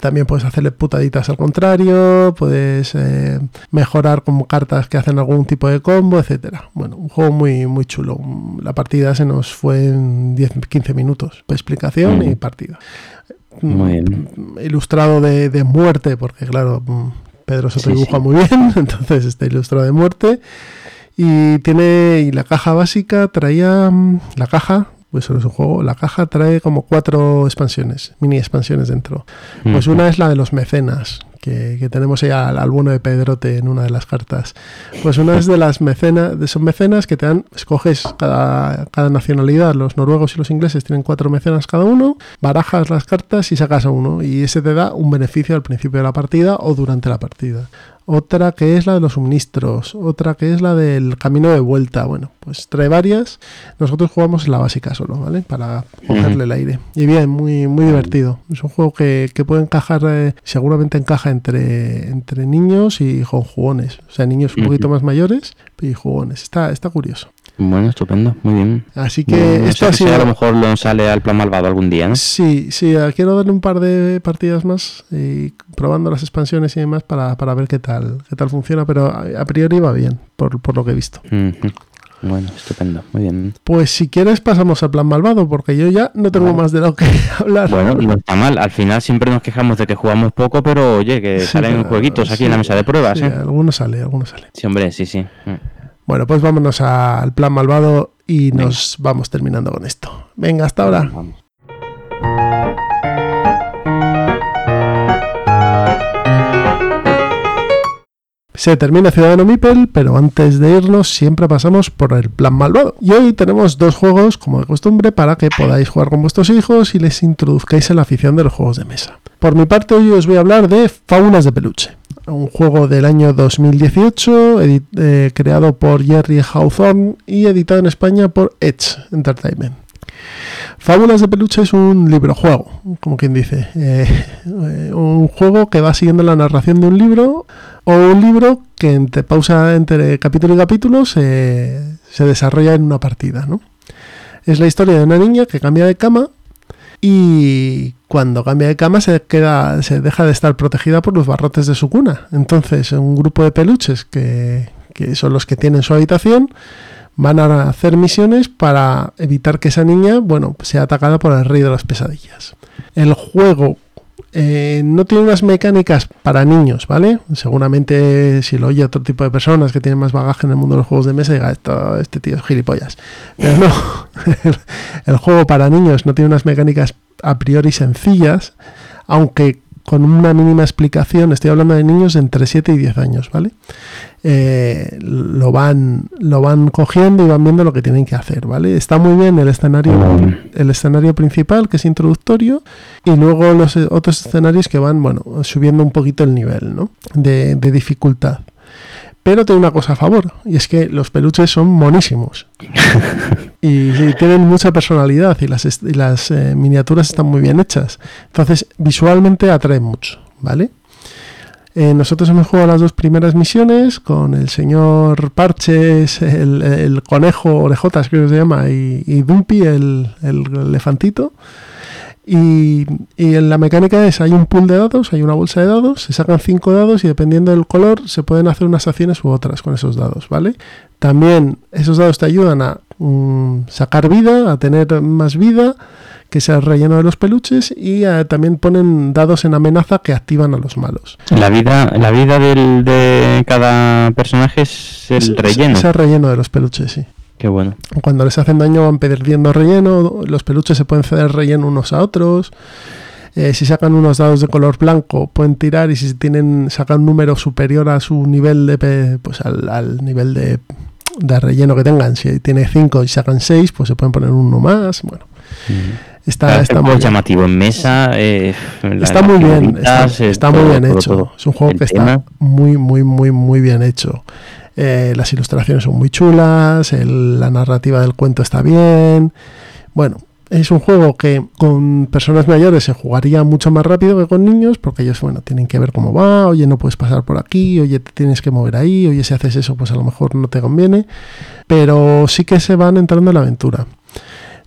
también puedes hacerle putaditas al contrario, puedes eh, mejorar como cartas que hacen algún tipo de combo, etcétera. Bueno, un juego muy, muy chulo. La partida se nos fue en 10-15 minutos. Explicación y partida. Muy bien. Ilustrado de, de muerte, porque claro, mm, Pedro Soto Sí, dibuja sí. muy bien, entonces está ilustrado de muerte. Y tiene. Y la caja básica traía. mm, La caja. Pues es un juego. La caja trae como cuatro expansiones, mini expansiones dentro. Pues una es la de los mecenas, que, que tenemos ahí al, al bueno de Pedrote en una de las cartas. Pues una es de las mecenas, de son mecenas que te dan, escoges cada, cada nacionalidad, los noruegos y los ingleses tienen cuatro mecenas cada uno, barajas las cartas y sacas a uno, y ese te da un beneficio al principio de la partida o durante la partida. Otra que es la de los suministros, otra que es la del camino de vuelta. Bueno, pues trae varias. Nosotros jugamos la básica solo, ¿vale? Para cogerle el aire. Y bien, muy, muy divertido. Es un juego que, que puede encajar, eh, seguramente encaja entre, entre niños y con jugones. O sea, niños un poquito más mayores y jugones. Está, está curioso. Bueno, estupendo. Muy bien. Así que no esto sé ha si sido... a lo mejor lo sale al plan malvado algún día, ¿no? Sí, sí, eh, quiero darle un par de partidas más y probando las expansiones y demás para, para ver qué tal, qué tal funciona, pero a, priori va bien, por, por lo que he visto. Bueno, estupendo. Muy bien. Pues si quieres pasamos al plan malvado, porque yo ya no tengo Vale. más de lo que hablar. Bueno, no está mal. Al final siempre nos quejamos de que jugamos poco, pero oye, que Sí, salen pero- jueguitos aquí sí, en la mesa de pruebas, sí, ¿eh? algunos sale, algunos sale. Sí, hombre, sí, sí. Mm. Bueno, pues vámonos al plan malvado y nos vamos terminando con esto. Venga, hasta ahora. Vamos. Se termina Ciudadano Mipel, pero antes de irnos siempre pasamos por el plan malvado. Y hoy tenemos dos juegos, como de costumbre, para que podáis jugar con vuestros hijos y les introduzcáis en la afición de los juegos de mesa. Por mi parte, hoy os voy a hablar de Faunas de Peluche, un juego del año 2018, edit- eh, creado por Jerry Hawthorne y editado en España por Edge Entertainment. Fábulas de peluche es un librojuego, como quien dice. Eh, eh, un juego que va siguiendo la narración de un libro o un libro que entre pausa entre capítulo y capítulo se, se desarrolla en una partida. ¿no? Es la historia de una niña que cambia de cama y cuando cambia de cama se queda se deja de estar protegida por los barrotes de su cuna. Entonces un grupo de peluches que, que son los que tienen su habitación van a hacer misiones para evitar que esa niña, bueno, sea atacada por el rey de las pesadillas. El juego eh, no tiene unas mecánicas para niños, ¿vale? Seguramente si lo oye otro tipo de personas que tienen más bagaje en el mundo de los juegos de mesa, diga, esto, este tío es gilipollas. Pero no, el, el juego para niños no tiene unas mecánicas a priori sencillas, aunque con una mínima explicación, estoy hablando de niños entre 7 y 10 años, ¿vale? Eh, lo, van, lo van cogiendo y van viendo lo que tienen que hacer, ¿vale? Está muy bien el escenario, el escenario principal, que es introductorio, y luego los otros escenarios que van, bueno, subiendo un poquito el nivel, ¿no? De dificultad. Pero tiene una cosa a favor, y es que los peluches son monísimos. y, y tienen mucha personalidad y las, y las eh, miniaturas están muy bien hechas. Entonces, visualmente atrae mucho, ¿vale? Eh, nosotros hemos jugado las dos primeras misiones con el señor Parches, el, el conejo, orejotas creo que se llama, y, y Dumpy, el, el elefantito. Y, y en la mecánica es, hay un pool de dados, hay una bolsa de dados, se sacan cinco dados y dependiendo del color se pueden hacer unas acciones u otras con esos dados, ¿vale? También esos dados te ayudan a mm, sacar vida, a tener más vida, que sea el relleno de los peluches y eh, también ponen dados en amenaza que activan a los malos. La vida, la vida del, de cada personaje es el Es- relleno. Es el relleno de los peluches, sí. Qué bueno. Cuando les hacen daño van perdiendo relleno, los peluches se pueden ceder relleno unos a otros. Eh, si sacan unos dados de color blanco, pueden tirar y si tienen sacan un número superior a su nivel de pues al, al nivel de, de relleno que tengan. Si tiene 5 y sacan 6, pues se pueden poner uno más. Bueno, está, Está, está muy llamativo en mesa. eh, Está muy bien, está, eh, está todo, muy bien hecho. todo. Es un juego que tema, está muy, muy, muy, muy bien hecho. Eh, las ilustraciones son muy chulas, la narrativa del cuento está bien. Bueno, es un juego que con personas mayores se jugaría mucho más rápido que con niños, porque ellos, bueno, tienen que ver cómo va, oye, no puedes pasar por aquí, oye, te tienes que mover ahí, oye, si haces eso, pues a lo mejor no te conviene, pero sí que se van entrando en la aventura.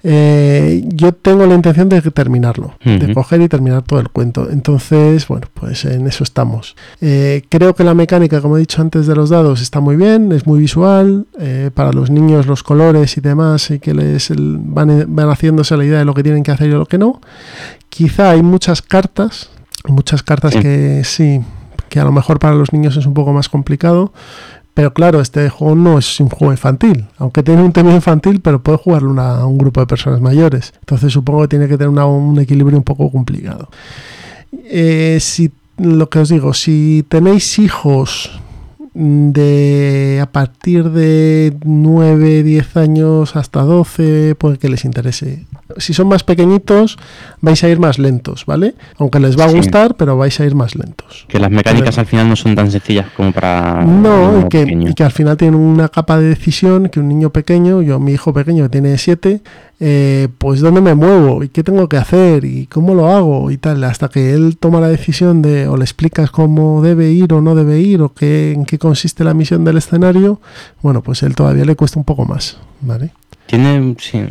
Eh, yo tengo la intención de terminarlo, de Ujú. coger y terminar todo el cuento. Entonces, bueno, pues en eso estamos. Eh, creo que la mecánica, como he dicho antes, de los dados está muy bien, es muy visual. eh, para los niños, los colores y demás, y que les el- van, van haciéndose la idea de lo que tienen que hacer y lo que no. Quizá hay muchas cartas, muchas cartas Sí. que sí, que a lo mejor para los niños es un poco más complicado. Pero claro, este juego no es un juego infantil, aunque tiene un tema infantil, pero puede jugarlo una- un grupo de personas mayores. Entonces supongo que tiene que tener un equilibrio un poco complicado. Eh, si lo que os digo, si tenéis hijos de a partir de 9, 10 años hasta 12, puede que les interese. Si son más pequeñitos, vais a ir más lentos, ¿vale? Aunque les va a Sí. gustar, pero vais a ir más lentos. Que las mecánicas al final no son tan sencillas como para. No, y que, pequeño. y que al final tiene una capa de decisión que un niño pequeño, yo mi hijo pequeño que tiene siete, eh, pues dónde me muevo y qué tengo que hacer y cómo lo hago y tal, hasta que él toma la decisión de o le explicas cómo debe ir o no debe ir o qué, en qué consiste la misión del escenario, bueno, pues él todavía le cuesta un poco más, ¿vale? Tiene, sí,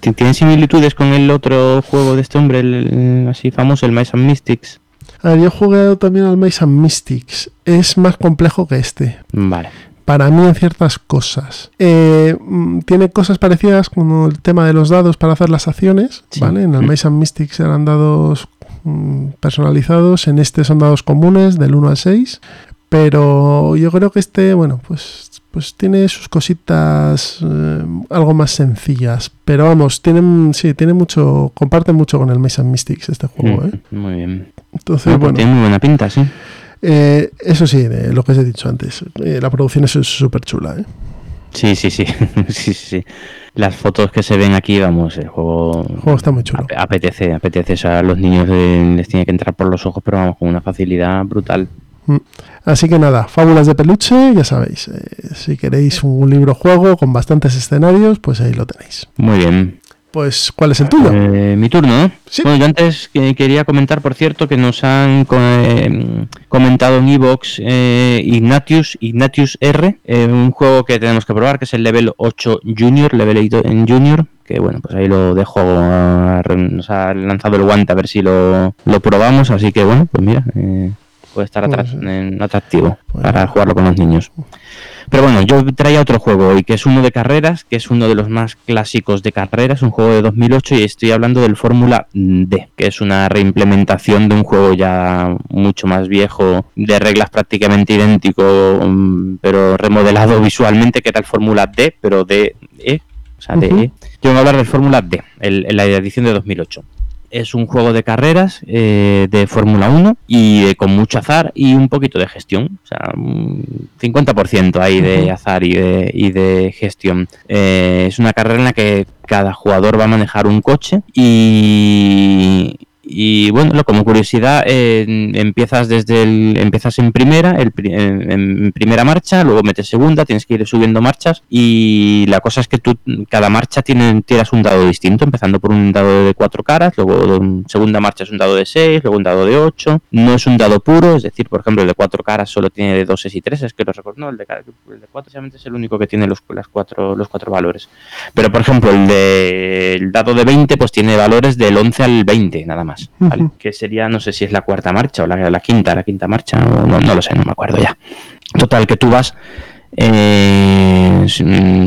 ti- tiene similitudes con el otro juego de este hombre, el, el así famoso, el Mice and Mystics. A ver, yo he jugado también al Maze and Mystics, es más complejo que este. Vale. para mí en ciertas cosas. Eh, mm, tiene cosas parecidas como el tema de los dados para hacer las acciones, Sí. ¿vale? En el. Maze and Mystics eran dados mm, personalizados, en este son dados comunes del 1 al 6, pero yo creo que este, bueno, pues pues tiene sus cositas eh, algo más sencillas, pero vamos, tienen sí, tiene mucho comparte mucho con el and Mystics este juego, ¿eh? Mm, Muy bien. Entonces, Bueno, bueno, Tiene muy buena pinta, sí. eh, eso sí, de lo que os he dicho antes, eh, la producción es súper chula, ¿eh? Sí, sí, sí. sí, sí. Las fotos que se ven aquí, vamos, el juego. El juego está muy chulo. ap- Apetece, apetece. O sea, a los niños eh, les tiene que entrar por los ojos, pero vamos, con una facilidad brutal. Así que nada, fábulas de peluche, ya sabéis. eh, si queréis un libro juego con bastantes escenarios, pues ahí lo tenéis. Muy bien. Pues, ¿cuál es el tuyo? Eh, mi turno, ¿no? Sí. Bueno, yo antes que- quería comentar, por cierto, que nos han co- eh, comentado en Evox eh, Ignatius, Ignatius R, eh, un juego que tenemos que probar, que es el level 8 Junior, level 8 en Junior, que bueno, pues ahí lo dejo, nos ha lanzado el guante a ver si lo, lo probamos, así que bueno, pues mira, eh, puede estar atra- atractivo para jugarlo con los niños. Pero bueno, yo traía otro juego hoy, que es uno de carreras, que es uno de los más clásicos de carreras, un juego de 2008 y estoy hablando del Fórmula D, que es una reimplementación de un juego ya mucho más viejo, de reglas prácticamente idéntico, mm, pero remodelado visualmente, que era el Fórmula D, pero de E, o sea, de. E. Yo voy a hablar del Fórmula D, el- en la edición de 2008 es un juego de carreras eh, de Fórmula 1 y eh, con mucho azar y un poquito de gestión. O sea, un 50% ahí de azar y de, y de gestión. Eh, es una carrera en la que cada jugador va a manejar un coche y, y bueno, como curiosidad, empiezas desde el, empiezas en primera, el, en, primera marcha, luego metes segunda, tienes que ir subiendo marchas y la cosa es que tú cada marcha tiene, tiras un dado distinto, empezando por un dado de cuatro caras, luego en segunda marcha es un dado de seis, luego un dado de ocho. No es un dado puro, es decir, por ejemplo, el de cuatro caras solo tiene de doses y tres, es que lo recuerdo, no, el de, el de cuatro solamente es el único que tiene los, las cuatro, los cuatro valores. Pero por ejemplo, el de el dado de 20 pues tiene valores del 11 al 20 nada más, Que sería, no sé si es la cuarta marcha o la, la quinta, la quinta marcha, no, no, lo sé, no me acuerdo ya. Total, que tú vas eh,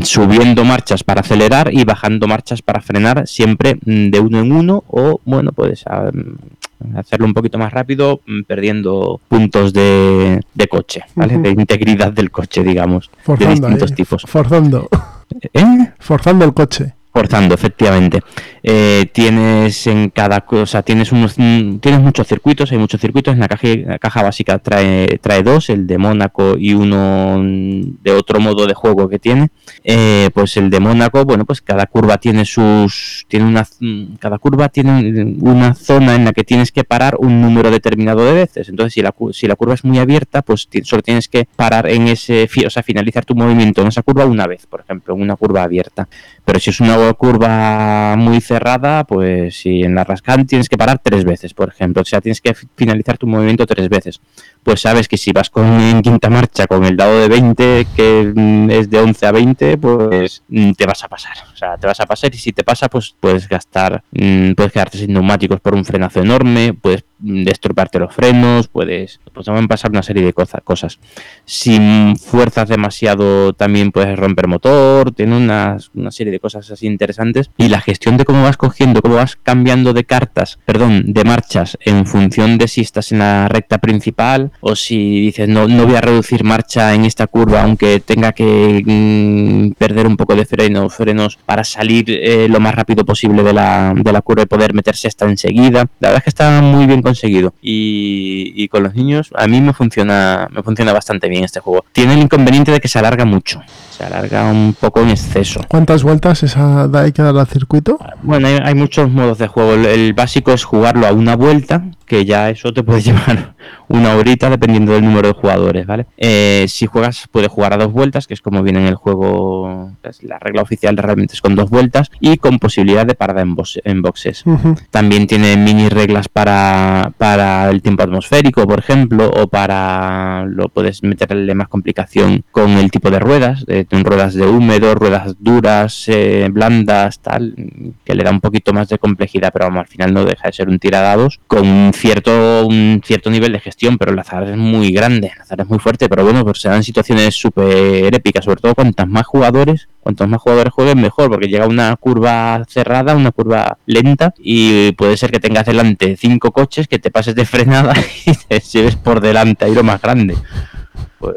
subiendo marchas para acelerar y bajando marchas para frenar, siempre mm, de uno en uno o, bueno, puedes hacerlo un poquito más rápido mm, perdiendo puntos de, coche, ¿vale? De integridad del coche, digamos, de distintos tipos. Forzando. ¿Eh? Forzando el coche. Forzando, efectivamente. Eh, tienes en cada cosa, tienes unos, mm, tienes muchos circuitos, hay muchos circuitos. En la caja, la caja básica trae, trae dos, el de Mónaco y uno de otro modo de juego que tiene. Eh, pues el de Mónaco, bueno, pues cada curva tiene sus, tiene una, mm, cada curva tiene una zona en la que tienes que parar un número determinado de veces. Entonces, si la, si la curva es muy abierta, pues solo tienes que parar en ese, o sea, finalizar tu movimiento en esa curva una vez, por ejemplo, en una curva abierta. Pero si es una curva muy cerrada cerrada, pues si en la rascan tienes que parar tres veces, por ejemplo. O sea, tienes que finalizar tu movimiento tres veces. Pues sabes que si vas con en quinta marcha con el dado de 20, que mm, es de 11 a 20, pues mm, te vas a pasar. O sea, te vas a pasar y si te pasa, pues puedes gastar, mm, puedes quedarte sin neumáticos por un frenazo enorme, puedes destroparte los frenos, puedes, pues pasar una serie de cosas. Si fuerzas demasiado, también puedes romper motor, tiene una, una serie de cosas así interesantes. Y la gestión de cómo vas cogiendo, cómo vas cambiando de cartas, perdón, de marchas en función de si estás en la recta principal o si dices no, no voy a reducir marcha en esta curva aunque tenga que mm, perder un poco de freno, frenos para salir eh, lo más rápido posible de la, de la curva y poder meterse hasta enseguida. La verdad es que está muy bien conseguido y, y con los niños a mí me funciona, me funciona bastante bien este juego. Tiene el inconveniente de que se alarga mucho se alarga un poco en exceso. ¿Cuántas vueltas esa hay que dar al circuito? Bueno, hay, muchos modos de juego. el, básico es jugarlo a una vuelta, que ya eso te puede llevar una horita dependiendo del número de jugadores, ¿vale? Eh, si juegas, puedes jugar a dos vueltas, que es como viene en el juego, la regla oficial realmente es con dos vueltas y con posibilidad de parada en, en boxes. También tiene mini reglas para, para el tiempo atmosférico, por ejemplo, o para, lo puedes meterle más complicación con el tipo de ruedas, de, ruedas de húmedo, ruedas duras, eh, blandas, tal, que le da un poquito más de complejidad, pero vamos, al final no deja de ser un tiradados con cierto, un cierto nivel de gestión, pero el azar es muy grande, el azar es muy fuerte, pero bueno, pues se dan situaciones súper épicas, sobre todo cuantas más jugadores, cuantos más jugadores jueguen mejor, porque llega una curva cerrada, una curva lenta, y puede ser que tengas delante cinco coches, que te pases de frenada y te lleves por delante ahí lo más grande. Pues,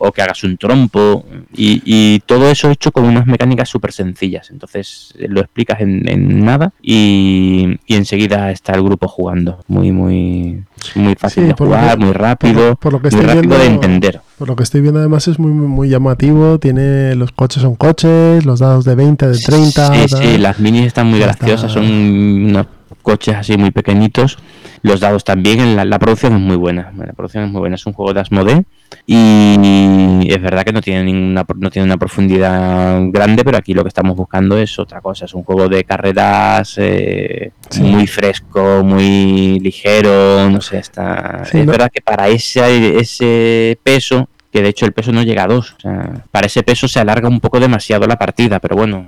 o que hagas un trompo y, todo eso hecho con unas mecánicas súper sencillas. Entonces eh, lo explicas en, nada y, enseguida está el grupo jugando. Muy, muy, muy fácil de jugar, muy rápido, por, lo que muy rápido de entender. Por lo que estoy viendo además es muy, muy llamativo. Tiene los coches son coches, los dados de 20, de 30. Sí, sí, las minis están muy graciosas, son unos coches así muy pequeñitos los dados también, la, la, producción es muy buena. La producción es muy buena. Es un juego de Asmodee y es verdad que no tiene ninguna, no tiene una profundidad grande, pero aquí lo que estamos buscando es otra cosa. Es un juego de carreras eh, muy fresco, muy ligero. No sé, está. es verdad que para ese, ese peso que de hecho el peso no llega a dos. para ese peso se alarga un poco demasiado la partida, pero bueno,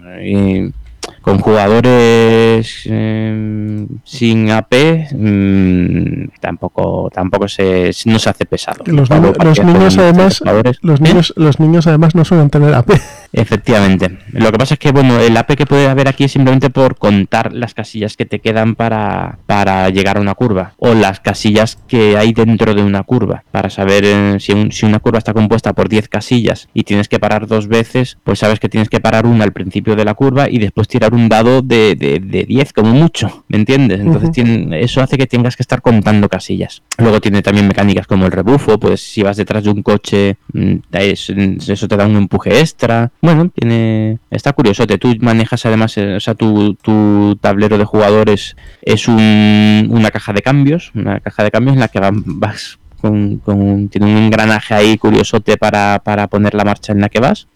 con jugadores em, sin AP mm, tampoco tampoco se no se hace pesado. Los, niños además los niños los niños además no suelen tener AP efectivamente lo que pasa es que bueno el AP que puede haber aquí es simplemente por contar las casillas que te quedan para para llegar a una curva o las casillas que hay dentro de una curva para saber eh, si, si una curva está compuesta por 10 casillas y tienes que parar dos veces pues sabes que tienes que parar una al principio de la curva y después tirar un dado de, de, 10 como mucho, ¿me entiendes? Entonces eso hace que tengas que estar contando casillas. Luego tiene también mecánicas como el rebufo, pues si vas detrás de un coche, mm, eso te da un empuje extra. Bueno, tiene está curioso. Tú manejas además, eh, o sea, tu, tu tablero de jugadores es un, una caja de cambios, una caja de cambios en la que vas con, con, tiene un engranaje ahí curiosote para, para poner la marcha en la que vas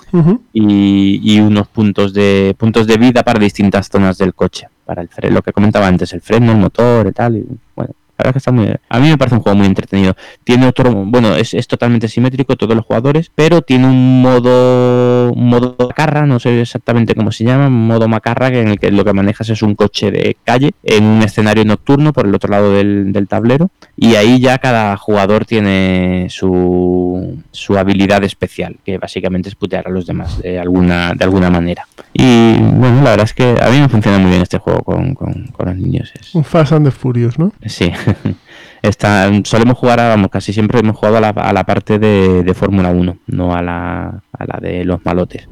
y, y unos puntos de puntos de vida para distintas zonas del coche para el freno, lo que comentaba antes el freno el motor y tal y bueno la verdad que está muy a mí me parece un juego muy entretenido tiene otro bueno es, es totalmente simétrico todos los jugadores pero tiene un modo un modo macarra no sé exactamente cómo se llama un modo macarra que en el que lo que manejas es un coche de calle en un escenario nocturno por el otro lado del, del tablero y ahí ya cada jugador tiene su, su habilidad especial, que básicamente es putear a los demás de alguna, de alguna manera. Y bueno, la verdad es que a mí me funciona muy bien este juego con, con, con los niños. Es, Un Fast and the Furious, ¿no? sí. Está, solemos jugar, a, vamos, casi siempre hemos jugado a la, a la parte de, Fórmula 1, no a la, a la de los malotes.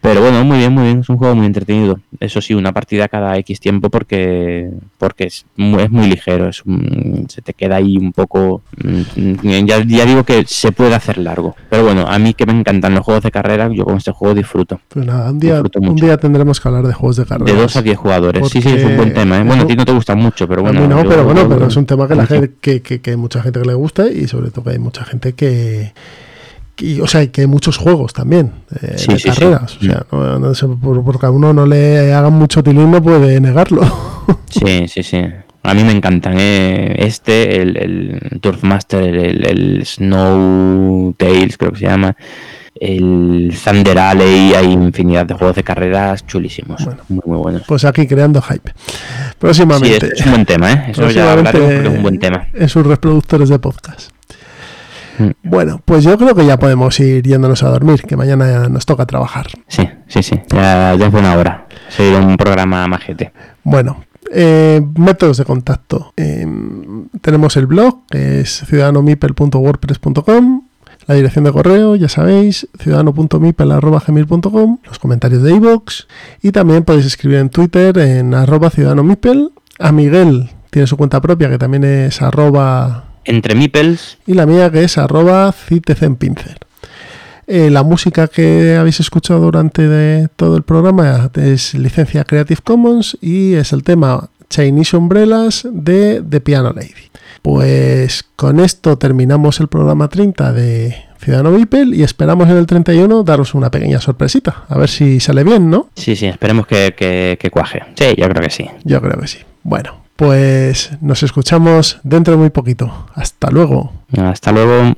Pero bueno, muy bien, muy bien, es un juego muy entretenido. Eso sí, una partida cada X tiempo porque porque es muy, es muy ligero, es un- se te queda ahí un poco... mm, Ya, ya digo que se puede hacer largo. Pero bueno, a mí que me encantan los juegos de carrera, yo con este juego disfruto. Pues nada, un día, un día tendremos que hablar de juegos de carreras. De 2 a 10 jugadores. Sí, sí, es un buen tema. ¿eh? Bueno, a ti no te gusta mucho, pero A bueno... mí no, pero bueno, pero es un tema que la gente, que, que, que hay mucha gente que le gusta y sobre todo que hay mucha gente que, que- o sea, que hay muchos juegos también eh, Sí, de sí, sí. carreras. O sea, no, no sé, por- porque a uno no le hagan mucho tilín no puede negarlo. Sí, sí, sí. A mí me encantan. ¿eh? Este, el, el Turfmaster, el, el Snow Tales, creo que se llama. El Thunder Alley, hay infinidad de juegos de carreras chulísimos. Bueno. Muy, muy buenos. Pues aquí creando hype. Sí, Próximamente. es, es un buen tema, ¿eh? Eso ya hablaremos porque es un buen tema. En sus reproductores de podcast. Mm. Bueno, pues yo creo que ya podemos ir yéndonos a dormir, que mañana nos toca trabajar. Sí, sí, sí. Ya, ya es buena hora. Seguir un programa majete. Bueno, eh, métodos de contacto. Eh, tenemos el blog, que es ciudadanomipel.wordpress.com. La dirección de correo, ya sabéis, ciudadano.mipel.gmail.com. Los comentarios de iVoox. Y también podéis escribir en Twitter en arroba ciudadanomipel. A Miguel tiene su cuenta propia, que también es arroba... Entre Mipels, Y la mía, que es arroba. Eh, la música que habéis escuchado durante de todo el programa es licencia Creative Commons y es el tema Chinese Umbrellas de The Piano Lady. Pues con esto terminamos el programa 30 de Ciudadano Vipel y esperamos en el 31 daros una pequeña sorpresita. A ver si sale bien, ¿no? sí, sí, esperemos que, que, que cuaje. Sí, yo creo que sí. Yo creo que sí. Bueno, pues nos escuchamos dentro de muy poquito. Hasta luego. Hasta luego.